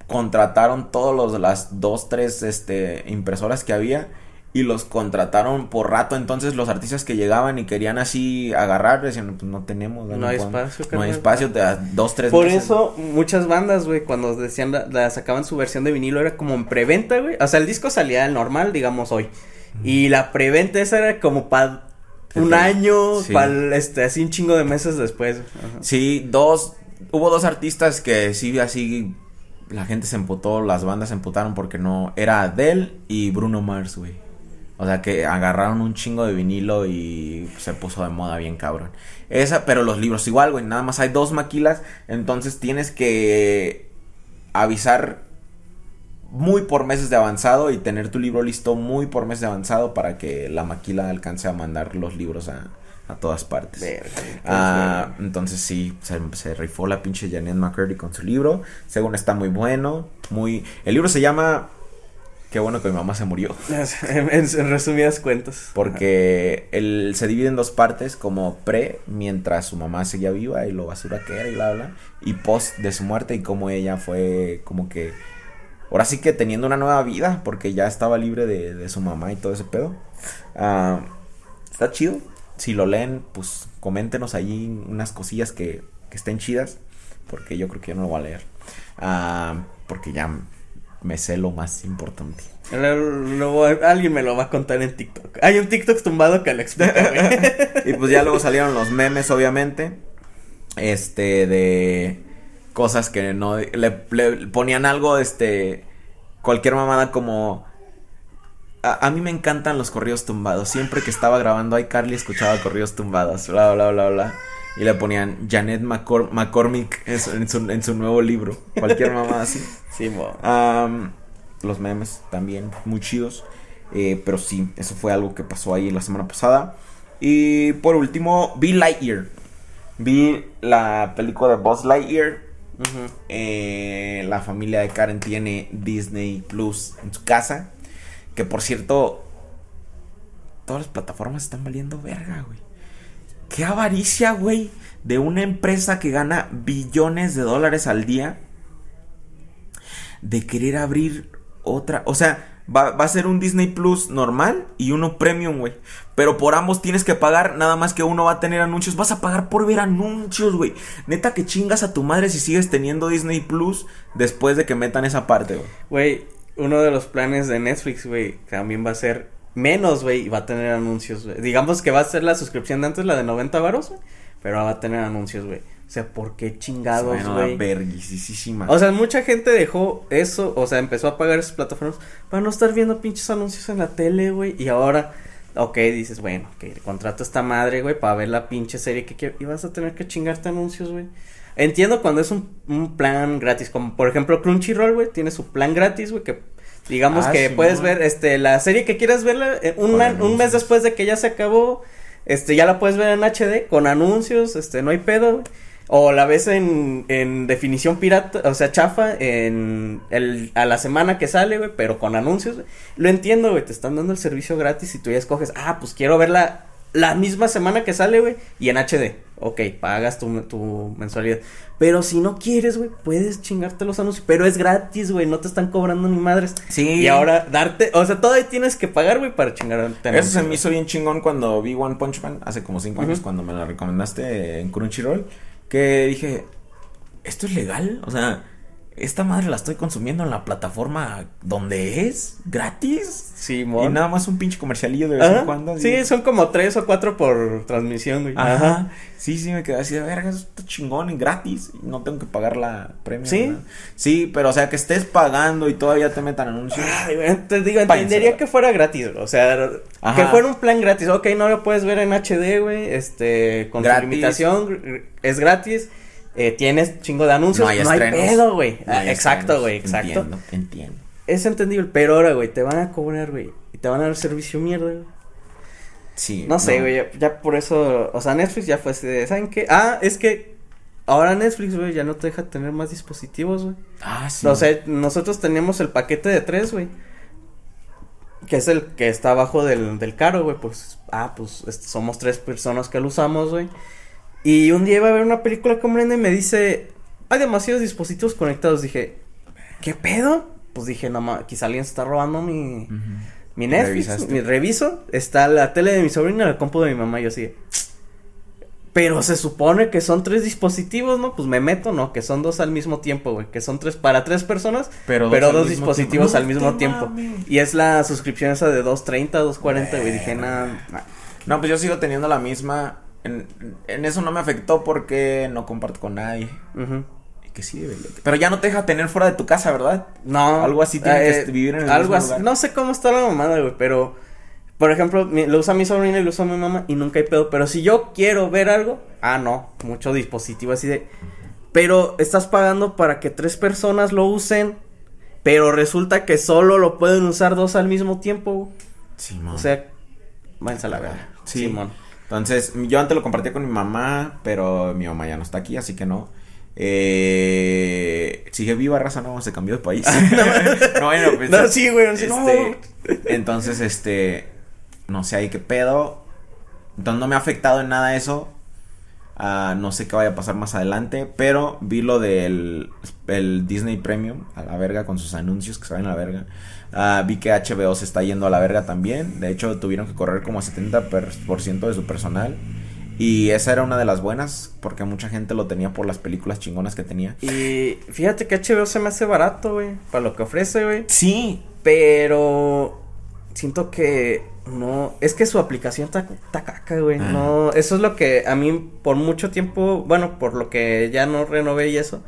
Contrataron todos los las dos, tres este, impresoras que había. Y los contrataron por rato. Entonces los artistas que llegaban y querían así agarrar, decían, pues no tenemos. No hay podemos". espacio, No hay espacio, te dos, tres Por meses. eso, muchas bandas, güey, cuando decían, la, la sacaban su versión de vinilo, era como en preventa, güey. O sea, el disco salía normal, digamos, hoy. Y la preventa esa era como para un año, Sí. para, este, así un chingo de meses después. Ajá. Sí, dos. Hubo dos artistas que sí, así. La gente se emputó, las bandas se emputaron porque no. Era Adele y Bruno Mars, güey. O sea que agarraron un chingo de vinilo y se puso de moda bien cabrón. Esa, pero los libros igual, güey. Nada más hay dos maquilas. Entonces tienes que avisar muy por meses de avanzado y tener tu libro listo muy por meses de avanzado para que la maquila alcance a mandar los libros a, a todas partes. Verga, Ah, entonces sí, se, se rifó la pinche Janet McCurdy con su libro. Según está muy bueno. Muy. El libro se llama. Qué bueno que mi mamá se murió. [laughs] en, en resumidas cuentas. Porque él se divide en dos partes, como pre, mientras su mamá seguía viva y lo basura que era y bla bla. Y post de su muerte y cómo ella fue como que. Ahora sí que teniendo una nueva vida, porque ya estaba libre de, de su mamá y todo ese pedo. Ah, está chido. Si lo leen, pues coméntenos ahí unas cosillas que, que estén chidas. Porque yo creo que yo no lo voy a leer. Ah, porque ya me sé lo más importante. Lo- lo- alguien me lo va a contar en TikTok. Hay un TikTok tumbado que lo explica, [laughs] y pues ya luego salieron los memes, obviamente. Este, de cosas que no. Le, le ponían algo, este. Cualquier mamada como. A, a mí me encantan los corridos tumbados. Siempre que estaba grabando iCarly escuchaba corridos tumbados. Bla, bla, bla, bla. Y le ponían Janet McCor- McCormick en su, en su, en su nuevo libro. Cualquier mamada así. [laughs] Simón. Am, los memes también, muy chidos. Eh, pero sí, eso fue algo que pasó ahí la semana pasada. Y por último, vi Lightyear. Vi la película de Buzz Lightyear. Eh, la familia de Karen tiene Disney Plus en su casa. Que por cierto, todas las plataformas están valiendo verga, güey. Qué avaricia, güey, de una empresa que gana billones de dólares al día. De querer abrir otra. O sea, va, a ser un Disney Plus normal y uno premium, güey. Pero por ambos tienes que pagar, nada más que uno va a tener anuncios. Vas a pagar por ver anuncios, güey. Neta que chingas a tu madre si sigues teniendo Disney Plus después de que metan esa parte, güey. Güey, uno de los planes de Netflix, güey, también va a ser menos, güey, y va a tener anuncios, güey. Digamos que va a ser la suscripción de antes, la de 90 varos, güey, pero va a tener anuncios, güey. O sea, ¿por qué chingados, güey? O sea, mucha gente dejó eso, o sea, empezó a pagar esas plataformas para no estar viendo pinches anuncios en la tele, güey. Y ahora, ok, dices, bueno, que contrato a esta madre, güey, para ver la pinche serie que quiero. Y vas a tener que chingarte anuncios, güey. Entiendo cuando es un, un plan gratis, como por ejemplo Crunchyroll, güey, tiene su plan gratis, güey, que digamos Ah, que sí, puedes no. ver, este, la serie que quieras verla, eh, un, un mes después de que ya se acabó, este, ya la puedes ver en HD, con anuncios, este, no hay pedo. O la ves en, en definición pirata, o sea, chafa, en el, a la semana que sale, güey, pero con anuncios. Lo entiendo, güey, te están dando el servicio gratis y tú ya escoges, ah, pues quiero verla la misma semana que sale, güey, y en HD. Ok, pagas tu, tu mensualidad. Pero si no quieres, güey, puedes chingarte los anuncios, pero es gratis, güey, no te están cobrando ni madres. Sí. Y ahora darte, o sea, todavía tienes que pagar, güey, para chingarte. Eso se me hizo bien chingón cuando vi One Punch Man hace como cinco años, cuando me la recomendaste en Crunchyroll. Que dije, ¿esto es legal? O sea, esta madre la estoy consumiendo en la plataforma donde es, gratis. Sí, Y nada más un pinche comercialillo de vez en cuando. Sí, son como tres o cuatro por transmisión, güey. Ajá. Sí, sí, me quedé así de verga, eso está chingón y gratis. Y no tengo que pagar la premio. ¿Sí? Sí, pero o sea, que estés pagando y todavía te metan anuncios. Ay, te digo, entendería que fuera gratis, o sea, Ajá. que fuera un plan gratis, ok, no lo puedes ver en HD, güey, este, con Gratis. su limitación, es gratis, eh, tienes chingo de anuncios, No hay no pedo, güey, No hay Ah, exacto, güey, exacto, Entiendo, entiendo. es entendible, pero ahora, güey, te van a cobrar, güey, y te van a dar servicio mierda, güey, Sí. no sé, güey, ya, ya por eso, o sea, Netflix ya fue así de, ¿saben qué? Ah, es que ahora Netflix, güey, ya no te deja tener más dispositivos, güey. Ah, sí. O sea, nosotros teníamos el paquete de tres, güey. Que es el que está abajo del, del caro, güey. Pues, ah, pues somos tres personas que lo usamos, güey. Y un día iba a ver una película con Brenda y me dice, hay demasiados dispositivos conectados. Dije, ¿qué pedo? Pues dije, no ma, quizá alguien se está robando mi, mi Netflix. Revisaste. Mi reviso, está la tele de mi sobrina la compu de mi mamá. Y yo así, pero se supone que son tres dispositivos, ¿no? Pues me meto, ¿no? Que son dos al mismo tiempo, güey. Que son tres para tres personas, Pero pero, dos al dos dispositivos tiempo. al mismo tiempo. Y es la suscripción esa de 230, 240, güey. Dije, nada. No, pues yo sigo teniendo la misma. En, en eso no me afectó porque no comparto con nadie. Y que sí debería. Pero ya no te deja tener fuera de tu casa, ¿verdad? No. Algo así tiene que vivir en el Algo mismo así. lugar. No sé cómo está la mamada, güey, pero. Por ejemplo, mi- lo usa mi sobrina y lo usa mi mamá y nunca hay pedo. Pero si yo quiero ver algo, ah, no, mucho dispositivo así de. Pero estás pagando para que tres personas lo usen, pero resulta que solo lo pueden usar dos al mismo tiempo. Sí, man. O sea, váyanse a la verga. Sí. Simón. Entonces, yo antes lo compartía con mi mamá, pero mi mamá ya no está aquí, así que no. Eh, sigue viva, raza, no, se cambió de país. [laughs] no, bueno, pues, No, sí, güey, así, no. este, Entonces, este, no sé ahí qué pedo. Entonces no me ha afectado en nada eso. Ah, no sé qué vaya a pasar más adelante, pero vi lo del el Disney Premium a la verga con sus anuncios que se van a la verga. Ah, vi que HBO se está yendo a la verga también. De hecho, tuvieron que correr como 70% de su personal. Y esa era una de las buenas, porque mucha gente lo tenía por las películas chingonas que tenía. Y fíjate que HBO se me hace barato, güey, para lo que ofrece, güey. Sí, Pero siento que no, es que su aplicación está, está caca, güey. Ah. No, eso es lo que a mí por mucho tiempo, bueno, por lo que ya no renové y eso.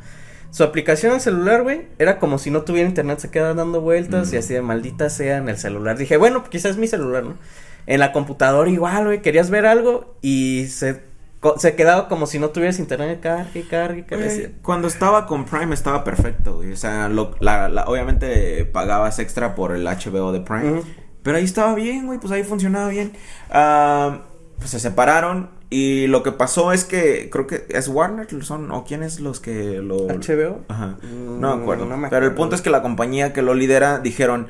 Su aplicación en celular, güey, era como si no tuviera internet, se queda dando vueltas Mm. y así de maldita sea en el celular. Dije, bueno, quizás es mi celular, ¿no? En la computadora igual, güey, querías ver algo y se, se quedaba como si no tuvieras internet, cargue, cargue, cargue. Cuando estaba con Prime estaba perfecto, güey. O sea, lo- la- la- obviamente pagabas extra por el HBO de Prime. Pero ahí estaba bien, güey. Pues ahí funcionaba bien. Ah, pues se separaron. Y lo que pasó es que creo que es Warner son o quiénes los que lo HBO. Ajá. Mm, No me acuerdo. no me Pero el punto es que la compañía que lo lidera dijeron,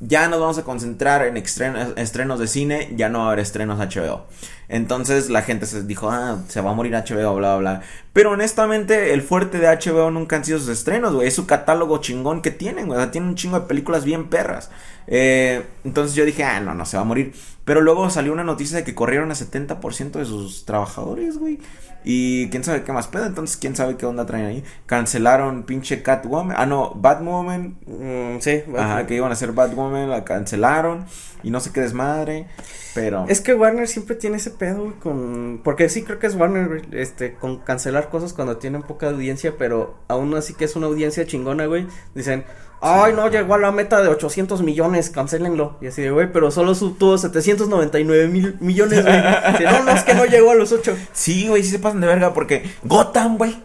ya nos vamos a concentrar en estrenos, estrenos de cine, ya no va a haber estrenos HBO. Entonces la gente se dijo, ah, se va a morir HBO, bla, bla, bla. Pero honestamente, el fuerte de HBO nunca han sido sus estrenos, güey. Es su catálogo chingón que tienen, güey. O sea, tienen un chingo de películas bien perras. Eh, entonces yo dije, ah, no, no se va a morir. Pero luego salió una noticia de que corrieron a 70% de sus trabajadores, güey. Y quién sabe qué más pedo. Entonces, quién sabe qué onda traen ahí. Cancelaron pinche Catwoman. Ah, no, Batwoman. Mm, sí, Ajá, que iban a ser Batwoman. La cancelaron. Y no sé qué desmadre. Pero. Es que Warner siempre tiene ese pedo, güey, con... Porque sí creo que es Warner, este, con cancelar cosas cuando tienen poca audiencia, pero aún así que es una audiencia chingona, güey. Dicen, ay, no, llegó a la meta de 800 millones, cancelenlo. Y así de, güey, pero solo tuvo 799 mil millones, güey. [laughs] No, no, es que no llegó a los 8. Sí, güey, sí se pasan de verga. Porque Gotham, güey.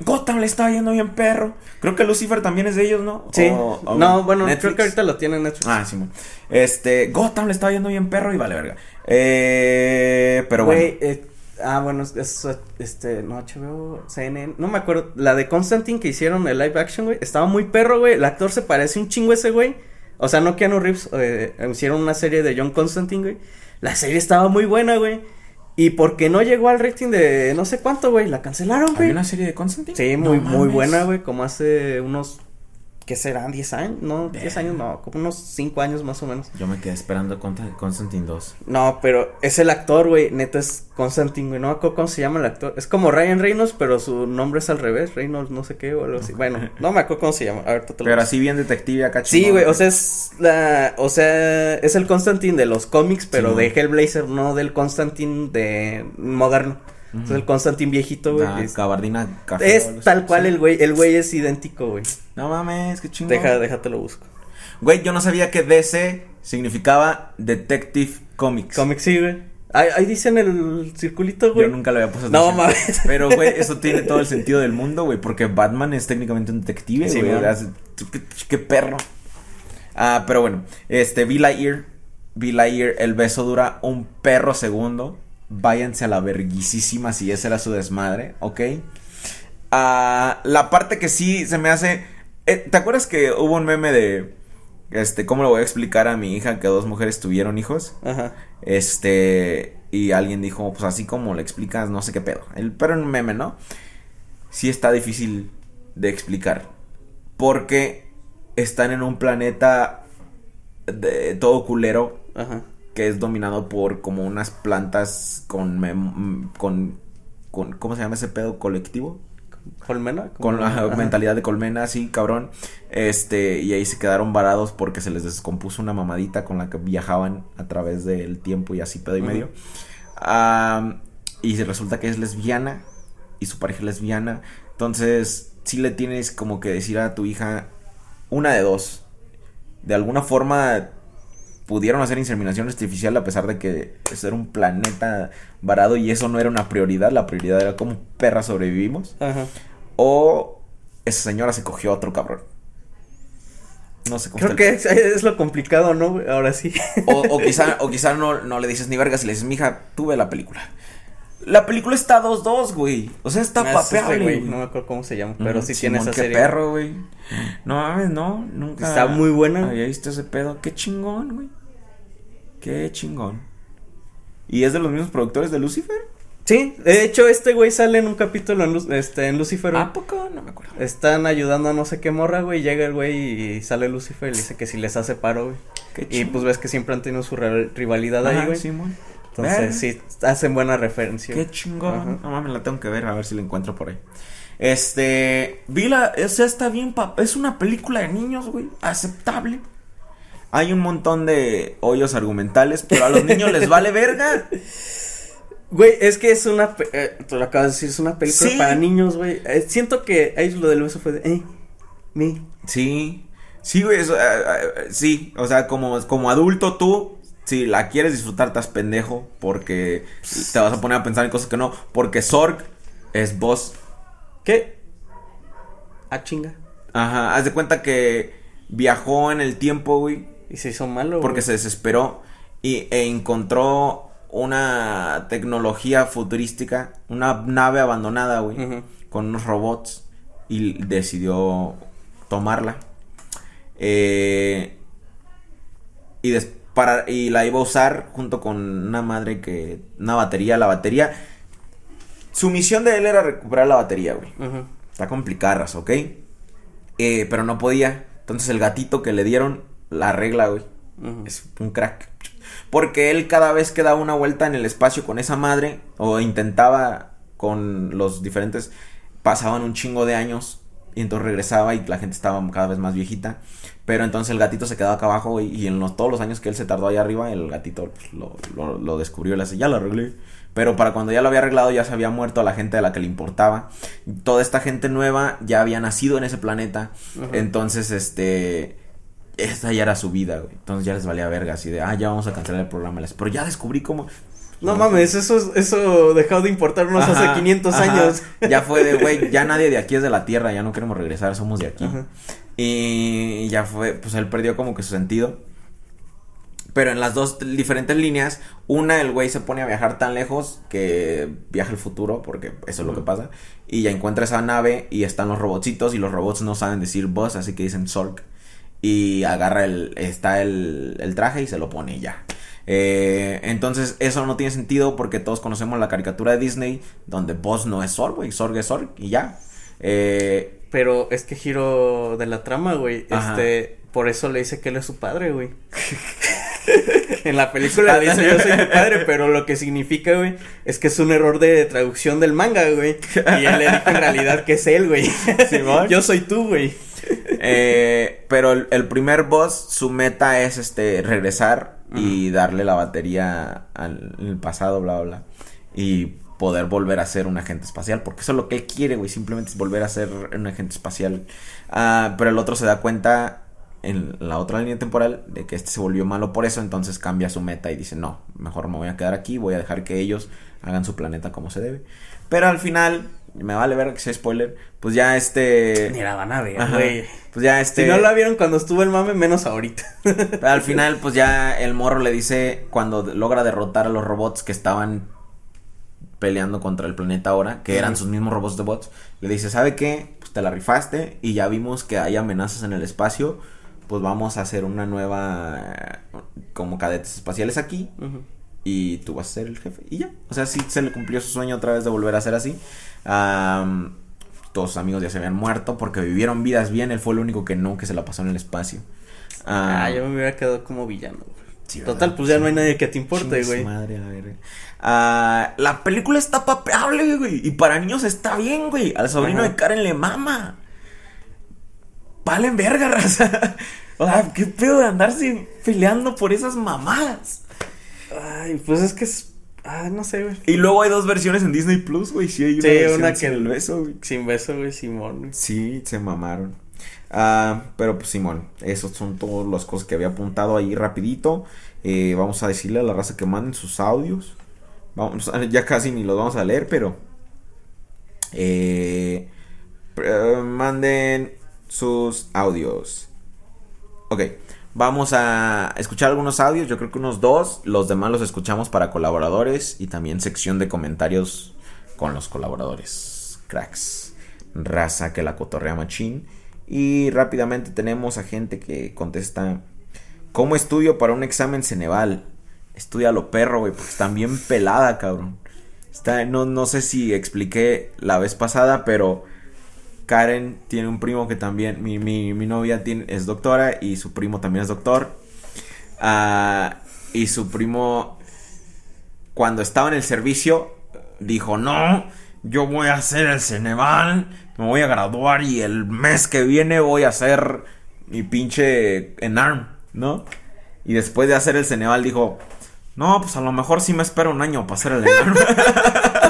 Gotham le estaba yendo bien perro. Creo que Lucifer también es de ellos, ¿no? Sí. O- o no, bueno, Netflix. creo que ahorita lo tiene Netflix. Ah, sí. Este, Gotham le estaba yendo bien perro y vale verga. Eh, pero Güey, bueno. eh, ah, bueno, es, es, este, no, HBO, CNN, no me acuerdo, la de Constantine que hicieron el live action, güey, estaba muy perro, güey, el actor se parece un chingo a ese güey, o sea, no Keanu Reeves, eh, hicieron una serie de John Constantine, güey, la serie estaba muy buena, güey, y porque no llegó al rating de no sé cuánto, güey, la cancelaron, ¿Hay güey. una serie de Constantine? Sí, No muy, muy buena, güey, como hace unos ¿Qué serán? ¿10 años? No, 10 años no, como unos 5 años más o menos. Yo me quedé esperando Constantine 2. No, pero es el actor, güey. Neta es Constantine, güey. No cómo se llama el actor. Es como Ryan Reynolds, pero su nombre es al revés. Reynolds, no sé qué o algo así. Bueno, no me acuerdo cómo se llama. A ver, Pero así bien detective acá Sí, güey. O sea, es la. O sea, es el Constantine de los cómics, pero de Hellblazer, no del Constantine de moderno. Es el Constantine viejito, güey. La es, cabardina café. Es tal cual el güey. El güey es idéntico, güey. No mames, qué chingón. Deja, déjate lo busco. Güey, yo no sabía que DC significaba Detective Comics. Comics, sí, güey. Ahí, ahí dicen el circulito, güey. Yo nunca lo había puesto. No mames. Pero, güey, eso [laughs] tiene todo el sentido del mundo, güey. Porque Batman es técnicamente un detective, sí, güey. ¿Qué, qué, perro. Ah, pero bueno. Este, V Lightyear. V Lightyear, el beso dura un perro segundo váyanse a la verguisísima si esa era su desmadre, ¿ok? Ah, la parte que sí se me hace... Eh, ¿Te acuerdas que hubo un meme de... Este, ¿cómo le voy a explicar a mi hija que dos mujeres tuvieron hijos? Ajá. Este, y alguien dijo, pues así como le explicas, no sé qué pedo. El, pero en un meme, ¿no? Sí está difícil de explicar. Porque están en un planeta de todo culero. Ajá que es dominado por como unas plantas con, con, con ¿cómo se llama ese pedo colectivo? Colmena. Con la mentalidad de colmena, sí, cabrón. Este, y ahí se quedaron varados porque se les descompuso una mamadita con la que viajaban a través del tiempo y así pedo y medio. y resulta que es lesbiana y su pareja es lesbiana. Entonces, sí le tienes como que decir a tu hija una de dos. De alguna forma pudieron hacer inseminación artificial a pesar de que era un planeta varado y eso no era una prioridad, la prioridad era como perra sobrevivimos. Ajá. O esa señora se cogió a otro cabrón. No sé cómo. Creo que es, lo complicado, ¿no? Ahora sí. O, o [laughs] quizá, o quizá no, no le dices ni vergas y le dices, mija, tuve la película. La película está 2-2, güey. O sea, está ah, güey. No me acuerdo cómo se llama, pero sí tiene esa qué serie. perro, güey. No mames, no, nunca. Está muy buena. Había visto ese pedo. Qué chingón, güey. Qué chingón. ¿Y es de los mismos productores de Lucifer? Sí, de hecho este güey sale en un capítulo en, este, en Lucifer. ¿A poco? No me acuerdo. Están ayudando a no sé qué morra, güey. Llega el güey y sale Lucifer y le dice que si les hace paro, güey. Qué y pues ves que siempre han tenido su rivalidad ahí, güey. Entonces sí, hacen buena referencia. Qué chingón. No mames, la tengo que ver a ver si la encuentro por ahí. Este, Vila, o sea, está bien, es una película de niños, güey, aceptable. Hay un montón de hoyos argumentales, pero a los niños les vale verga. Güey, es que es una. Eh, tú lo acabas de decir, es una película para niños, güey. Eh, siento que ahí lo del beso fue de. Eh, me. Sí. Sí, güey. Eso, eh, sí. O sea, como, como adulto tú, si la quieres disfrutar, estás pendejo. Porque te vas a poner a pensar en cosas que no. Porque Sorg es vos. ¿Qué? Ah, chinga. Ajá. Haz de cuenta que viajó en el tiempo, güey y se hizo malo. Porque se desesperó y, e encontró una tecnología futurística, una nave abandonada, güey, con unos robots y decidió tomarla. Eh, y, para, y la iba a usar junto con una madre que... Una batería, la batería... Su misión de él era recuperar la batería, güey. Está complicadas, ¿ok? Eh, pero no podía. Entonces el gatito que le dieron la regla, güey. Es un crack. Porque él cada vez que daba una vuelta en el espacio con esa madre, o intentaba con los diferentes, pasaban un chingo de años y entonces regresaba y la gente estaba cada vez más viejita. Pero entonces el gatito se quedaba acá abajo y en los, todos los años que él se tardó allá arriba, el gatito pues, lo, lo, descubrió y le hace, ya lo arreglé. Pero para cuando ya lo había arreglado ya se había muerto a la gente a la que le importaba. Toda esta gente nueva ya había nacido en ese planeta. Entonces, este esta ya era su vida, güey. Entonces ya les valía verga, así de, ah, ya vamos a cancelar el programa. Pero ya descubrí cómo. No, mames, eso, eso dejó de importarnos hace 500 años. Ya fue de, güey, [laughs] ya nadie de aquí es de la Tierra, ya no queremos regresar, somos de aquí. Y ya fue, pues él perdió como que su sentido. Pero en las dos diferentes líneas, una el güey se pone a viajar tan lejos que viaja al futuro, porque eso es lo que pasa. Y ya encuentra esa nave y están los robotcitos y los robots no saben decir boss, así que dicen Solk y agarra el, está el, el traje y se lo pone ya. Eh, entonces eso no tiene sentido porque todos conocemos la caricatura de Disney donde Boss no es Zorg, güey, Zorg es Zorg y ya. Eh, Pero es que giro de la trama, güey. Este, por eso le dice que él es su padre, güey. [laughs] en la película le [laughs] dice yo soy tu padre, pero lo que significa, güey, es que es un error de traducción del manga, güey. Y él le dijo en realidad que es él, güey. [laughs] Simón. yo soy tú, güey. Eh, pero el, el primer boss, su meta es este regresar y darle la batería al pasado, bla, bla, bla. Y poder volver a ser un agente espacial. Porque eso es lo que él quiere, güey. Simplemente es volver a ser un agente espacial. Ah, pero el otro se da cuenta en la otra línea temporal de que este se volvió malo por eso. Entonces cambia su meta y dice, no, mejor me voy a quedar aquí. Voy a dejar que ellos hagan su planeta como se debe. Pero al final, me vale ver que sea spoiler. Pues ya este... Ni la van a ver, güey. Pues ya este. Si no la vieron cuando estuvo el mame, menos ahorita. Pero [laughs] al final, pues ya el morro le dice, cuando logra derrotar a los robots que estaban peleando contra el planeta ahora, que eran sus mismos robots de bots, le dice, ¿sabe qué? Pues te la rifaste y ya vimos que hay amenazas en el espacio, pues vamos a hacer una nueva, como cadetes espaciales aquí y tú vas a ser el jefe. Y ya, o sea, sí se le cumplió su sueño otra vez de volver a ser así. Am, todos sus amigos ya se habían muerto porque vivieron vidas bien, él fue el único que no, que se la pasó en el espacio. Ah, yo me hubiera quedado como villano, güey. Sí, Total, pues ya no hay nadie que te importe, güey. madre, la verga. Ah, la película está papeable, güey. Y para niños está bien, güey. Al sobrino Ajá. de Karen le mama. Valen verga, [laughs] raza. O sea, qué pedo de andarse peleando por esas mamadas. Ay, pues es que es. Ah, no sé, güey. Y luego hay dos versiones en Disney Plus, güey. Sí, hay una, Sí, una sin que- el beso, güey. Sin beso, güey, Simón. güey. Sí, se mamaron. Ah, pero pues Simón, esos son todas las cosas que había apuntado ahí rapidito. Eh, vamos a decirle a la raza que manden sus audios. Vamos, [laughs] ya casi ni los vamos a leer, pero eh, eh, manden sus audios. Ok, vamos a escuchar algunos audios, yo creo que unos dos. Los demás los escuchamos para colaboradores y también sección de comentarios con los colaboradores. Cracks. Raza que la cotorrea machín. Y rápidamente tenemos a gente que contesta. ¿Cómo estudio para un examen Ceneval? Estudia lo perro, güey, porque están bien pelada, cabrón. Está, no, no sé si expliqué la vez pasada, pero Karen tiene un primo que también, mi, mi, mi novia tiene, es doctora y su primo también es doctor. Ah, y su primo, cuando estaba en el servicio, dijo, no, yo voy a hacer el Ceneval, me voy a graduar y el mes que viene voy a hacer mi pinche ENARM, ¿no? Y después de hacer el Ceneval dijo, no, pues a lo mejor sí me espero un año para hacer el ENARM. [laughs]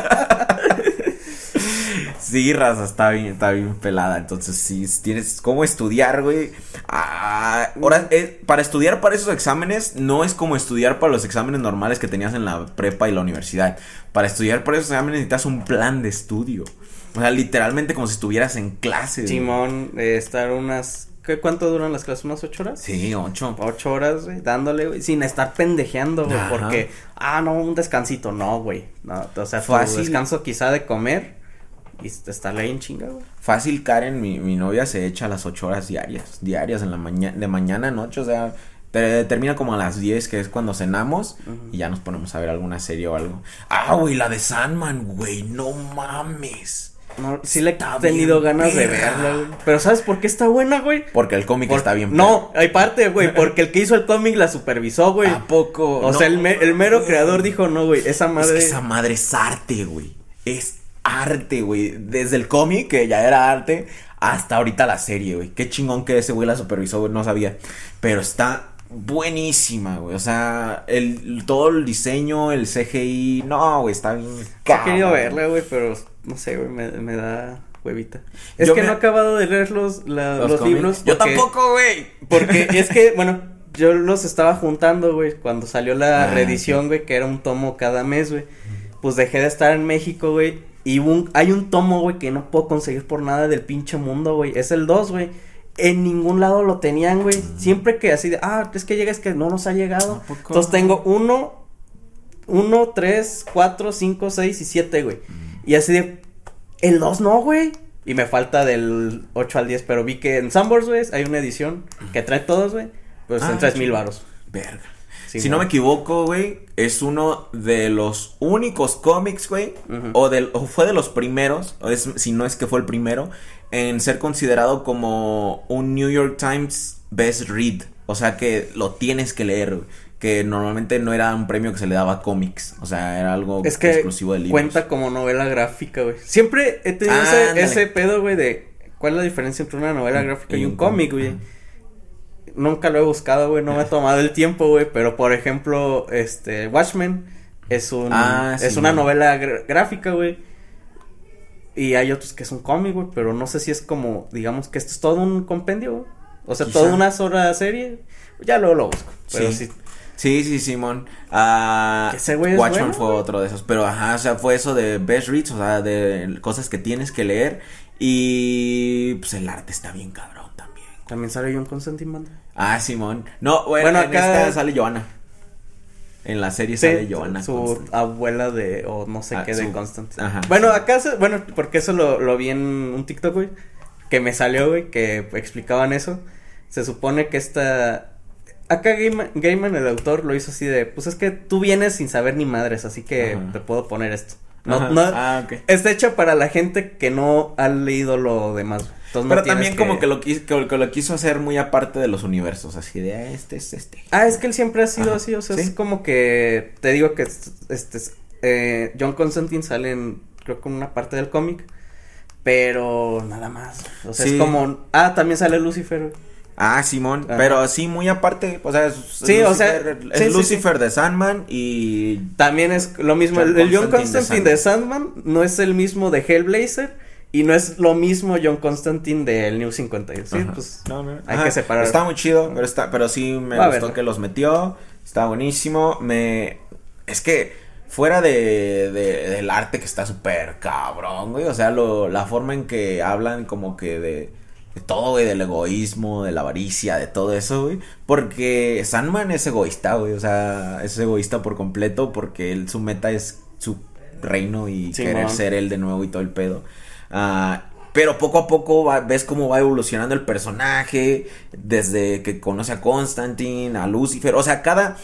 Sí, raza, está bien, está bien pelada. Entonces, si tienes cómo estudiar, güey. Ah, ahora, eh, para estudiar para esos exámenes, no es como estudiar para los exámenes normales que tenías en la prepa y la universidad. Para estudiar para esos exámenes necesitas un plan de estudio. O sea, literalmente como si estuvieras en clase. güey. Simón, eh, estar unas. ¿qué, ¿Cuánto duran las clases? ¿Unas ocho horas? Sí, ocho. Ocho horas, güey, dándole, güey, sin estar pendejeando, güey, porque, ah, no, un descansito, no, güey, no, o sea, tu Fácil. descanso quizá de comer y estarle ahí en chinga, güey. Fácil, Karen, mi, mi novia se echa las ocho horas diarias. Diarias en la mañana, de mañana a noche, o sea. te- termina como a las 10, que es cuando cenamos. Y ya nos ponemos a ver alguna serie o algo. Ah, güey, la de Sandman, güey. No mames. No, sí le he Está tenido ganas de verla, güey. Pero ¿sabes por qué está buena, güey? Porque el cómic Por- está bien. No, hay parte, güey, porque el que hizo el cómic la supervisó, güey. ¿A poco? O No. sea, el, me- el mero creador dijo, no, güey, esa Es madre... que esa madre es arte, güey. Es arte, güey. Desde el cómic, que ya era arte, hasta ahorita la serie, güey. Qué chingón que ese güey la supervisó, güey. No sabía. Pero está buenísima, güey. O sea, el, todo el diseño, el CGI. No, güey, está bien. He querido verla, güey, pero no sé, güey, me, me da huevita. Es Yo que me- no he acabado de leer los, la- los, libros. Yo tampoco, güey. Porque [laughs] es que, bueno, yo los estaba juntando, güey, cuando salió la Ah, reedición, güey, que era un tomo cada mes, güey. Pues dejé de estar en México, güey. Y un, hay un tomo, güey, que no puedo conseguir por nada del pinche mundo, güey. Es el 2, güey. En ningún lado lo tenían, güey. Siempre que así de, ah, es que llega, es que no nos ha llegado. Entonces tengo uno, uno, tres, cuatro, cinco, seis y siete, güey. Y así de, el 2 no, güey. Y me falta del 8 al 10, pero vi que en Sunburst, güey, hay una edición que trae todos, güey. Pues Ah, en tres mil varos. Verga. Si no me equivoco, güey, es uno de los únicos cómics, güey, o, del, o fue de los primeros, o es, si no es que fue el primero, en ser considerado como un New York Times Best Read. O sea que lo tienes que leer, que normalmente no era un premio que se le daba a cómics, o sea, era algo es que exclusivo de libros. Cuenta como novela gráfica, güey. Siempre he tenido ese, ese, pedo, güey, de cuál es la diferencia entre una novela gráfica y, un cómic, güey. Nunca lo he buscado, güey, no me he tomado el tiempo, güey, pero por ejemplo, este Watchmen es un ah, es una novela gráfica, güey. Y hay otros que es un cómic, güey, pero no sé si es como, digamos que esto es todo un compendio, güey. O sea, toda una sola serie. Ya luego lo busco. Pero sí. sí. Sí, Simón. Ese güey Watchmen fue otro de esos. Pero ajá, o sea, fue eso de best reads, o sea, de cosas que tienes que leer. Y pues el arte está bien cabrón también. También sale John Constantine, man. Ah, Simón. No, bueno, acá sale Joana. En la serie sale Joana. Su abuela de, o no sé ah, qué, de Constantine. Ajá. Bueno, acá, bueno, porque eso lo, lo vi en un TikTok, güey. Que me salió, güey, que explicaban eso se supone que esta... Acá Gaiman, el autor, lo hizo así de, pues es que tú vienes sin saber ni madres, así que te puedo poner esto. No, no, ah, Está hecho para la gente que no ha leído lo demás. Pero también como que lo, quiso, que, lo quiso hacer muy aparte de los universos, así de ah, este es este. Ah, es que él siempre ha sido así, o sea, es como que te digo que este eh, John Constantine sale en, creo que en una parte del cómic, pero nada más. O sea, es como, ah, también sale Lucifer. Ah, Simón, pero sí, muy aparte, o sea, es, sí, Lucifer, o sea, es Lucifer de Sandman y... También es lo mismo, el, John Constantine de Sandman. no es el mismo de Hellblazer y no es lo mismo John Constantine del New 52, sí, pues no, no. hay que separar. Está muy chido, pero, está, pero sí me gustó que los metió, está buenísimo, me... Es que fuera de, de del arte que está súper cabrón, güey, o sea, lo, la forma en que hablan como que de de todo, güey, del egoísmo, de la avaricia, de todo eso, güey. Porque Sandman es egoísta, güey, o sea, es egoísta por completo porque él, su meta es su reino y querer ser él de nuevo y todo el pedo. Ah, pero poco a poco ves cómo va evolucionando el personaje, desde que conoce a Constantine, a Lucifer, o sea, cada,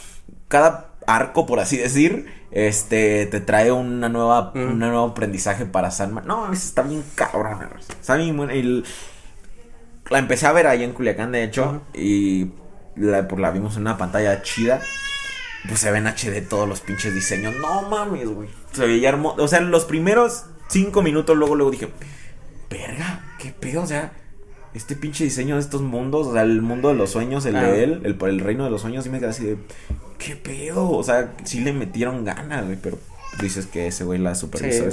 cada arco, por así decir, este, te trae una nueva, un nuevo aprendizaje para Sandman. No, está bien cabrón, está bien, el, la empecé a ver ahí en Culiacán, de hecho, y la, pues, la vimos en una pantalla chida. Pues se ven HD todos los pinches diseños. No mames, güey. Se veía hermoso. O sea, los primeros cinco minutos luego, luego dije, verga, qué pedo, o sea, este pinche diseño de estos mundos, o sea, el mundo de los sueños, el de él, el, el reino de los sueños, y me quedé así de, qué pedo, o sea, sí le metieron ganas, güey, pero dices que ese güey la supervisó.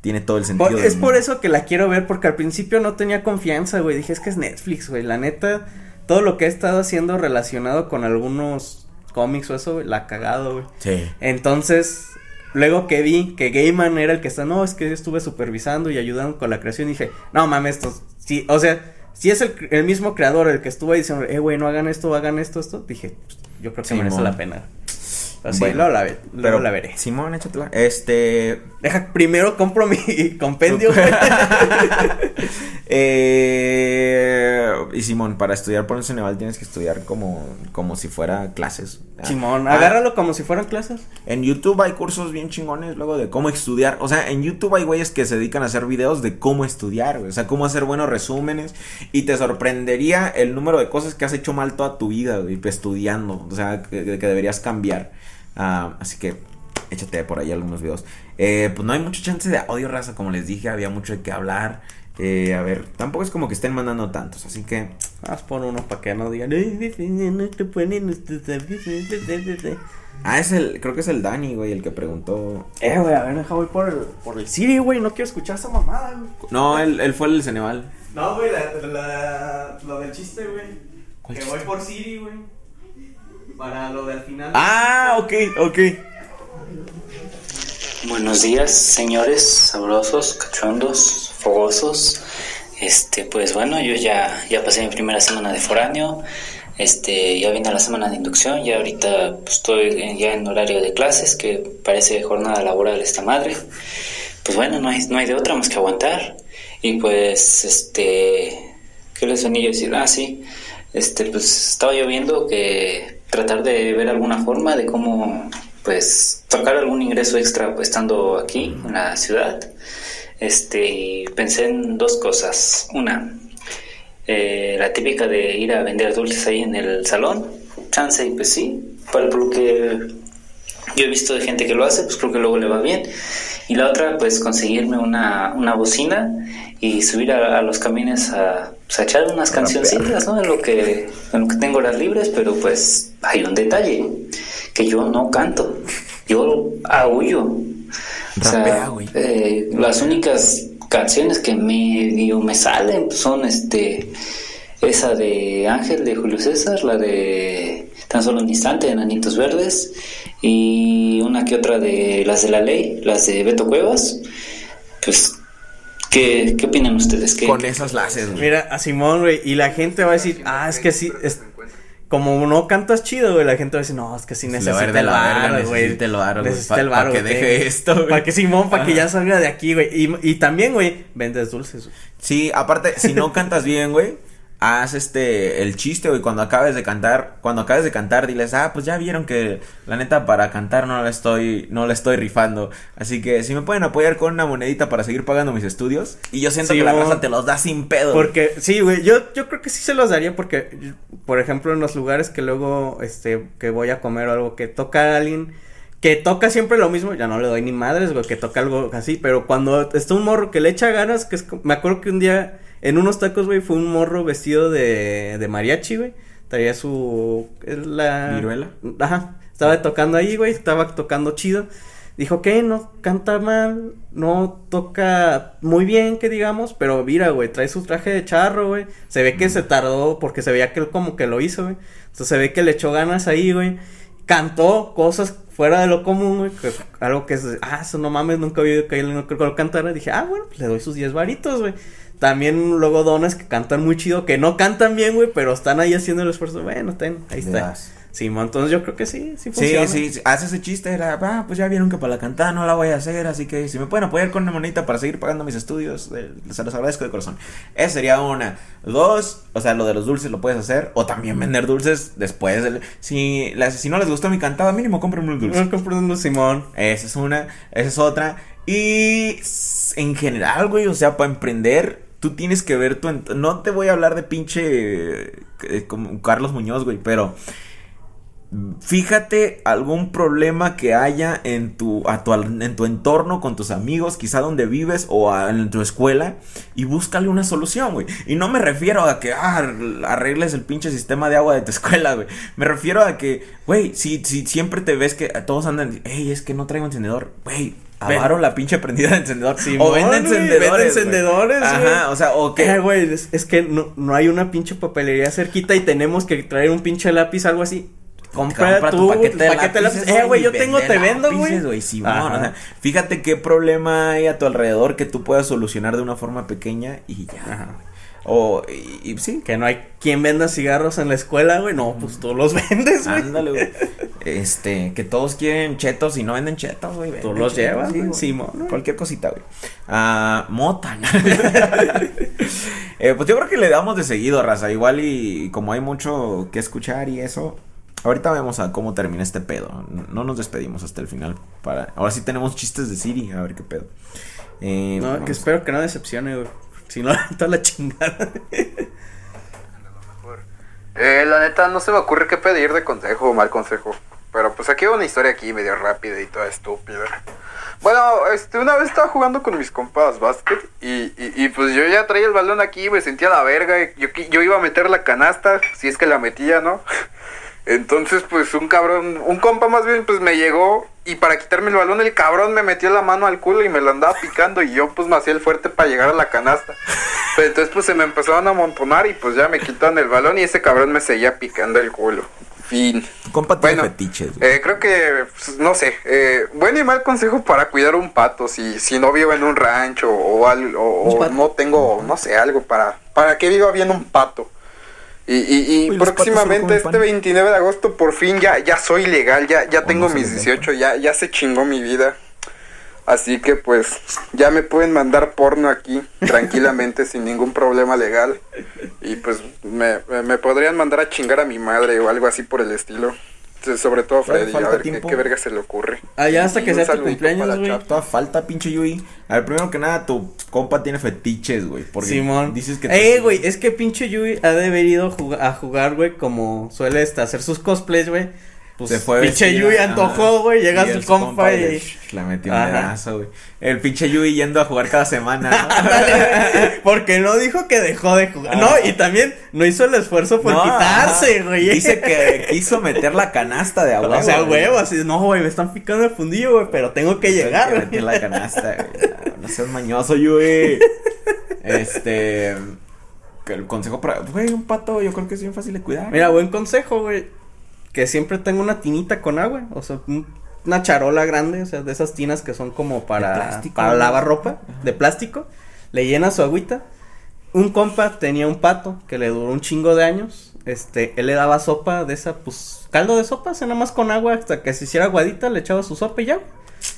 tiene todo el sentido. es por eso que la quiero ver, porque al principio no tenía confianza, güey. Dije, es que es Netflix, güey. La neta, todo lo que he estado haciendo relacionado con algunos cómics o eso, la ha cagado, güey. Sí. Entonces, luego que vi que Gaiman era el que está, no, es que estuve supervisando y ayudando con la creación, dije, no mames, esto, sí, o sea, si es el, mismo creador el que estuvo diciendo, eh, güey, no hagan esto, hagan esto, esto, dije, pues, yo creo que merece la pena. Así, luego, la, luego la veré. Simón, échatela. Este. Deja, primero compro mi [laughs] compendio. [laughs] eh, y Simón, para estudiar por el Ceneval tienes que estudiar como, como si fuera clases. Simón, ah. agárralo como si fueran clases. En YouTube hay cursos bien chingones luego de cómo estudiar. O sea, en YouTube hay güeyes que se dedican a hacer videos de cómo estudiar, O sea, cómo hacer buenos resúmenes. Y te sorprendería el número de cosas que has hecho mal toda tu vida, güey, estudiando. O sea, que deberías cambiar. Ah, así que échate por ahí algunos videos. Eh, pues no hay mucha chance de audio raza, como les dije, había mucho de qué hablar. Eh, a ver, tampoco es como que estén mandando tantos, así que. Haz por uno para que no digan. Ah, es el, creo que es el Dani, güey, el que preguntó. Eh, güey, a ver, deja voy por el, por el Siri, güey, no quiero escuchar esa mamada, güey. No, él, él fue el Ceneval. No, güey, la, la, lo del chiste, güey. Que voy por Siri, güey para lo del final. Ah, ok, ok. Buenos días, señores, sabrosos, cachondos, fogosos. Este, pues bueno, yo ya, ya pasé mi primera semana de foráneo. Este, ya viene la semana de inducción, ya ahorita pues, estoy ya en horario de clases, que parece jornada laboral esta madre. Pues bueno, no hay, no hay de otra más que aguantar. Y pues, este, ¿qué les venía a decir? Ah, sí, este, pues estaba yo viendo que tratar de ver alguna forma de cómo pues tocar algún ingreso extra estando aquí en la ciudad. Este, pensé en dos cosas. Una, eh, la típica de ir a vender dulces ahí en el salón. Chance, pues sí, para lo que yo he visto de gente que lo hace, pues creo que luego le va bien. Y la otra, pues conseguirme una, una bocina y subir a, los camines a, pues, echar unas cancioncitas, ¿no? En lo, que, en lo que tengo horas libres, pero pues hay un detalle, que yo no canto, yo aullo. O sea, eh, las únicas canciones que medio me salen pues, son este esa de Ángel de Julio César, la de Tan solo un instante de Nanitos Verdes y una que otra de las de la ley, las de Beto Cuevas. Pues ¿Qué, ¿Qué, opinan ustedes? ¿Qué, Con esas laces, Mira, a Simón, güey, y la gente va a decir, ah, es que sí, es, como no cantas chido, güey, la gente va a decir, no, es que sí necesita el bar, güey. Necesita el bar, Necesita el Para que deje esto, güey. Para que Simón, para que ya salga de aquí, güey. Y, y también, güey, vendes dulces, güey. Sí, aparte, si no cantas bien, güey, haz este el chiste, güey, cuando acabes de cantar, cuando acabes de cantar, diles, ah, pues ya vieron que la neta para cantar no la estoy, no la estoy rifando. Así que si me pueden apoyar con una monedita para seguir pagando mis estudios. Y yo siento que la raza te los da sin pedo. Porque, sí, güey, yo, yo creo que sí se los daría porque, por ejemplo, en los lugares que luego, este, que voy a comer o algo, que toca a alguien que toca siempre lo mismo, ya no le doy ni madres, güey, que toca algo así, pero cuando está un morro que le echa ganas, que es, me acuerdo que un día en unos tacos, güey, fue un morro vestido de, de mariachi, güey. Traía su. La. ¿Viruela? Ajá. Estaba tocando ahí, güey. Estaba tocando chido. Dijo que no canta mal, no toca muy bien, que digamos, pero mira, güey, trae su traje de charro, güey. Se ve que se tardó porque se veía que él como que lo hizo, güey. Entonces se ve que le echó ganas ahí, güey. Cantó cosas fuera de lo común, güey. algo que es, ah, eso no mames, nunca había oído que él no creo que lo cantara. Dije, ah, bueno, pues le doy sus 10 varitos, güey. También luego dones que cantan muy chido, que no cantan bien, güey, pero están ahí haciendo el esfuerzo. Bueno, ten, ahí está. Sí, entonces yo creo que sí, sí funciona. Sí, sí, hace ese chiste, era, ah, pues ya vieron que para la cantada no la voy a hacer, así que si me pueden apoyar con una monita para seguir pagando mis estudios, eh, se los agradezco de corazón. Esa sería una. Dos, o sea, lo de los dulces lo puedes hacer, o también vender dulces después. si, si no les gustó mi cantada, mínimo compren un dulce. No compren un Simón. Esa es una, esa es otra. Y en general, güey, o sea, para emprender, tú tienes que ver tu... No te voy a hablar de pinche... Eh, como Carlos Muñoz, güey, pero... Fíjate algún problema que haya en tu, en tu entorno, con tus amigos, quizá donde vives o en tu escuela, y búscale una solución, güey. Y no me refiero a que ah, arregles el pinche sistema de agua de tu [laughs] escuela, güey. Me refiero a que, güey, si, si siempre te ves que todos andan, hey, es que no traigo encendedor, güey, Avaro la pinche prendida de encendedor. o vende encendedores. Vende encendedores, Ajá, o sea, o que. Eh, güey, es, que no, no, hay una pinche papelería cerquita y tenemos que traer un pinche lápiz, algo así. Compra, tu paquete de lápices, Eh, güey, yo tengo, te vendo, güey. Sí, o sea, fíjate qué problema hay a tu alrededor que tú puedas solucionar de una forma pequeña y ya. Ajá. O, y, sí. Que no hay quien venda cigarros en la escuela, güey. No, pues tú los vendes, güey. Ándale, güey. Este, que todos quieren chetos y no venden chetos, güey. Tú los llevas, sí, sí Cualquier cosita, güey. Ah, mota. [laughs] eh, pues yo creo que le damos de seguido, raza. Igual y como hay mucho que escuchar y eso. Ahorita vemos a cómo termina este pedo. No nos despedimos hasta el final. Para... Ahora sí tenemos chistes de Siri. A ver qué pedo. Eh, no, que espero que no decepcione, güey. Si no, [laughs] toda la chingada. Eh, la neta, no se me ocurre qué pedir de consejo o mal consejo. Pero pues aquí hay una historia aquí medio rápida y toda estúpida. Bueno, este, una vez estaba jugando con mis compas básquet y, y, pues yo ya traía el balón aquí, me sentía la verga. Yo, yo iba a meter la canasta, si es que la metía, ¿no? Entonces, pues un cabrón, un compa más bien, pues me llegó y para quitarme el balón, el cabrón me metió la mano al culo y me lo andaba picando y yo pues me hacía el fuerte para llegar a la canasta. [laughs] Pero entonces pues se me empezaron a amontonar y pues ya me quitaron el balón y ese cabrón me seguía picando el culo. Fin. Compa bueno, fetiches. Eh, creo que, pues, no sé, eh, buen y mal consejo para cuidar un pato. Si, si no vivo en un rancho o, algo, o, no tengo, no sé, algo para, para que viva bien un pato. Y, y, próximamente este 29 de agosto por fin ya, ya soy legal, ya, ya tengo mis 18, ya, ya se chingó mi vida. Así que pues ya me pueden mandar porno aquí tranquilamente [laughs] sin ningún problema legal. Y pues me, me- me podrían mandar a chingar a mi madre o algo así por el estilo. Sobre todo Freddy, a falta ver qué, tiempo. qué verga se le ocurre. Allá hasta que un sea tu cumpleaños, güey. Toda falta, pinche Yui. A ver, primero que nada, tu compa tiene fetiches, güey. Simón. dices que. Eh, güey, es que pinche Yui ha de haber ido a jugar, güey, como suele este, hacer sus cosplays, güey. Pues Se fue pinche Yui antojó, güey, llega su el compa y... le, le metió un Ajá. dedazo, güey. El pinche Yui yendo a jugar cada semana, ¿no? [laughs] Porque no dijo que dejó de jugar. No, y también no hizo el esfuerzo por No, quitarse, güey. Dice que quiso meter la canasta de agua. [laughs] o sea, huevo, así, no, güey, me están picando el fundillo, güey, pero tengo que llegar, que meter la canasta, güey. [laughs] No seas mañoso, Yui. Este. El consejo para. Güey, un pato, yo creo que es bien fácil de cuidar. Mira, buen consejo, güey. Que siempre tengo una tinita con agua. O sea, un- una charola grande. O sea, de esas tinas que son como para, plástico, para ¿no? lavar ropa. De plástico. Le llena su agüita. Un compa tenía un pato que le duró un chingo de años. Este, él le daba sopa de esa, pues, caldo de sopa, nada más con agua hasta que se hiciera aguadita, le echaba su sopa y ya.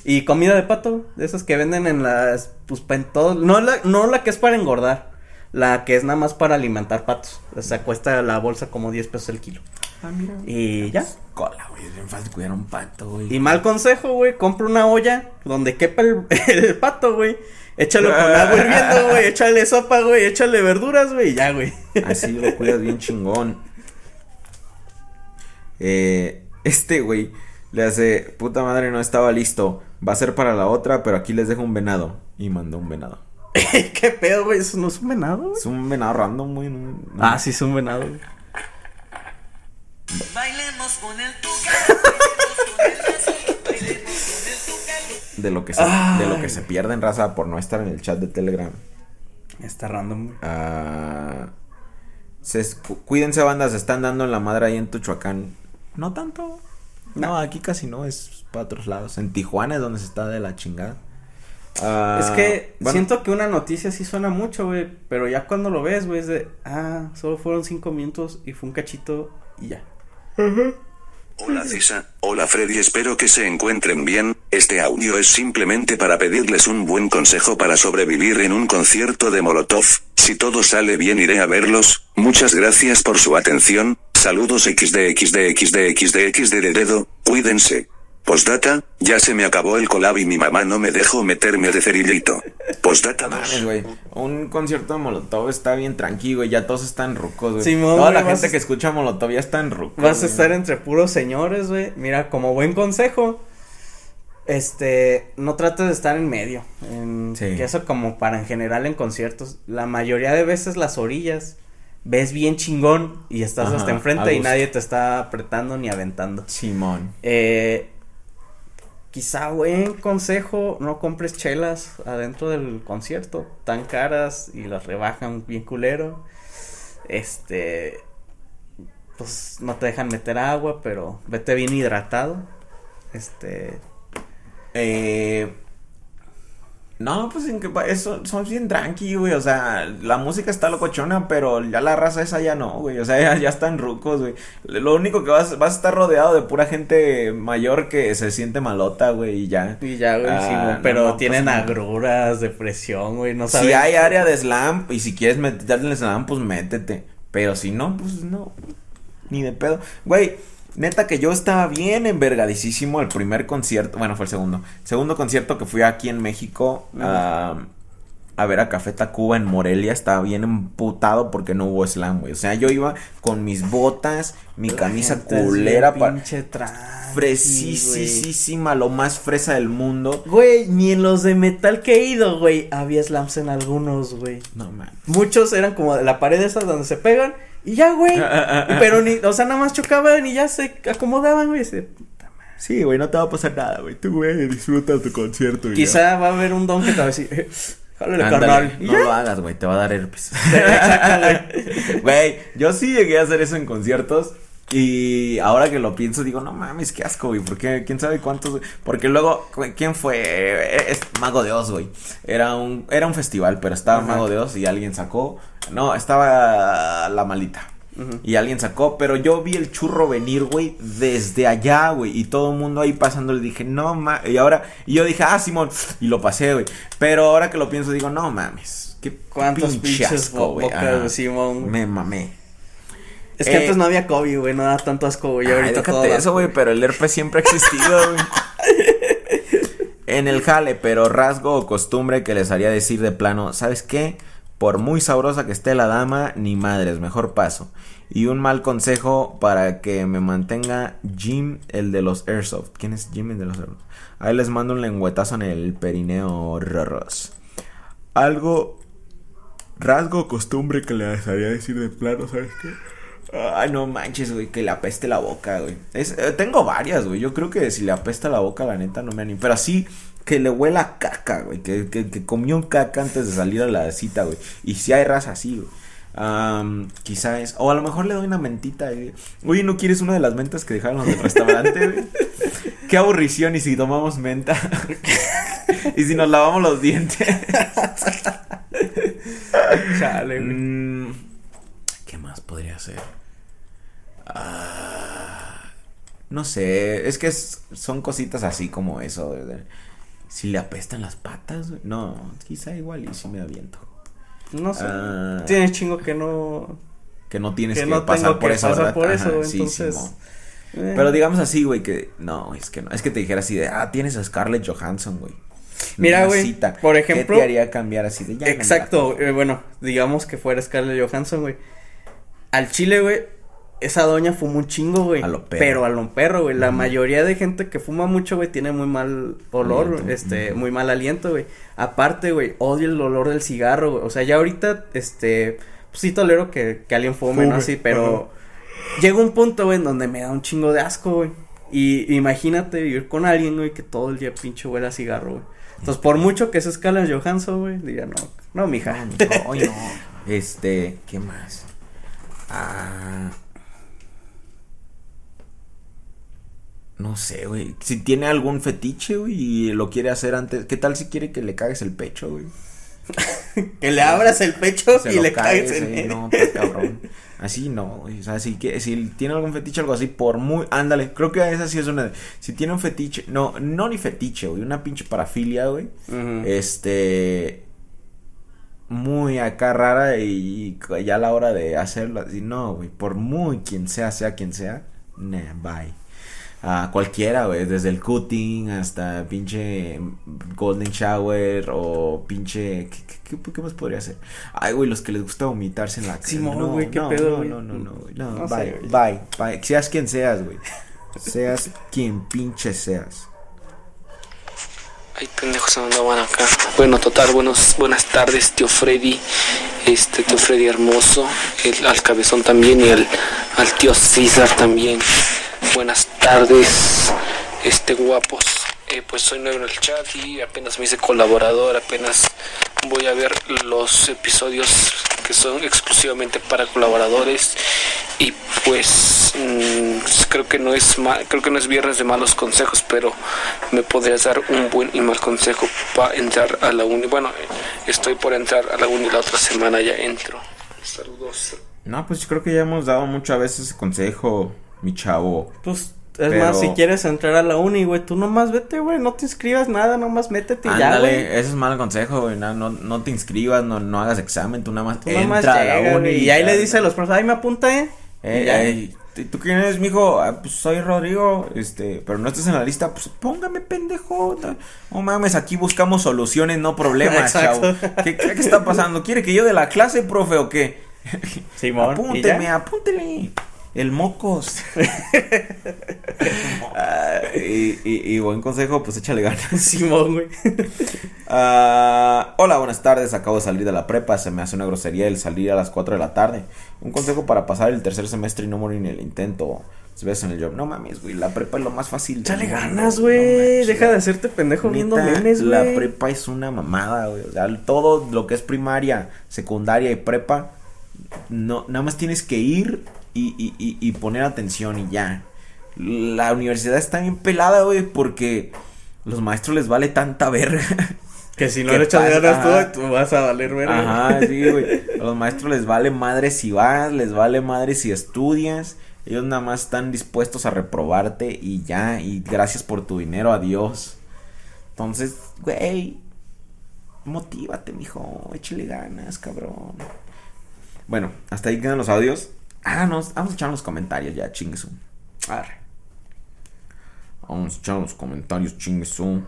Y comida de pato, de esas que venden en las, pues, en todo, no la, no la que es para engordar, la que es nada más para alimentar patos. O sea, cuesta la bolsa como 10 pesos el kilo. Ah, mira. Y ya. Cola, güey. Es bien fácil cuidar un pato, güey. Y mal consejo, güey, compra una olla donde quepa el, [laughs] el pato, güey. Échalo con agua hirviendo, güey. Échale sopa, güey. Échale verduras, güey. Y ya, güey. Así lo cuidas bien chingón. Eh, este güey le hace, puta madre, no estaba listo. Va a ser para la otra, pero aquí les dejo un venado. Y mandó un venado. [laughs] ¿Qué pedo, güey? Eso no es un venado, güey. Es un venado random, güey. no- no- Ah, sí, es un venado, güey. Bailemos con el tuca, bailemos con el lazo, bailemos con el tuca. De lo que se, de lo que se pierde en raza por no estar en el chat de Telegram. Está random, güey. Ah, se es- cu- cuídense, bandas. Se están dando en la madre ahí en Tuchuacán. No tanto. No, aquí casi no. Es para otros lados. En Tijuana es donde se está de la chingada. Ah, es que bueno, siento que una noticia sí suena mucho, güey. Pero ya cuando lo ves, güey, es de, ah, solo fueron cinco minutos y fue un cachito y ya. Hola Cisa, hola Freddy, espero que se encuentren bien. Este audio es simplemente para pedirles un buen consejo para sobrevivir en un concierto de Molotov. Si todo sale bien iré a verlos. Muchas gracias por su atención. Saludos de dedo. Cuídense. Postdata, ya se me acabó el collab y mi mamá no me dejó meterme de cerillito. Postdata Mames, 2. güey. Un concierto de Molotov está bien tranquilo, güey. Ya todos están rucos, güey. Simón, Toda la gente a- que escucha Molotov ya está en rucos. Vas a estar entre puros señores, güey. Mira, como buen consejo, este, no trates de estar en medio. En, Sí. Que eso como para en general en conciertos. La mayoría de veces las orillas ves bien chingón y estás Ajá, hasta enfrente y nadie te está apretando ni aventando. Simón. Eh, quizá buen consejo, no compres chelas adentro del concierto, tan caras y las rebajan bien culero. Este, pues no te dejan meter agua, pero vete bien hidratado. Este, Eh. No, pues en que eso somos bien tranqui, güey. O sea, la música está locochona, pero ya la raza esa ya no, güey. O sea, ya, ya están rucos, güey. Lo único que vas, vas a estar rodeado de pura gente mayor que se siente malota, güey, y ya. y ya, güey, Ah, sí, güey, no, pero no tienen nada. agruras, depresión, güey, no saben. Si hay área de slam y si quieres meterte en el slam, pues métete. Pero si no, pues no. Ni de pedo. Güey, neta que yo estaba bien envergadicísimo el primer concierto. Bueno, fue el segundo. Segundo concierto que fui aquí en México a, a ver a Café Tacuba en Morelia. Estaba bien emputado porque no hubo slam, güey. O sea, yo iba con mis botas, mi La camisa culera para. pinche tranqui, Fresísima, lo más fresa del mundo. Güey, ni en los de metal que he ido, güey, había slams en algunos, güey. No, man. Muchos eran como de la pared esa donde se pegan y ya, güey. Y pero ni, o sea, nada más chocaban y ya se acomodaban, güey. Se- Sí, güey, no te va a pasar nada, güey. Tú, güey, disfruta tu concierto. ya. Quizá va a haber un don que te va a decir, eh, jálale, Ándale, carnal. No ya. lo hagas, güey, te va a dar herpes. [laughs] Güey, yo sí llegué a hacer eso en conciertos. Y ahora que lo pienso, digo, no mames, qué asco, güey. Porque quién sabe cuántos. Porque luego, ¿quién fue? Eh, Es Mago de Oz, güey. Era un, era un festival, pero estaba Ajá. Mago de Oz y alguien sacó. No, estaba la malita. Y alguien sacó, pero yo vi el churro venir, güey, desde allá, güey. Y todo el mundo ahí pasando le dije, no mames. Y ahora, y yo dije, ah, Simón. Y lo pasé, güey. Pero ahora que lo pienso, digo, no mames. Qué ¿Cuántos pinche pinches asco, Simón, güey? Me mamé. Es que Eh, antes no había COVID, güey, no da tanto asco, güey. ahorita todo eso, güey, pero el herpes siempre ha existido, güey. [laughs] En el jale, pero rasgo o costumbre que les haría decir de plano, ¿sabes qué? Por muy sabrosa que esté la dama, ni madres, mejor paso. Y un mal consejo para que me mantenga Jim, el de los Airsoft. ¿Quién es Jim, el de los Airsoft? Ahí les mando un lengüetazo en el perineo rorros. Algo rasgo o costumbre que les haría decir de plano, ¿sabes qué? Ay, no manches, güey, que le apeste la boca, güey. Es, eh, tengo varias, güey. Yo creo que si le apesta la boca, la neta, no me animo. Pero así, que le huela caca, güey. Que, que, que comió un caca antes de salir a la cita, güey. Y si hay raza así, güey. Am, quizá es. O a lo mejor le doy una mentita, güey. Oye, ¿no quieres una de las mentas que dejaron en el restaurante, güey? [laughs] Qué aburrición, y si tomamos menta. [laughs] y si nos lavamos los dientes. [laughs] Chale, güey. Mm, ¿Qué más podría ser? Ah, no sé, es que es- son cositas así como eso. si le apestan las patas, no, quizá igual y si me aviento. No sé. Ah. Tienes chingo que no. Que no tienes Que que, no pasar por que eso, pasar ¿verdad? por eso, Ajá, güey, sí, entonces, eh. Pero digamos así, güey, que no, es que no, es que te dijera así de, ah, tienes a Scarlett Johansson, güey. Mira, güey, por ¿qué ejemplo- te haría cambiar así de ya? Exacto, late"? eh, bueno, digamos que fuera Scarlett Johansson, güey. Al chile, güey, esa doña fuma un chingo, güey. A lo perro. Pero a lo perro, güey. La mayoría de gente que fuma mucho, güey, tiene muy mal olor, Aliento, este, muy mal aliento, güey. Aparte, güey, odio el olor del cigarro, güey. O sea, ya ahorita, este, pues sí tolero que, que alguien fume, ¿no? Fume, Así, pero llega un punto, güey, en donde me da un chingo de asco, güey. Y imagínate vivir con alguien, güey, que todo el día pinche huele a cigarro, güey. Entonces, por mucho que sea Scarlett Johansson, güey, diría, no, no, mija. No, [laughs] ay, no. Este, ¿qué más? Ah. No sé, güey. Si tiene algún fetiche, güey, y lo quiere hacer antes. ¿Qué tal si quiere que le cagues el pecho, güey? [laughs] Que le abras el pecho Se y le cagues cagues, en él. No, pues, cabrón. Así no, güey. O sea, si, que, si tiene algún fetiche, algo así, por muy. Ándale, creo que esa sí es una. Si tiene un fetiche. No, no ni fetiche, güey. Una pinche parafilia, güey. Este. Muy acá rara y ya a la hora de hacerlo así, no, güey, por muy quien sea, sea quien sea, nah, bye. A cualquiera, güey, desde el cutting hasta pinche golden shower o pinche... ¿Qué, qué, qué más podría ser? Ay, güey, los que les gusta vomitarse en la cara. Simón, no, güey, qué no, pedo, no, güey. No, no, no, güey, no, No sé, bye, bye, bye. Seas quien seas, güey. [laughs] Seas quien pinche seas. Ay, pendejos se mandaban acá. Bueno, total, buenos, buenas tardes, tío Freddy. Este, tío Freddy hermoso. El, al cabezón también y el, al tío César también. Buenas tardes, este, guapos. Eh, pues soy nuevo en el chat y apenas me hice colaborador. Apenas voy a ver los episodios que son exclusivamente para colaboradores. Y pues mm, creo que no es ma- creo que no es viernes de malos consejos, pero me podrías dar un buen y mal consejo para entrar a la uni. Bueno, estoy por entrar a la uni la otra semana ya entro. Saludos. No, pues creo que ya hemos dado muchas veces consejo, mi chavo. Pues, es Pero- más, si quieres entrar a la uni, güey, tú nomás vete, güey, no te inscribas nada, nomás métete y ya, güey. ese es mal consejo, güey. No, no, no te inscribas, no, no hagas examen, tú nada más Tú nomás entra a la uni. y ahí le dice a los profesores, ay, me apunta, eh. Eh, Y eh, ¿tú- ¿Tú quién eres, mijo? Ah, pues soy Rodrigo, este, pero no estás en la lista, pues póngame pendejo. No mames, aquí buscamos soluciones, no problemas, [laughs] chavo. ¿Qué, qué, qué está pasando? ¿Quiere que yo de la clase, profe, o qué? Simón, Apúnteme, apúntele. [laughs] El mocos. Ah, y, y- y buen consejo, pues échale ganas. [laughs] Simón, güey. Ah, hola, buenas tardes. Acabo de salir de la prepa. Se me hace una grosería el salir a las 4 de la tarde. Un consejo para pasar el tercer semestre y no morir en el intento. Si ves en el job. No mames, güey. La prepa es lo más fácil. Échale ganas, güey. Deja de hacerte pendejo viendo memes, güey. La prepa es una mamada, güey. O sea, todo lo que es primaria, secundaria y prepa. No, nada más tienes que ir y, y- y- y poner atención y ya. La universidad está bien pelada, güey, porque los maestros les vale tanta verga. [laughs] Que si no ¿Qué le echas ganas tú, tú vas a valer verga. Ajá, sí, güey. A los maestros les vale madre si vas, les vale madre si estudias. Ellos nada más están dispuestos a reprobarte y ya, y gracias por tu dinero, adiós. Entonces, güey, motívate, mijo, échale ganas, cabrón. Bueno, hasta ahí quedan los audios. Ah, nos, vamos a echar los comentarios ya, chinguesu. Arre. Vamos a echar los comentarios, chinguesu.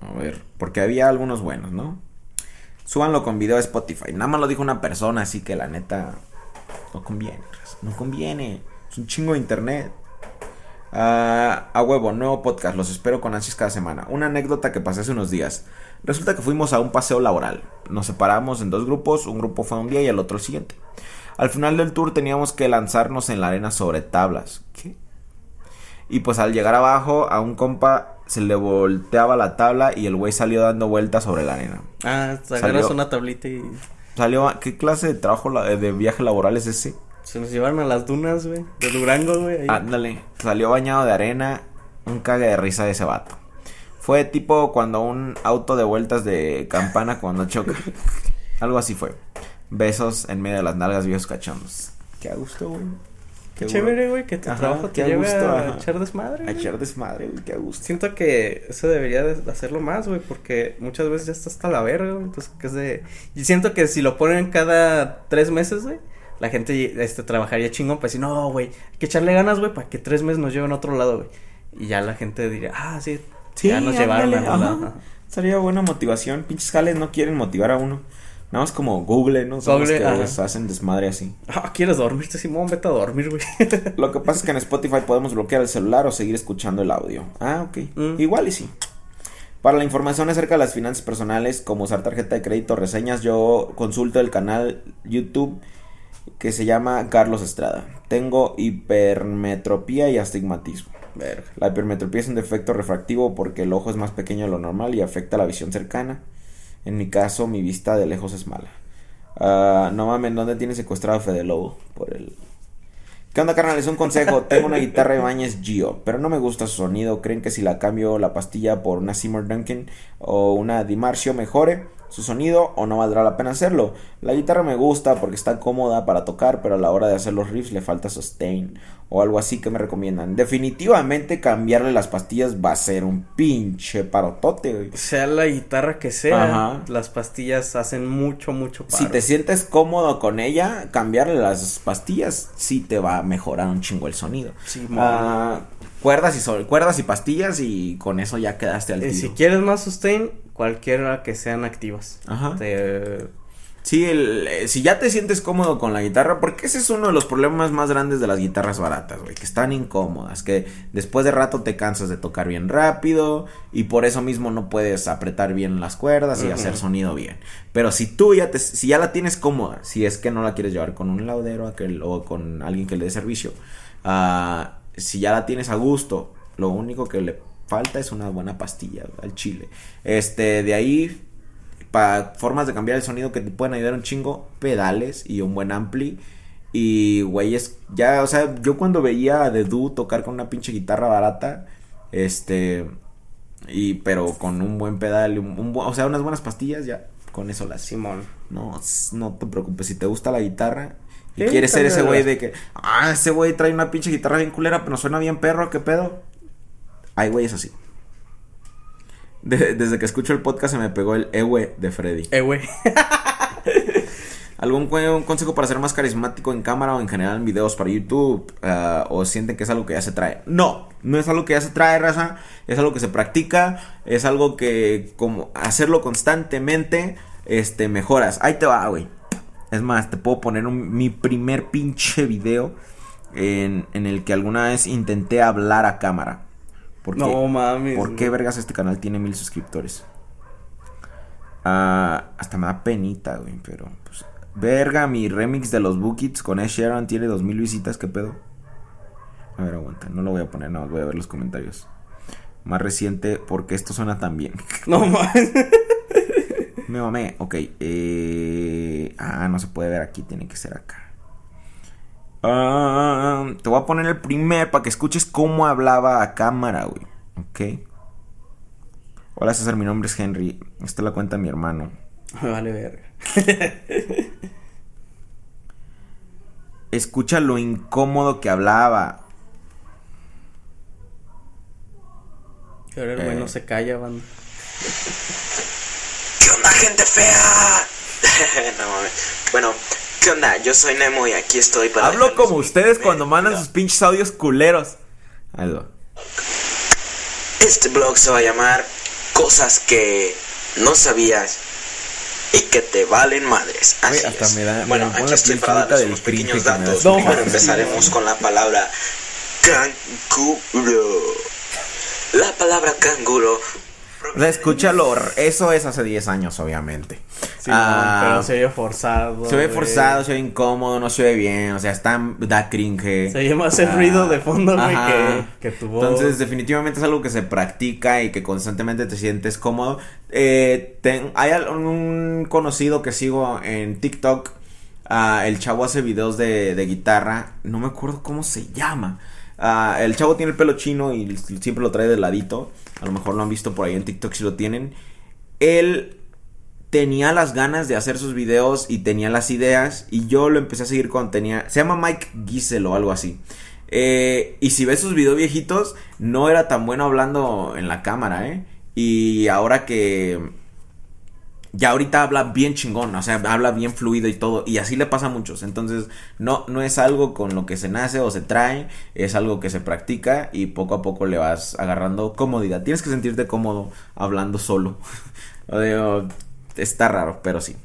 A ver, porque había algunos buenos, ¿no? Súbanlo con video a Spotify. Nada más lo dijo una persona, así que la neta no conviene. No conviene. Es un chingo de internet. Ah, a huevo, nuevo podcast. Los espero con ansias cada semana. Una anécdota que pasé hace unos días. Resulta que fuimos a un paseo laboral. Nos separamos en dos grupos. Un grupo fue un día y el otro el siguiente. Al final del tour teníamos que lanzarnos en la arena sobre tablas. ¿Qué? Y pues al llegar abajo a un compa se le volteaba la tabla y el güey salió dando vueltas sobre la arena. Ah, agarras una tablita y Salió, ¿qué clase de trabajo, la- de viaje laboral es ese? se nos llevaron a las dunas, güey, de Durango, güey. Ándale, salió bañado de arena, un cague de risa de ese vato. Fue tipo cuando un auto de vueltas de campana cuando choca. [laughs] Algo así fue. Besos en medio de las nalgas viejos cachondos. Qué a gusto, güey. Qué chévere, güey, que tu Ajá, trabajo te a lleve gusto, a ajá. echar desmadre. A echar desmadre, güey, qué a gusto. Siento que eso debería de hacerlo más, güey, porque muchas veces ya está hasta la verga, güey, entonces que es de... Y siento que si lo ponen cada tres meses, güey, la gente, este, trabajaría chingón para decir, no, güey, hay que echarle ganas, güey, para que tres meses nos lleven a otro lado, güey. Y ya la gente diría, ah, sí, ya nos llevaron a. Sería buena motivación. Pinches jales no quieren motivar a uno. Nada más como Google, ¿no? Son los que hacen desmadre así. Ah, ¿quieres dormirte, Simón? Vete a dormir, güey. [laughs] Lo que pasa es que en Spotify podemos bloquear el celular o seguir escuchando el audio. Ah, ok. Mm. Igual y sí. Para la información acerca de las finanzas personales, como usar tarjeta de crédito, reseñas, yo consulto el canal YouTube que se llama Carlos Estrada. Tengo hipermetropía y astigmatismo. Verga. La hipermetropía es un defecto refractivo porque el ojo es más pequeño de lo normal y afecta la visión cercana. En mi caso, mi vista de lejos es mala. Ah, no mames, ¿dónde tiene secuestrado a Fede Lobo? Por el... ¿Qué onda, carnal? Es un consejo. Tengo una guitarra de Bañez Gio, pero no me gusta su sonido. ¿Creen que si la cambio la pastilla por una Seymour Duncan o una Dimarsio mejore su sonido o no valdrá la pena hacerlo? La guitarra me gusta porque está cómoda para tocar, pero a la hora de hacer los riffs le falta sustain o algo así que me recomiendan. Definitivamente cambiarle las pastillas va a ser un pinche parotote, güey. Sea la guitarra que sea, Ajá. las pastillas hacen mucho, mucho paro. Si te sientes cómodo con ella, cambiarle las pastillas sí te va a mejorar un chingo el sonido. Simón. Ah, cuerdas y sol- cuerdas y pastillas y con eso ya quedaste al Eh, tiro. si quieres más sustain, cualquiera que sean activas. Ajá. Te- Sí, el- eh, si ya te sientes cómodo con la guitarra, porque ese es uno de los problemas más grandes de las guitarras baratas, güey, que están incómodas, que después de rato te cansas de tocar bien rápido y por eso mismo no puedes apretar bien las cuerdas y hacer sonido bien. Pero si tú ya te, si ya la tienes cómoda, si es que no la quieres llevar con un laudero aquel, o con alguien que le dé servicio, ah, si ya la tienes a gusto, lo único que le falta es una buena pastilla al chile. Este, de ahí para formas de cambiar el sonido que te pueden ayudar un chingo, pedales y un buen ampli. Y güeyes, ya, o sea, yo cuando veía a The Do tocar con una pinche guitarra barata, este, y pero con un buen pedal, un, un o sea, unas buenas pastillas, ya, con eso las Simón. No, no te preocupes, si te gusta la guitarra y quieres ser ese güey de que, ah, ese güey trae una pinche guitarra bien culera, pero suena bien perro, ¿qué pedo? Hay güeyes así. De- desde que escucho el podcast se me pegó el ewe de Freddy. Güey. [laughs] ¿Algún un consejo para ser más carismático en cámara o en general en videos para YouTube? Ah, ¿O sienten que es algo que ya se trae? No, no es algo que ya se trae, raza. Es algo que se practica. Es algo que, como hacerlo constantemente, este, mejoras. Ahí te va, güey. Es más, te puedo poner un- mi primer pinche video en, en el que alguna vez intenté hablar a cámara. No mames. ¿Por qué vergas este canal tiene mil suscriptores? Ah, hasta me da penita, güey, pero pues verga, mi remix de los Bookits con Ed Sheeran tiene dos mil visitas, ¿qué pedo? A ver, aguanta, no lo voy a poner, no, voy a ver los comentarios. Más reciente, porque esto suena tan bien. [laughs] No mames. Me mamé, ok. Eh... Ah, no se puede ver aquí, tiene que ser acá. Ah, te voy a poner el primer para que escuches cómo hablaba a cámara, güey. Ok. Hola César, mi nombre es Henry. Esta es la cuenta de mi hermano. Me [laughs] vale verga. Escucha lo incómodo que hablaba. Pero el güey Eh. no se calla, banda. ¿Qué onda, gente fea? [laughs] no mames. Bueno, ¿qué onda? Yo soy Nemo y aquí estoy para. Hablo como ustedes cuando mandan sus pinches audios culeros. Va. Este blog se va a llamar Cosas que no sabías y que te valen madres. Así hasta es. me da- me bueno, pone aquí estoy para darles unos pequeños me datos. No, Primero empezaremos con la palabra canguro. La palabra canguro. O sea, escúchalo. Eso es hace 10 años, obviamente. Sí, Ah, pero se oye forzado. Se ve güey. forzado, se ve incómodo, no se ve bien, o sea, está, da cringe. Se oye más el Ah, ruido de fondo, güey, que, que tu voz. Entonces, definitivamente es algo que se practica y que constantemente te sientes cómodo. Eh, ten- hay un conocido que sigo en TikTok. ah, el chavo hace videos de, de guitarra. No me acuerdo cómo se llama. Ah, el chavo tiene el pelo chino y siempre lo trae de ladito. A lo mejor lo han visto por ahí en TikTok si lo tienen. Él tenía las ganas de hacer sus videos y tenía las ideas y yo lo empecé a seguir cuando tenía... Se llama Mike Gisel o algo así. Eh, y si ves sus videos viejitos, no era tan bueno hablando en la cámara, ¿eh? Y ahora que... Ya ahorita habla bien chingón, o sea, habla bien fluido y todo, y así le pasa a muchos. Entonces, no, no es algo con lo que se nace o se trae, es algo que se practica y poco a poco le vas agarrando comodidad. Tienes que sentirte cómodo hablando solo. [laughs] está raro, pero sí.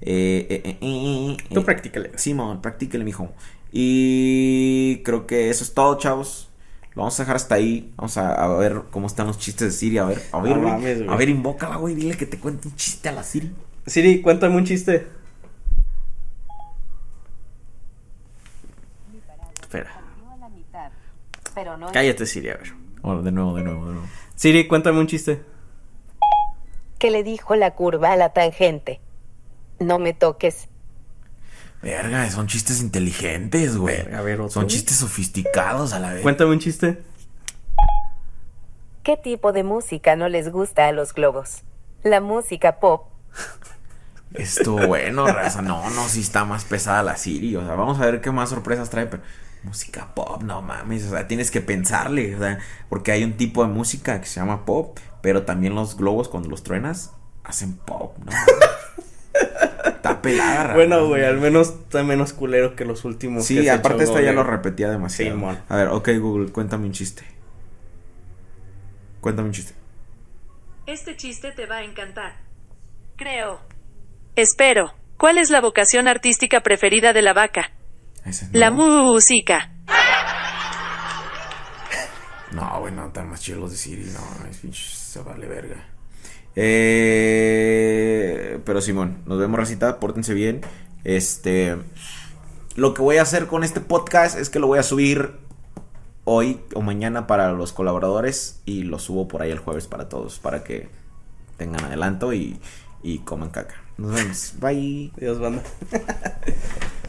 Eh, eh, eh, eh, eh, Tú practícale. Simón, practíquele, mijo. Y creo que eso es todo, chavos. Lo vamos a dejar hasta ahí. Vamos a, a ver cómo están los chistes de Siri. A ver, a ver, No güey. mames, güey. A ver, invócala, güey. Dile que te cuente un chiste a la Siri. Siri, cuéntame un chiste. Espera. Pero no Cállate, Siri, a ver. Bueno, de nuevo, de nuevo, de nuevo. Siri, cuéntame un chiste. Que le dijo la curva a la tangente. No me toques. Verga, son chistes inteligentes, güey. Verga, a ver, otro, Son chistes sofisticados a la vez. Cuéntame un chiste. ¿Qué tipo de música no les gusta a los globos? La música pop. Estuvo bueno, raza. No, no, sí está más pesada la Siri. O sea, vamos a ver qué más sorpresas trae. Pero música pop, no mames. O sea, tienes que pensarle. O sea, porque hay un tipo de música que se llama pop. Pero también los globos, cuando los truenas, hacen pop, ¿no? [laughs] está pelada. Bueno, güey, al menos está menos culero que los últimos. Sí, aparte esta ya lo repetía demasiado. Simón. A ver, ok, Google, cuéntame un chiste. Cuéntame un chiste. Este chiste te va a encantar. Creo. Espero. ¿Cuál es la vocación artística preferida de la vaca? La música. No, güey, no, tan más chidos los de Siri, no, es se vale verga. Eh, pero Simón, nos vemos racita, pórtense bien. Este, lo que voy a hacer con este podcast es que lo voy a subir hoy o mañana para los colaboradores y lo subo por ahí el jueves para todos, para que tengan adelanto y, y coman caca. Nos vemos, bye. Dios, banda. [laughs]